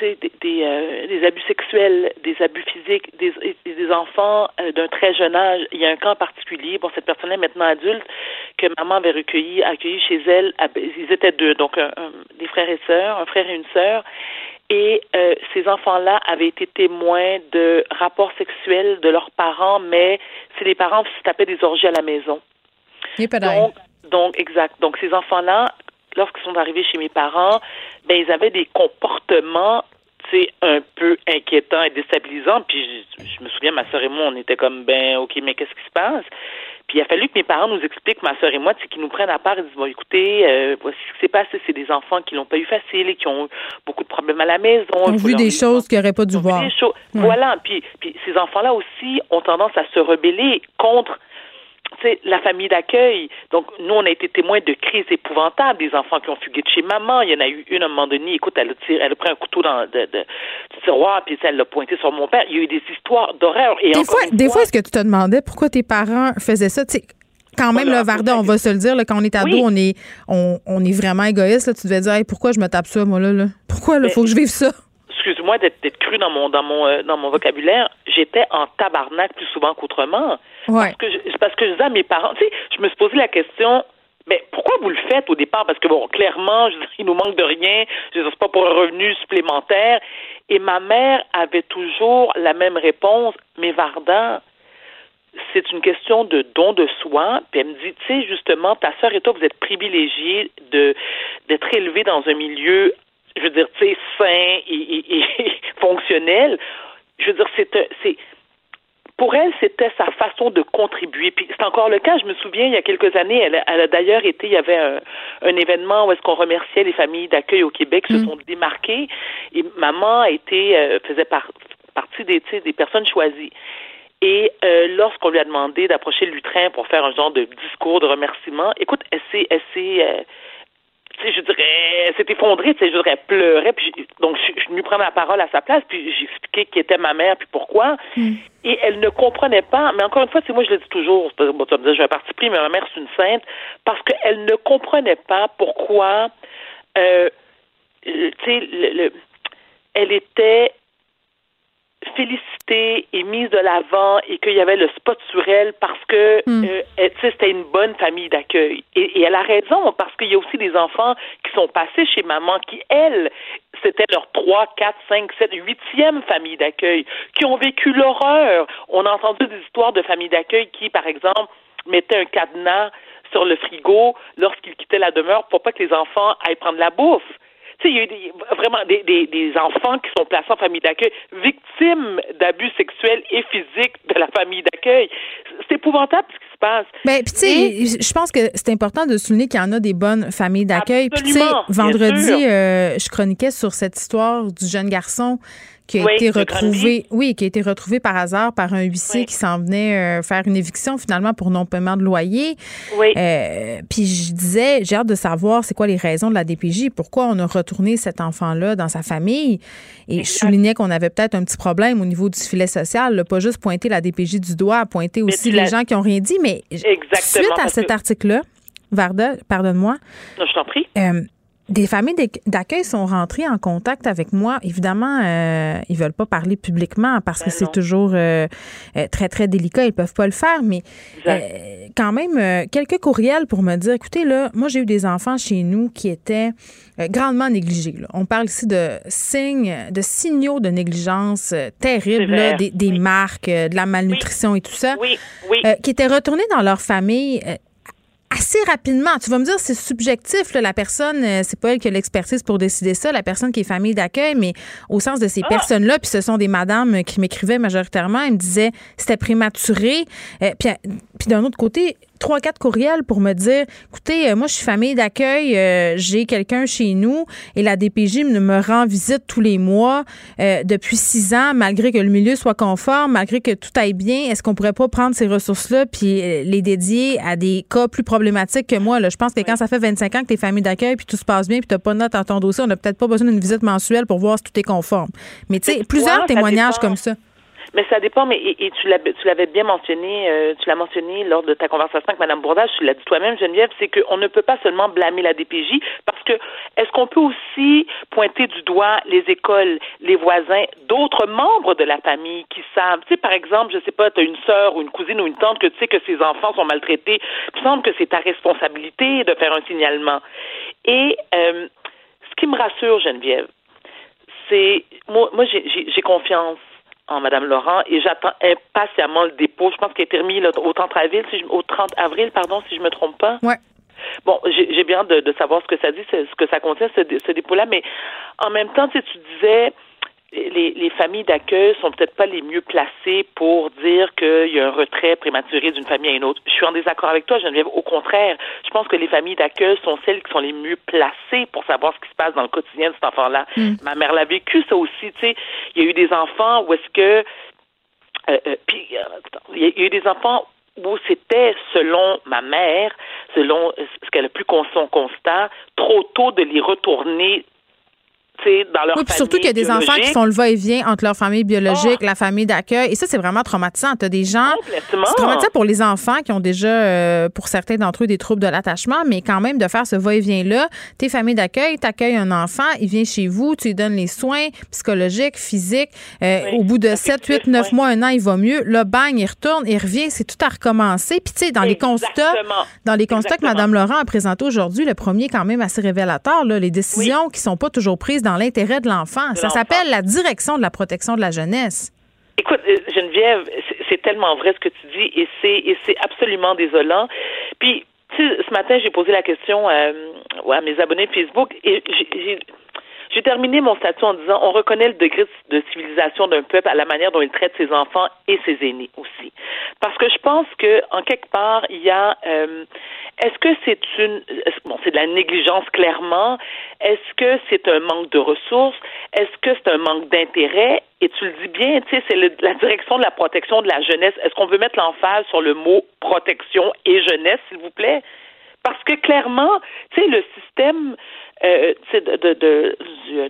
des, des, euh, des abus sexuels, des abus physiques, des, des enfants euh, d'un très jeune âge. Il y a un cas en particulier, bon, cette personne-là est maintenant adulte, que maman avait recueilli, accueilli chez elle. à- Ils étaient deux, donc un- un- des frères et sœurs, un frère et une sœur. Et euh, ces enfants-là avaient été témoins de rapports sexuels de leurs parents, mais c'est les parents qui se tapaient des orgies à la maison. Donc, donc, exact. Donc, ces enfants-là, lorsqu'ils sont arrivés chez mes parents, ben, ils avaient des comportements, un peu inquiétants et déstabilisants. Puis, je, je me souviens, ma sœur et moi, on était comme, ben, OK, mais qu'est-ce qui se passe? Puis, il a fallu que mes parents nous expliquent, ma sœur et moi, qu'ils nous prennent à part et disent, bon, écoutez, euh, voici ce qui s'est passé. C'est des enfants qui l'ont pas eu facile et qui ont eu beaucoup de problèmes à la maison. Ils ont vu des choses qu'ils n'auraient pas dû voir. des choses. Ouais. Voilà. Puis, puis ces enfants-là aussi ont tendance à se rebeller contre la famille d'accueil. Donc, nous, on a été témoins de crises épouvantables, des enfants qui ont fugué de chez maman. Il y en a eu une à un moment donné, écoute, elle a, tiré, elle a pris un couteau dans, de, de- du tiroir, puis elle l'a pointé sur mon père. Il y a eu des histoires d'horreur. Et Des fois, des fois, est-ce que tu te demandais pourquoi tes parents faisaient ça? Quand même, le Varda, on va se le dire, là, quand on est ado, Oui. on est on, on est vraiment égoïste. Là. Tu devais dire, Hey, pourquoi je me tape ça, moi, là? là? Pourquoi, là, Mais- faut que je vive ça? Excuse-moi d'être cru dans mon dans mon euh, dans mon vocabulaire, j'étais en tabarnak plus souvent qu'autrement. Ouais. Parce que je, c'est parce que je disais à mes parents, tu sais, je me suis posé la question, mais pourquoi vous le faites au départ? Parce que, bon, clairement, je veux dire, il nous manque de rien. Je veux dire, pas pour un revenu supplémentaire. Et ma mère avait toujours la même réponse. Mais Varda, c'est une question de don de soi. Puis elle me dit, tu sais, justement, ta sœur et toi, vous êtes privilégiés de d'être élevés dans un milieu, je veux dire, tu sais, sain et, et- et fonctionnel. Je veux dire, c'est c'est pour elle, c'était sa façon de contribuer. Puis c'est encore le cas. Je me souviens, il y a quelques années, elle, a- elle a d'ailleurs été, il y avait un, un événement où est-ce qu'on remerciait les familles d'accueil au Québec qui se sont démarquées. Et maman a été, euh, faisait par- partie des, des personnes choisies. Et euh, lorsqu'on lui a demandé d'approcher le lutrin pour faire un genre de discours de remerciement, écoute, elle s'est, elle s'est, euh, sais, je dirais, s'est effondrée, tu sais, je dirais, elle pleurait, puis donc je, je suis venue prendre la parole à sa place, puis j'ai expliqué qui était ma mère, puis pourquoi, et elle ne comprenait pas, mais encore une fois, c'est moi je le dis toujours, bon, tu vas me dire, j'ai un parti pris, mais ma mère c'est une sainte, parce qu'elle ne comprenait pas pourquoi, euh, euh, tu sais, le- le- elle était félicitée et mise de l'avant et qu'il y avait le spot sur elle parce que euh, tu sais, c'était une bonne famille d'accueil. Et, et elle a raison parce qu'il y a aussi des enfants qui sont passés chez maman qui, elles, c'était leur 3, 4, 5, 7, huitième famille d'accueil, qui ont vécu l'horreur. On a entendu des histoires de familles d'accueil qui, par exemple, mettaient un cadenas sur le frigo lorsqu'ils quittaient la demeure pour pas que les enfants aillent prendre la bouffe. Tu sais, il y a eu des- vraiment des, des, des enfants qui sont placés en famille d'accueil, victimes d'abus sexuels et physiques de la famille d'accueil. C'est épouvantable ce qui se passe. Ben, puis tu sais, je pense que c'est important de souligner qu'il y en a des bonnes familles d'accueil. Puis tu sais, vendredi, euh, je chroniquais sur cette histoire du jeune garçon qui a Oui, été retrouvé, oui, qui a été retrouvé par hasard par un huissier qui s'en venait euh, faire une éviction finalement pour non-paiement de loyer. Oui. Euh, puis je disais, j'ai hâte de savoir c'est quoi les raisons de la DPJ, pourquoi on a retourné cet enfant-là dans sa famille. Et je soulignais qu'on avait peut-être un petit problème au niveau du filet social, là, pas juste pointer la DPJ du doigt, pointer aussi les gens qui ont rien dit, mais Exactement, suite à cet que- article-là, Varda, pardonne-moi, Non, je t'en prie. euh, des familles d'ac- d'accueil sont rentrées en contact avec moi. Évidemment, euh, ils veulent pas parler publiquement parce que Ben c'est toujours euh, euh, très, très délicat. Ils peuvent pas le faire, mais euh, quand même, euh, quelques courriels pour me dire, écoutez, là, moi, j'ai eu des enfants chez nous qui étaient euh, grandement négligés. là. On parle ici de signes, de signaux de négligence terribles, là, des, des marques, de la malnutrition et tout ça, Oui, oui. euh, qui étaient retournés dans leur famille. Assez rapidement. Tu vas me dire, c'est subjectif. là. La personne, euh, c'est pas elle qui a l'expertise pour décider ça, la personne qui est famille d'accueil, mais au sens de Ah! ces personnes-là, puis ce sont des madames qui m'écrivaient majoritairement, elles me disaient c'était prématuré. Euh, puis, euh, puis d'un autre côté, trois, quatre courriels pour me dire écoutez, euh, moi, je suis famille d'accueil, euh, j'ai quelqu'un chez nous et la DPJ me, me rend visite tous les mois euh, depuis six ans, malgré que le milieu soit conforme, malgré que tout aille bien. Est-ce qu'on pourrait pas prendre ces ressources-là puis les dédier à des cas plus problématiques que moi? Là? Je pense que quand ça fait 25 ans que tu es famille d'accueil puis tout se passe bien puis tu pas de note dans ton dossier, on n'a peut-être pas besoin d'une visite mensuelle pour voir si tout est conforme. Mais tu sais, plusieurs témoignages comme ça. Mais ça dépend, mais et, et tu l'avais bien mentionné, euh, tu l'as mentionné lors de ta conversation avec Mme Bourdage, tu l'as dit toi-même, Geneviève, c'est qu'on ne peut pas seulement blâmer la DPJ, parce que est-ce qu'on peut aussi pointer du doigt les écoles, les voisins, d'autres membres de la famille qui savent, tu sais, par exemple, je sais pas, tu as une sœur ou une cousine ou une tante que tu sais que ses enfants sont maltraités, il me semble que c'est ta responsabilité de faire un signalement. Et euh, ce qui me rassure, Geneviève, c'est moi, moi j'ai confiance en Mme Laurent et j'attends impatiemment le dépôt. Je pense qu'il été remis là, au 30 avril, si je, au 30 avril, pardon, si je me trompe pas. Ouais. Bon, j'ai bien de, de savoir ce que ça dit, ce, ce que ça contient, ce, ce dépôt-là, mais en même temps, tu disais, les, les familles d'accueil sont peut-être pas les mieux placées pour dire qu'il y a un retrait prématuré d'une famille à une autre. Je suis en désaccord avec toi, Geneviève. Au contraire, je pense que les familles d'accueil sont celles qui sont les mieux placées pour savoir ce qui se passe dans le quotidien de cet enfant-là. Mm. Ma mère l'a vécu, ça aussi, tu sais. Il y a eu des enfants où est-ce que... euh, euh, puis, euh, il y a eu des enfants où c'était, selon ma mère, selon ce qu'elle a pu son constat, trop tôt de les retourner dans leur oui, puis surtout qu'il y a des enfants qui font le va-et-vient entre leur famille biologique, Ah. la famille d'accueil. Et ça, c'est vraiment traumatisant. Tu as des gens. C'est traumatisant pour les enfants qui ont déjà, euh, pour certains d'entre eux, des troubles de l'attachement, mais quand même de faire ce va-et-vient-là. Tes familles d'accueil, t'accueilles un enfant, il vient chez vous, tu lui donnes les soins psychologiques, physiques. Euh, au bout de 7, 8, 9 mois, un an, il va mieux. Là, bang, il retourne, il revient, c'est tout à recommencer. Puis, tu sais, dans les constats, dans les constats que Mme Laurent a présentés aujourd'hui, le premier, quand même, assez révélateur, là, les décisions qui sont pas toujours prises dans l'intérêt de l'enfant. Ça s'appelle la direction de la protection de la jeunesse. Écoute, euh, Geneviève, c'est- tellement vrai ce que tu dis et c'est et c'est absolument désolant. Puis, tu sais, ce matin, j'ai posé la question ouais, à mes abonnés Facebook et j'ai- j'ai terminé mon statut en disant on reconnaît le degré de civilisation d'un peuple à la manière dont il traite ses enfants et ses aînés aussi. Parce que je pense que en quelque part, il y a euh, est-ce que c'est une bon, c'est de la négligence clairement, est-ce que c'est un manque de ressources, est-ce que c'est un manque d'intérêt? Et tu le dis bien, tu sais, c'est la direction de la protection de la jeunesse. Est-ce qu'on veut mettre l'emphase sur le mot protection et jeunesse, s'il vous plaît? Parce que clairement, tu sais, le système euh, de, de, de-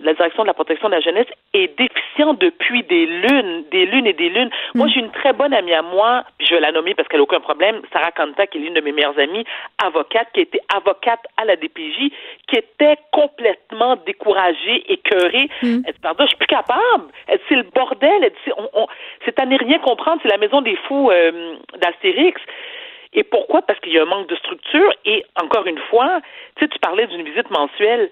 de la direction de la protection de la jeunesse est déficient depuis des lunes, des lunes et des lunes. Moi, j'ai une très bonne amie à moi, puis je vais la nommer parce qu'elle n'a aucun problème, Sarah Kanta, qui est l'une de mes meilleures amies, avocate, qui était avocate à la DPJ, qui était complètement découragée, écœurée. Elle dit, pardon, je suis plus capable. Elle dit, c'est le bordel. Elle dit, on- on- c'est à ne rien comprendre, c'est la maison des fous euh, d'Astérix. Et pourquoi? Parce qu'il y a un manque de structure. Et encore une fois, tu sais, tu parlais d'une visite mensuelle.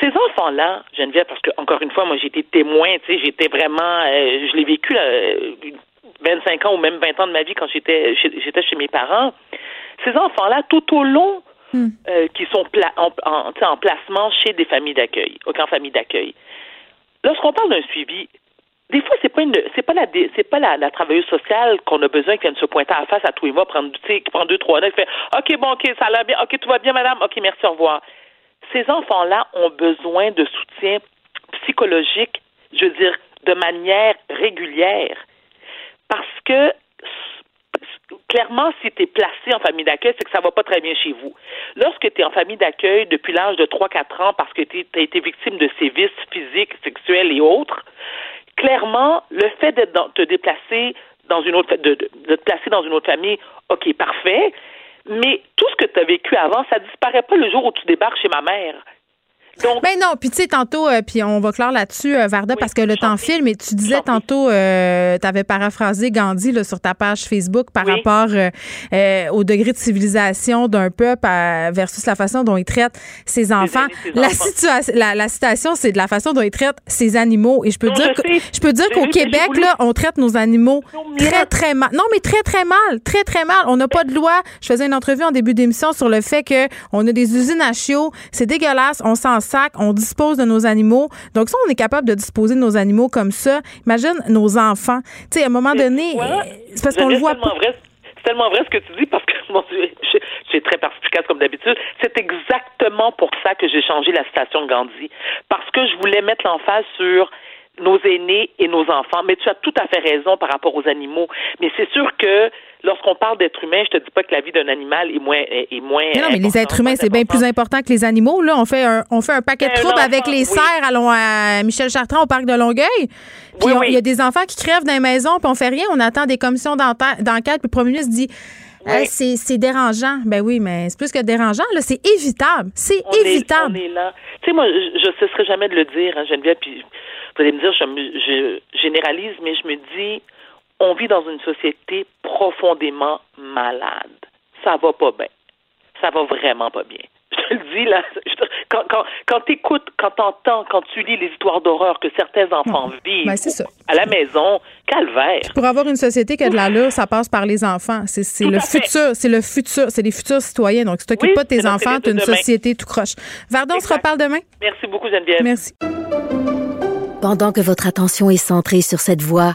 Ces enfants-là, Geneviève, parce que encore une fois, moi j'ai été témoin, tu sais, j'étais vraiment, euh, je l'ai vécu là, euh, 25 ans ou même 20 ans de ma vie quand j'étais chez, j'étais chez mes parents. Ces enfants-là, tout au long, euh, qui sont pla- en, en, en placement chez des familles d'accueil, aucun famille d'accueil. Lorsqu'on parle d'un suivi, des fois, c'est pas une, c'est pas la, c'est pas la, travailleuse sociale qu'on a besoin qui vienne se pointer à la face à tous les mois, prendre, tu sais, qui prend deux, trois notes, qui fait, OK, bon, OK, ça va bien, OK, tout va bien, madame, OK, merci, au revoir. Ces enfants-là ont besoin de soutien psychologique, je veux dire, de manière régulière. Parce que, clairement, si tu es placé en famille d'accueil, c'est que ça va pas très bien chez vous. Lorsque tu es en famille d'accueil depuis l'âge de 3-4 ans parce que tu as été victime de sévices physiques, sexuels et autres, clairement, le fait de te déplacer dans une autre, de, de, te placer dans une autre famille, OK, parfait, mais tout ce que tu as vécu avant, ça disparaît pas le jour où tu débarques chez ma mère. Donc, Ben non, puis tu sais, tantôt, euh, puis on va clore là-dessus, euh, Varda, parce que le temps file, mais tu disais tantôt, tu avais paraphrasé Gandhi là, sur ta page Facebook par rapport euh, euh, au degré de civilisation d'un peuple à- versus la façon dont il traite ses enfants. ses La, enfants. situation, la, la citation, c'est de la façon dont il traite ses animaux. Et je peux Non, dire je que, je peux dire qu'au Québec, là, on traite nos animaux très, très mal. Non, mais très, très mal. Très, très mal. On n'a pas de loi. Je faisais une entrevue en début d'émission sur le fait que on a des usines à chiots. C'est dégueulasse. On s'en sac. On dispose de nos animaux. Donc, ça, on est capable de disposer de nos animaux comme ça. Imagine nos enfants. Tu sais, à un moment donné, c'est parce qu'on le voit pas. vrai- C'est tellement vrai ce que tu dis parce que, mon Dieu, je, je suis très perspicace comme d'habitude. C'est exactement pour ça que j'ai changé la citation de Gandhi. Parce que je voulais mettre l'emphase sur nos aînés et nos enfants. Mais tu as tout à fait raison par rapport aux animaux. Mais c'est sûr que lorsqu'on parle d'être humain, je te dis pas que la vie d'un animal est moins est, moins. Mais non, mais les êtres humains, c'est bien plus important que les animaux. Là, on fait un, on fait un paquet de Ben, troubles avec les oui. serres allons à Michel Chartrand au parc de Longueuil. Puis il y a des enfants qui crèvent dans les maisons, puis on fait rien. On attend des commissions d'enquête, puis le premier ministre dit Hey, c'est c'est dérangeant. Ben oui, mais c'est plus que dérangeant. Là, c'est évitable. C'est est, évitable. on est là. Tu sais, moi, je ne cesserai jamais de le dire, hein, Geneviève, puis vous allez me dire, je, je généralise, mais je me dis, on vit dans une société profondément malade. Ça va pas bien. Ça va vraiment pas bien. Je te le dis, là, je te- quand, quand, quand tu écoutes, quand tu entends, quand tu lis les histoires d'horreur que certains enfants vivent Ben, c'est ça. à la maison, calvaire. Pour avoir une société qui a de l'allure, ça passe par les enfants. C'est le futur. C'est le futur. C'est les futurs citoyens. Donc, si tu t'occupes Oui, pas de tes enfants, tu une demain. société tout croche. Vardon, on se reparle demain. Merci beaucoup, Geneviève. Merci. Pendant que votre attention est centrée sur cette voix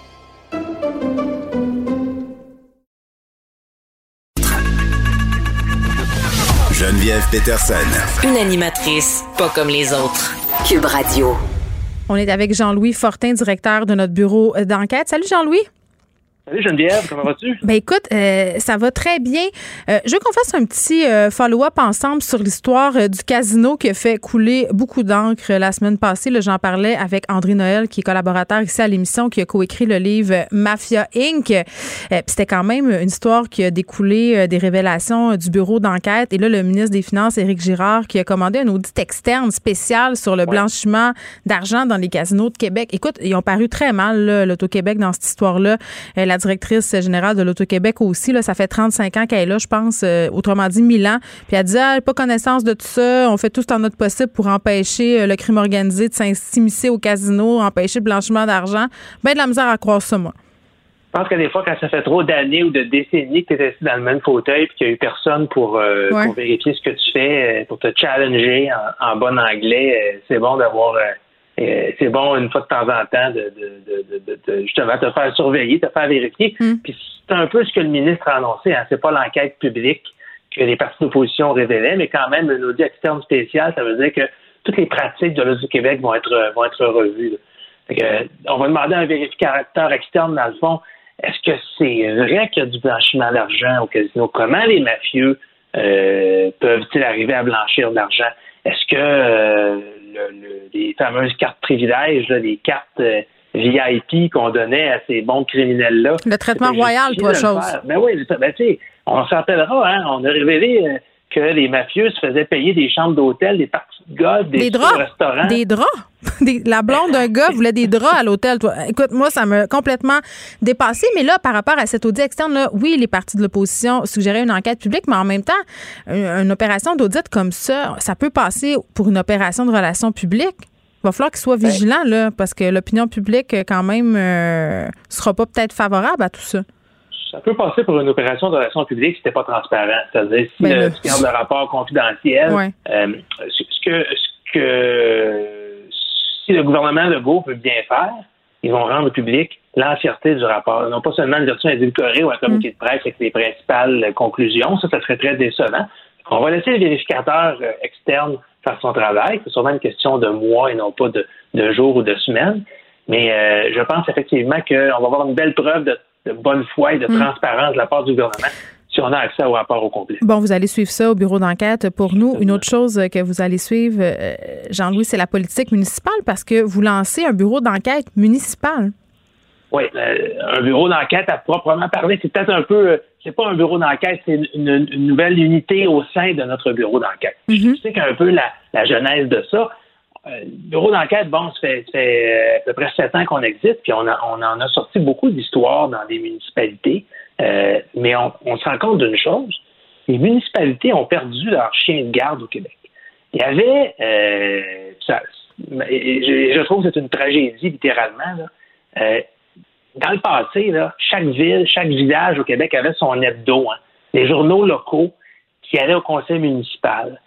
Geneviève Peterson. Une animatrice pas comme les autres. Cube Radio. On est avec Jean-Louis Fortin, directeur de notre bureau d'enquête. Salut Jean-Louis. Salut Geneviève, comment vas-tu? Ben écoute, euh, ça va très bien. Euh, je veux qu'on fasse un petit euh, follow-up ensemble sur l'histoire du casino qui a fait couler beaucoup d'encre la semaine passée. J'en parlais avec André Noël, qui est collaborateur ici à l'émission, qui a coécrit le livre Mafia Inc. C'était quand même une histoire qui a découlé des révélations du bureau d'enquête. Et là, le ministre des Finances, Éric Girard, qui a commandé un audit externe spécial sur le blanchiment d'argent dans les casinos de Québec. Écoute, ils ont paru très mal, l'Auto-Québec, dans cette histoire-là la directrice générale de l'Auto-Québec aussi. Là, ça fait 35 ans qu'elle est là, je pense, euh, autrement dit 1000 ans. Puis elle dit, ah, pas connaissance de tout ça. On fait tout ce en notre possible pour empêcher euh, le crime organisé de s'immiscer au casino, empêcher le blanchiment d'argent. Ben de la misère à croire ça, moi. Je pense que des fois, quand ça fait trop d'années ou de décennies que tu es assis dans le même fauteuil et qu'il n'y a eu personne pour, euh, vérifier ce que tu fais, pour te challenger en, bon anglais, c'est bon d'avoir euh, c'est bon une fois de temps en temps de, justement te faire surveiller, te faire vérifier. Hmm. Puis c'est un peu ce que le ministre a annoncé. Hein. C'est pas l'enquête publique que les partis d'opposition révélaient, mais quand même un audit externe spécial, ça veut dire que toutes les pratiques de l'Audit du Québec vont être vont être revues. on va demander à un vérificateur externe, dans le fond, est-ce que c'est vrai qu'il y a du blanchiment d'argent au casino? Comment les mafieux euh, peuvent-ils arriver à blanchir de l'argent? Est-ce que euh, le, les fameuses cartes privilèges, les cartes euh, VIP qu'on donnait à ces bons criminels-là. Le traitement royal, toi, chose. Ben oui, ben, on s'en rappellera, hein, on a révélé euh, que les mafieux se faisaient payer des chambres d'hôtel, des parties de golf, des, draps, restaurants. Des draps? la blonde d'un gars voulait des draps à l'hôtel. Écoute, moi, ça m'a complètement dépassé. Mais là, par rapport à cet audit externe, là, oui, les partis de l'opposition suggéraient une enquête publique, mais en même temps, une, opération d'audit comme ça, ça peut passer pour une opération de relations publiques. Il va falloir qu'il soit vigilant, là, parce que l'opinion publique, quand même, euh, sera pas peut-être favorable à tout ça ça peut passer pour une opération de relations publiques si c'était pas transparent. C'est-à-dire si ben tu gardes le rapport confidentiel, euh, ce, que, ce que si le gouvernement Legault peut bien faire, ils vont rendre public l'entièreté du rapport. Non pas seulement une version édulcorée ou un communiqué mm. de presse avec les principales conclusions. Ça, ça serait très décevant. On va laisser le vérificateur euh, externe faire son travail. C'est sûrement une question de mois et non pas de, de jours ou de semaines. Mais euh, je pense effectivement qu'on va avoir une belle preuve de de bonne foi et de mm. transparence de la part du gouvernement si on a accès au rapport au complet. Bon, vous allez suivre ça au bureau d'enquête. Pour nous, une autre chose que vous allez suivre, euh, Jean-Louis, c'est la politique municipale parce que vous lancez un bureau d'enquête municipal. Oui, euh, un bureau d'enquête à proprement parler, c'est peut-être un peu, euh, c'est pas un bureau d'enquête, c'est une, nouvelle unité au sein de notre bureau d'enquête. Mm-hmm. Je sais qu'un peu la, la genèse de ça. Euh, le bureau d'enquête, bon, ça fait, euh, à peu près sept ans qu'on existe, puis on, en a sorti beaucoup d'histoires dans des municipalités, euh, mais on, se rend compte d'une chose, les municipalités ont perdu leur chien de garde au Québec. Il y avait, je, trouve que c'est une tragédie littéralement, dans le passé, chaque ville, chaque village au Québec avait son hebdo, hein. les journaux locaux qui allaient au conseil municipal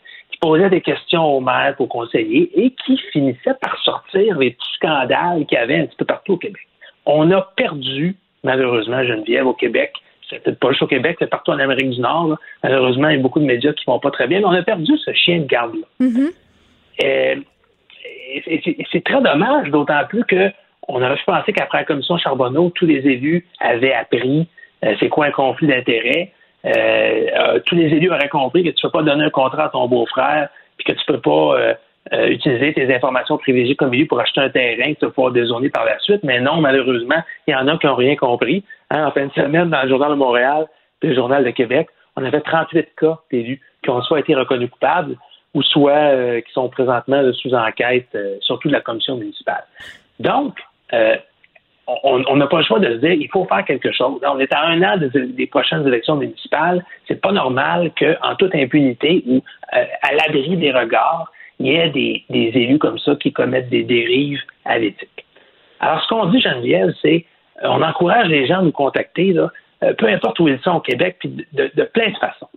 posait des questions aux maires, aux conseillers, et qui finissait par sortir les petits scandales qu'il y avait un petit peu partout au Québec. On a perdu, malheureusement, Geneviève, au Québec. C'est peut-être pas juste au Québec, c'est partout en Amérique du Nord. Malheureusement, il y a beaucoup de médias qui vont pas très bien, mais on a perdu ce chien de garde-là. Mm-hmm. Euh, c'est très dommage, d'autant plus que on aurait pensé qu'après la commission Charbonneau, tous les élus avaient appris euh, c'est quoi un conflit d'intérêts. Euh, euh, tous les élus auraient compris que tu ne peux pas donner un contrat à ton beau-frère, puis que tu ne peux pas euh, utiliser tes informations privilégiées comme élu pour acheter un terrain que tu vas pouvoir dézoner par la suite. Mais non, malheureusement, il y en a qui n'ont rien compris. Hein, en fin de semaine, dans le Journal de Montréal et le Journal de Québec, on avait 38 cas d'élus qui ont soit été reconnus coupables ou soit qui sont présentement sous enquête, surtout de la commission municipale. Donc, on n'a pas le choix de se dire il faut faire quelque chose. on est à un an des, prochaines élections municipales. C'est pas normal qu'en toute impunité ou euh, à l'abri des regards, il y ait des, élus comme ça qui commettent des dérives à l'éthique. Alors, ce qu'on dit, Geneviève, c'est euh, on encourage les gens à nous contacter, euh, peu importe où ils sont au Québec, puis de, plein de façons.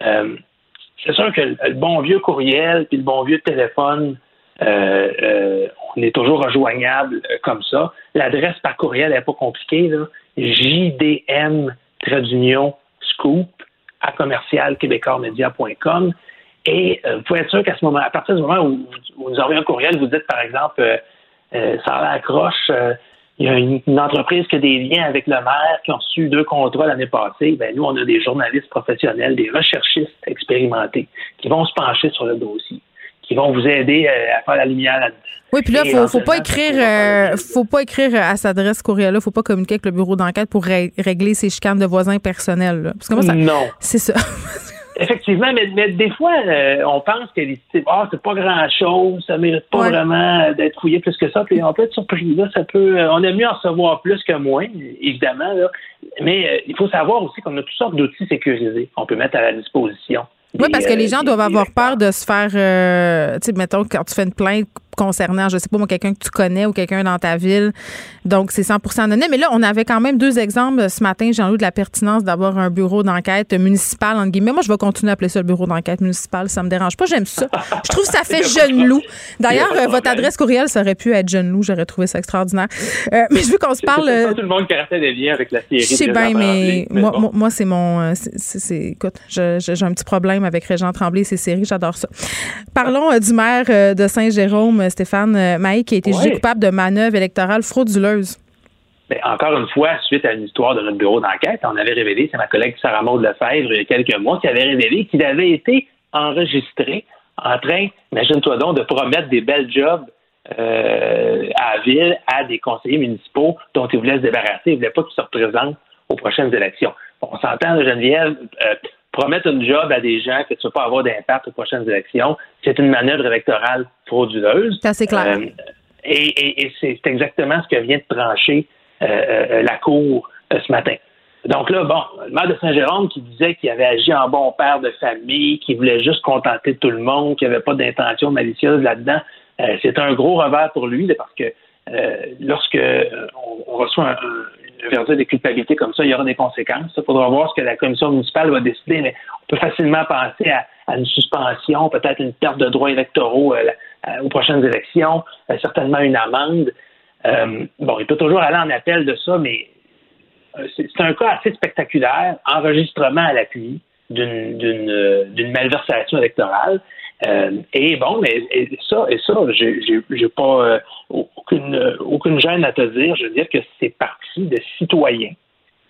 c'est sûr que le, bon vieux courriel puis le bon vieux téléphone euh, euh, on est toujours rejoignable euh, comme ça. L'adresse par courriel n'est pas compliquée. Là. JDM scoop à commercial Et euh, vous pouvez être sûr qu'à ce moment, à partir du moment où, vous nous envoyez un courriel, vous dites par exemple, euh, ça a l'air croche, il y a une, entreprise qui a des liens avec le maire qui ont reçu deux contrats l'année passée. Ben nous, on a des journalistes professionnels, des recherchistes expérimentés qui vont se pencher sur le dossier, qui vont vous aider à faire la lumière là-dedans. Oui, puis là, il faut, faut pas écrire, faut pas écrire à cette adresse courriel-là, faut pas communiquer avec le bureau d'enquête pour régler ces chicanes de voisins personnels. Parce que moi, ça, non, c'est ça. Effectivement, mais, des fois, euh, on pense que ah, c'est pas grand-chose, ça mérite pas vraiment d'être fouillé plus que ça. Puis on peut être surpris. Là, ça peut, euh, on aime mieux en recevoir plus que moins, évidemment. Là. Mais euh, il faut savoir aussi qu'on a toutes sortes d'outils sécurisés qu'on peut mettre à la disposition. Oui, parce que les gens doivent avoir peur de se faire, tu sais, mettons, quand tu fais une plainte concernant, je sais pas moi, quelqu'un que tu connais ou quelqu'un dans ta ville. Donc, c'est 100% anonyme. Mais là, on avait quand même deux exemples ce matin, Jean-Louis, de la pertinence d'avoir un bureau d'enquête municipal, entre guillemets. Moi, je vais continuer à appeler ça le bureau d'enquête municipal. Ça me dérange pas. J'aime ça. Je trouve que ça fait jeune loup. D'ailleurs, votre adresse courriel, ça aurait pu être jeune loup. J'aurais trouvé ça extraordinaire. Euh, mais je veux qu'on se parle. Pas tout le monde fait des liens avec la série. Je sais bien, mais, moi, moi c'est mon. Euh, c'est, écoute, j'ai un petit problème avec Régent Tremblay et ses séries. J'adore ça. Parlons euh, du maire de Saint-Jérôme, Stéphane euh, Maï, qui a été jugé coupable de manœuvre électorale frauduleuse. Mais encore une fois, suite à une histoire de notre bureau d'enquête, on avait révélé, c'est ma collègue Sarah Maud Lefebvre, il y a quelques mois, qui avait révélé qu'il avait été enregistré en train, imagine-toi donc, de promettre des belles jobs euh, à la ville à des conseillers municipaux dont il voulait se débarrasser. Il ne voulait pas qu'ils se représentent aux prochaines élections. on s'entend, Geneviève, euh, promettre une job à des gens que tu ne vas pas avoir d'impact aux prochaines élections, c'est une manœuvre électorale frauduleuse. C'est assez clair. Euh, et, c'est exactement ce que vient de trancher euh, euh, la Cour ce matin. Donc là, bon, le maire de Saint-Jérôme qui disait qu'il avait agi en bon père de famille, qu'il voulait juste contenter tout le monde, qu'il n'y avait pas d'intention malicieuse là-dedans, c'est un gros revers pour lui parce que lorsque on, reçoit un, un verdict de culpabilité comme ça, il y aura des conséquences. Il faudra voir ce que la commission municipale va décider, mais on peut facilement penser à, une suspension, peut-être une perte de droits électoraux euh, aux prochaines élections, euh, certainement une amende. Euh, bon, il peut toujours aller en appel de ça, mais c'est un cas assez spectaculaire, enregistrement à l'appui d'une malversation électorale. Euh, et bon, mais ça, et ça, j'ai pas euh, aucune, aucune gêne à te dire. Je veux dire que c'est parti de citoyens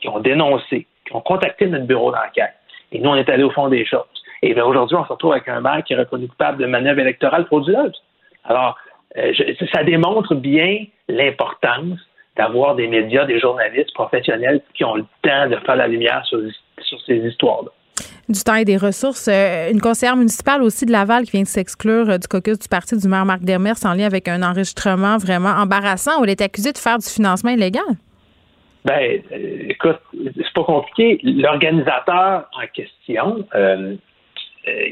qui ont dénoncé, qui ont contacté notre bureau d'enquête. Et nous, on est allé au fond des choses. Et bien aujourd'hui, on se retrouve avec un maire qui est reconnu coupable de manœuvre électorale frauduleuse. Alors, euh, ça démontre bien l'importance d'avoir des médias, des journalistes professionnels qui ont le temps de faire la lumière sur ces histoires-là du temps et des ressources. Euh, une conseillère municipale aussi de Laval qui vient de s'exclure euh, du caucus du parti du maire Marc Demers en lien avec un enregistrement vraiment embarrassant où elle est accusée de faire du financement illégal. Ben, euh, écoute, c'est pas compliqué. L'organisateur en question,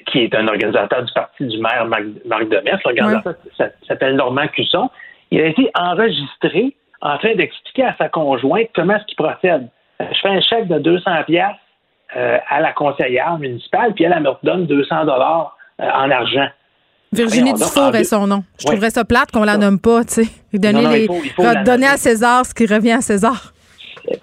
qui est un organisateur du parti du maire Marc, Demers, l'organisateur s'appelle Normand Cusson, il a été enregistré en train d'expliquer à sa conjointe comment est-ce qu'il procède. Je fais un chèque de 200 pièces euh, à la conseillère municipale, puis elle, elle me redonne 200 dollars euh, en argent. Virginie Dufour est son nom. Je trouverais ça plate qu'on la nomme pas, tu sais. Donner, donner à César ce qui revient à César.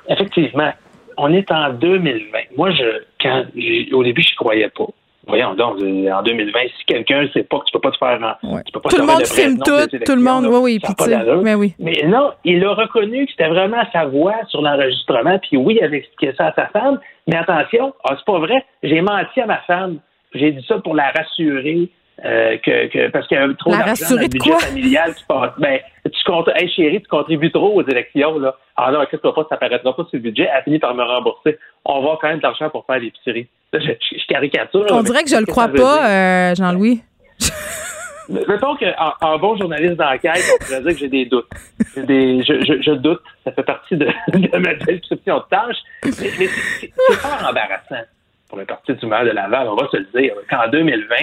Effectivement. On est en 2020. Moi, je, quand, au début, je croyais pas. Voyons donc, en 2020, si quelqu'un ne sait pas que tu peux pas te faire. Tu peux pas tout le monde filme tout, tout le monde, oui, oui, mais oui. Mais non, il a reconnu que c'était vraiment sa voix sur l'enregistrement, puis oui, il avait expliqué ça à sa femme, mais attention, ah, c'est pas vrai, j'ai menti à ma femme, j'ai dit ça pour la rassurer, euh, que, que, parce qu'il y avait trop d'argent dans le budget familial qui passe. Ben, tu comptes, hey chérie, tu contribues trop aux élections, là. Non, qu'est-ce que pas, ça paraîtra pas sur le budget, elle a fini par me rembourser. On va quand même de l'argent pour faire l'épicerie. Je, je, caricature. On dirait que je le crois pas, euh, Jean-Louis. Mettons qu'en en bon journaliste d'enquête, on pourrait dire que j'ai des doutes. Des, je, je, je, doute, ça fait partie de, de ma description de tâche. Mais, mais c'est pas embarrassant pour le Parti du maire de Laval, on va se le dire. Qu'en 2020,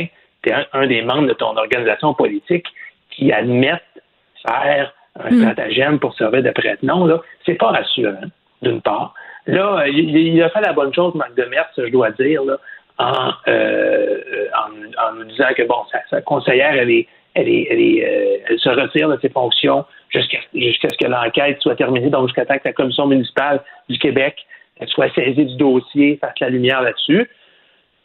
tu es un, des membres de ton organisation politique qui admettent faire un hmm. stratagème pour servir de prête-nom, c'est pas rassurant, d'une part. Là, il, a fait la bonne chose, Marc Demers, je dois dire, là, en, euh, en, nous disant que, bon, sa, conseillère, elle est, elle, est, elle, est, euh, elle se retire de ses fonctions jusqu'à jusqu'à ce que l'enquête soit terminée, donc jusqu'à ce que la commission municipale du Québec soit saisie du dossier, fasse la lumière là-dessus.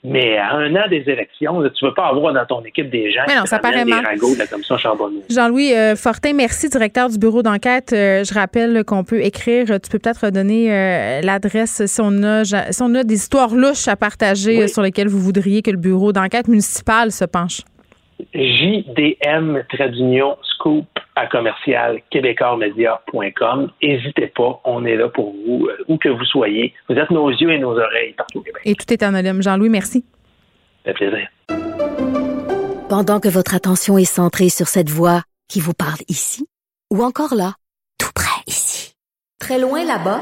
Mais à un an des élections, là, tu ne veux pas avoir dans ton équipe des gens Mais non, qui ça ramènent paraît des mal. ragots de la commission Charbonneau. Jean-Louis euh, Fortin, merci, directeur du bureau d'enquête. Euh, je rappelle qu'on peut écrire, tu peux peut-être redonner euh, l'adresse si on, a, si on a des histoires louches à partager sur lesquelles vous voudriez que le bureau d'enquête municipal se penche. JDM trait d'union scoop à commercial québécoismedia.com. N'hésitez pas, on est là pour vous, euh, où que vous soyez. Vous êtes nos yeux et nos oreilles partout au Québec. Et tout est anonyme. Jean-Louis, merci. Ça fait plaisir. Pendant que votre attention est centrée sur cette voix qui vous parle ici, ou encore là, tout près ici, très loin là-bas,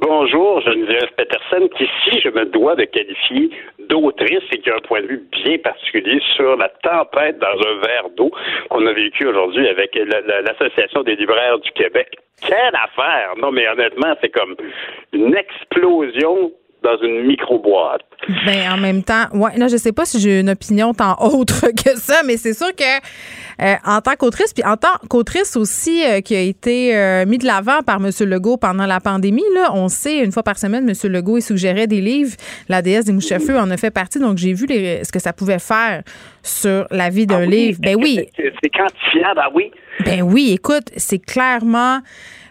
Bonjour, Geneviève Peterson, qui ici, je me dois de qualifier d'autrice et qui a un point de vue bien particulier sur la tempête dans un verre d'eau qu'on a vécu aujourd'hui avec la- la- l'Association des libraires du Québec. Quelle affaire! Non, mais honnêtement, c'est comme une explosion dans une micro-boîte. Ben, en même temps, ouais, là, je sais pas si j'ai une opinion tant autre que ça, mais c'est sûr que euh, en tant qu'autrice, puis en tant qu'autrice aussi euh, qui a été euh, mis de l'avant par M. Legault pendant la pandémie, là, on sait, une fois par semaine, M. Legault, il suggérait des livres. La déesse des mouches-à-feu en a fait partie, donc j'ai vu les- ce que ça pouvait faire sur la vie d'un livre. Ben oui, C'est c'est quantifiable, ah oui? ben oui, écoute, c'est clairement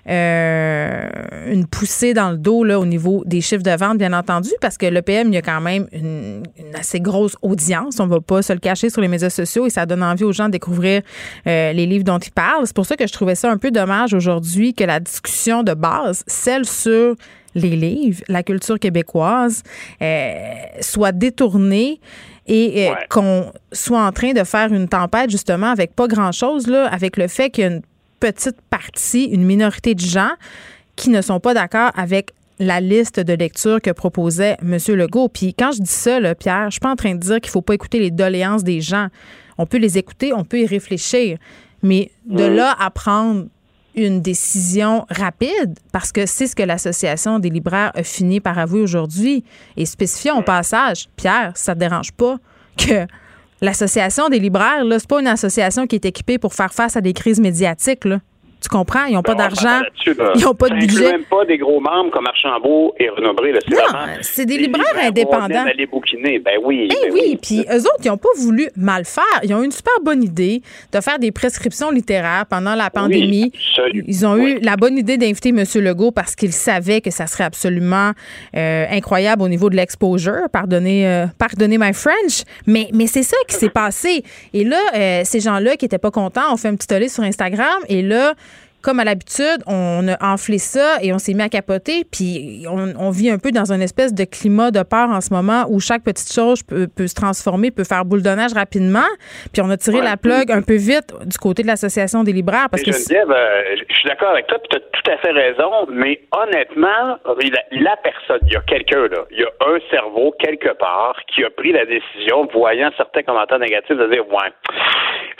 euh, une poussée dans le dos là, au niveau des chiffres de vente, bien entendu, parce que l'EPM, il y a quand même une, une assez grosse audience. On va pas se le cacher sur les médias sociaux et ça donne envie aux gens de découvrir euh, les livres dont ils parlent. C'est pour ça que je trouvais ça un peu dommage aujourd'hui que la discussion de base, celle sur les livres, la culture québécoise, euh, soit détournée et euh, qu'on soit en train de faire une tempête justement avec pas grand-chose, là, avec le fait qu'il y a une petite partie, une minorité de gens qui ne sont pas d'accord avec la liste de lecture que proposait M. Legault. Puis quand je dis ça, là, Pierre, je suis pas en train de dire qu'il faut pas écouter les doléances des gens. On peut les écouter, on peut y réfléchir. Mais de là à prendre une décision rapide, parce que c'est ce que l'Association des libraires a fini par avouer aujourd'hui. Et spécifiant au passage, Pierre, ça te dérange pas que l'Association des libraires, là, c'est pas une association qui est équipée pour faire face à des crises médiatiques. Tu comprends? Ils n'ont pas Ben, d'argent. Ils n'ont pas de budget. même pas des gros membres comme Archambault et là. C'est Non, c'est des libraires indépendants. aller bouquiner. Ben oui. Eh ben oui, puis eux autres, ils n'ont pas voulu mal faire. Ils ont eu une super bonne idée de faire des prescriptions littéraires pendant la pandémie. ils ont eu la bonne idée d'inviter M. Legault parce qu'ils savaient que ça serait absolument euh, incroyable au niveau de l'exposure. Pardonnez, euh, pardonnez my French. Mais, mais c'est ça qui s'est passé. Et là, euh, ces gens-là qui n'étaient pas contents ont fait un petit tollé sur Instagram. Et là, comme à l'habitude, on a enflé ça et on s'est mis à capoter. Puis on, on vit un peu dans une espèce de climat de peur en ce moment où chaque petite chose peut, peut se transformer, peut faire boule de neige rapidement. Puis on a tiré la plug un peu vite du côté de l'Association des libraires parce Mais que Geneviève, euh, je suis d'accord avec toi, tu as tout à fait raison, mais honnêtement, la, la personne, il y a quelqu'un là, il y a un cerveau quelque part qui a pris la décision, voyant certains commentaires négatifs, de dire ouais,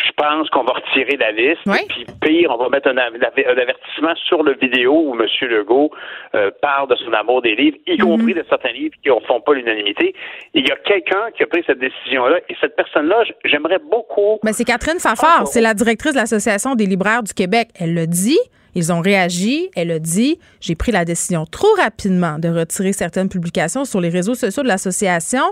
je pense qu'on va retirer la liste, puis pire, on va mettre un, av- un avertissement sur le vidéo où M. Legault euh, parle de son amour des livres, y compris de certains livres qui ne font pas l'unanimité. Il y a quelqu'un qui a pris cette décision-là, et cette personne-là, j'aimerais beaucoup Ben, c'est Catherine Fafard, c'est la directrice de l'Association des libraires du Québec. Elle l'a dit, ils ont réagi, elle a dit, j'ai pris la décision trop rapidement de retirer certaines publications sur les réseaux sociaux de l'association.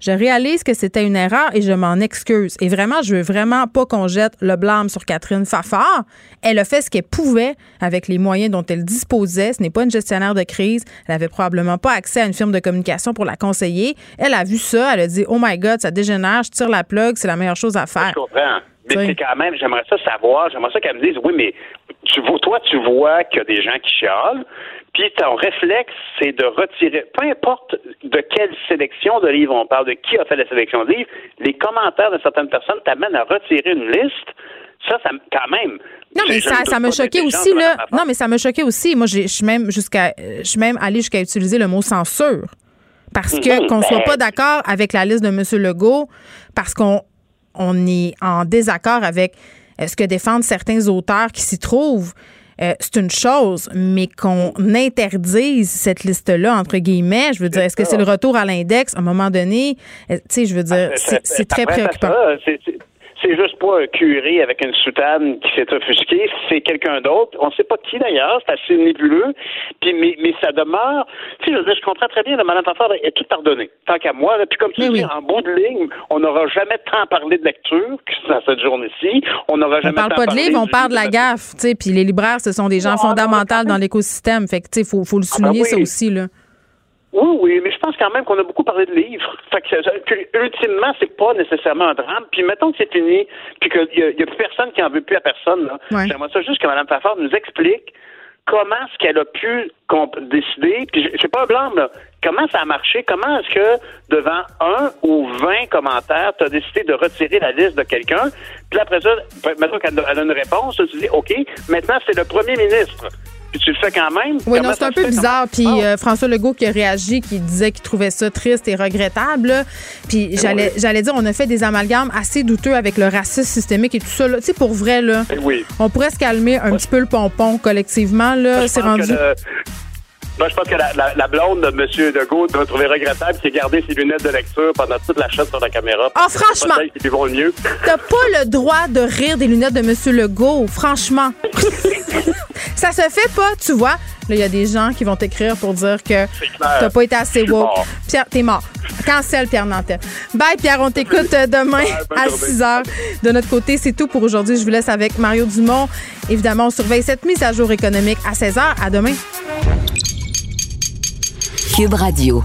Je réalise que c'était une erreur et je m'en excuse. Et vraiment, je veux vraiment pas qu'on jette le blâme sur Catherine Fafard. Elle a fait ce qu'elle pouvait avec les moyens dont elle disposait. Ce n'est pas une gestionnaire de crise. Elle avait probablement pas accès à une firme de communication pour la conseiller. Elle a vu ça. Elle a dit, oh my God, ça dégénère. Je tire la plug. C'est la meilleure chose à faire. Je comprends. Mais Oui. c'est quand même, j'aimerais ça savoir, j'aimerais ça qu'elle me dise, oui, mais tu vois, toi, tu vois qu'il y a des gens qui chialent, puis ton réflexe, c'est de retirer, peu importe de quelle sélection de livres on parle, de qui a fait la sélection de livres, les commentaires de certaines personnes t'amènent à retirer une liste. Ça, ça me- quand même. Non, mais ça, ça m'a choqué d'intelligence aussi, là. Non, mais ça m'a choqué aussi. Moi, je suis même jusqu'à, je suis même allée jusqu'à utiliser le mot censure. Parce que Mhm. qu'on soit Ben, pas d'accord avec la liste de M. Legault, parce qu'on on est en désaccord avec ce que défendent certains auteurs qui s'y trouvent, euh, c'est une chose, mais qu'on interdise cette liste-là, entre guillemets, je veux dire, est-ce que c'est le retour à l'index? À un moment donné? Euh, Tu sais, je veux dire, c'est c'est très préoccupant. C'est- juste pas un curé avec une soutane qui s'est offusqué, c'est quelqu'un d'autre. On sait pas qui d'ailleurs, c'est assez nébuleux. Puis, mais, mais ça demeure. Tu sais, je, dire, je comprends très bien, Madame Pafard est tout pardonné. Tant qu'à moi, là. puis comme tu dis, en bout de ligne, on n'aura jamais tant parlé de lecture que dans cette journée-ci. On n'aura On jamais parle tant pas de livres, on parle de la gaffe, tu sais, puis les libraires, ce sont des gens fondamentaux dans l'écosystème. Fait que, tu sais, faut, faut le souligner, oui. ça aussi, là. Oui, oui, mais je pense quand même qu'on a beaucoup parlé de livres. Fait que, ça- que, ultimement, c'est pas nécessairement un drame. Puis mettons que c'est fini, puis qu'il y, a- il y a plus personne qui en veut plus à personne. Là. Ouais. J'aimerais ça juste que Mme Pafard nous explique comment est-ce qu'elle a pu décider, puis j'ai pas un blâme, là. Comment ça a marché? Comment est-ce que devant un ou vingt commentaires, tu as décidé de retirer la liste de quelqu'un? Puis après ça, mettons qu'elle a elle a une réponse, tu dis OK, maintenant c'est le premier ministre. Puis tu le fais quand même? Oui, non, c'est un peu bizarre. Puis euh, François Legault qui a réagi, qui disait qu'il trouvait ça triste et regrettable. là. Puis j'allais j'allais dire, on a fait des amalgames assez douteux avec le racisme systémique et tout ça. là. Tu sais, pour vrai, là, Eh oui. on pourrait se calmer un petit peu le pompon collectivement. Là, c'est rendu. Moi, je pense que la, la- la blonde de M. Legault doit trouver regrettable qu'il ait gardé ses lunettes de lecture pendant toute la chaîne sur la caméra. Ah, franchement. Qui vont le mieux. T'as pas le droit de rire des lunettes de M. Legault, franchement. ça se fait pas, tu vois. Là, il y a des gens qui vont t'écrire pour dire que t'as pas été assez woke. mort. Pierre, t'es mort. Cancel Pierre Nantel. Bye Pierre, on t'écoute euh, demain à journée. 6 h. De notre côté, c'est tout pour aujourd'hui. Je vous laisse avec Mario Dumont. Évidemment, on surveille cette mise à jour économique à 16 h. À demain. Radio.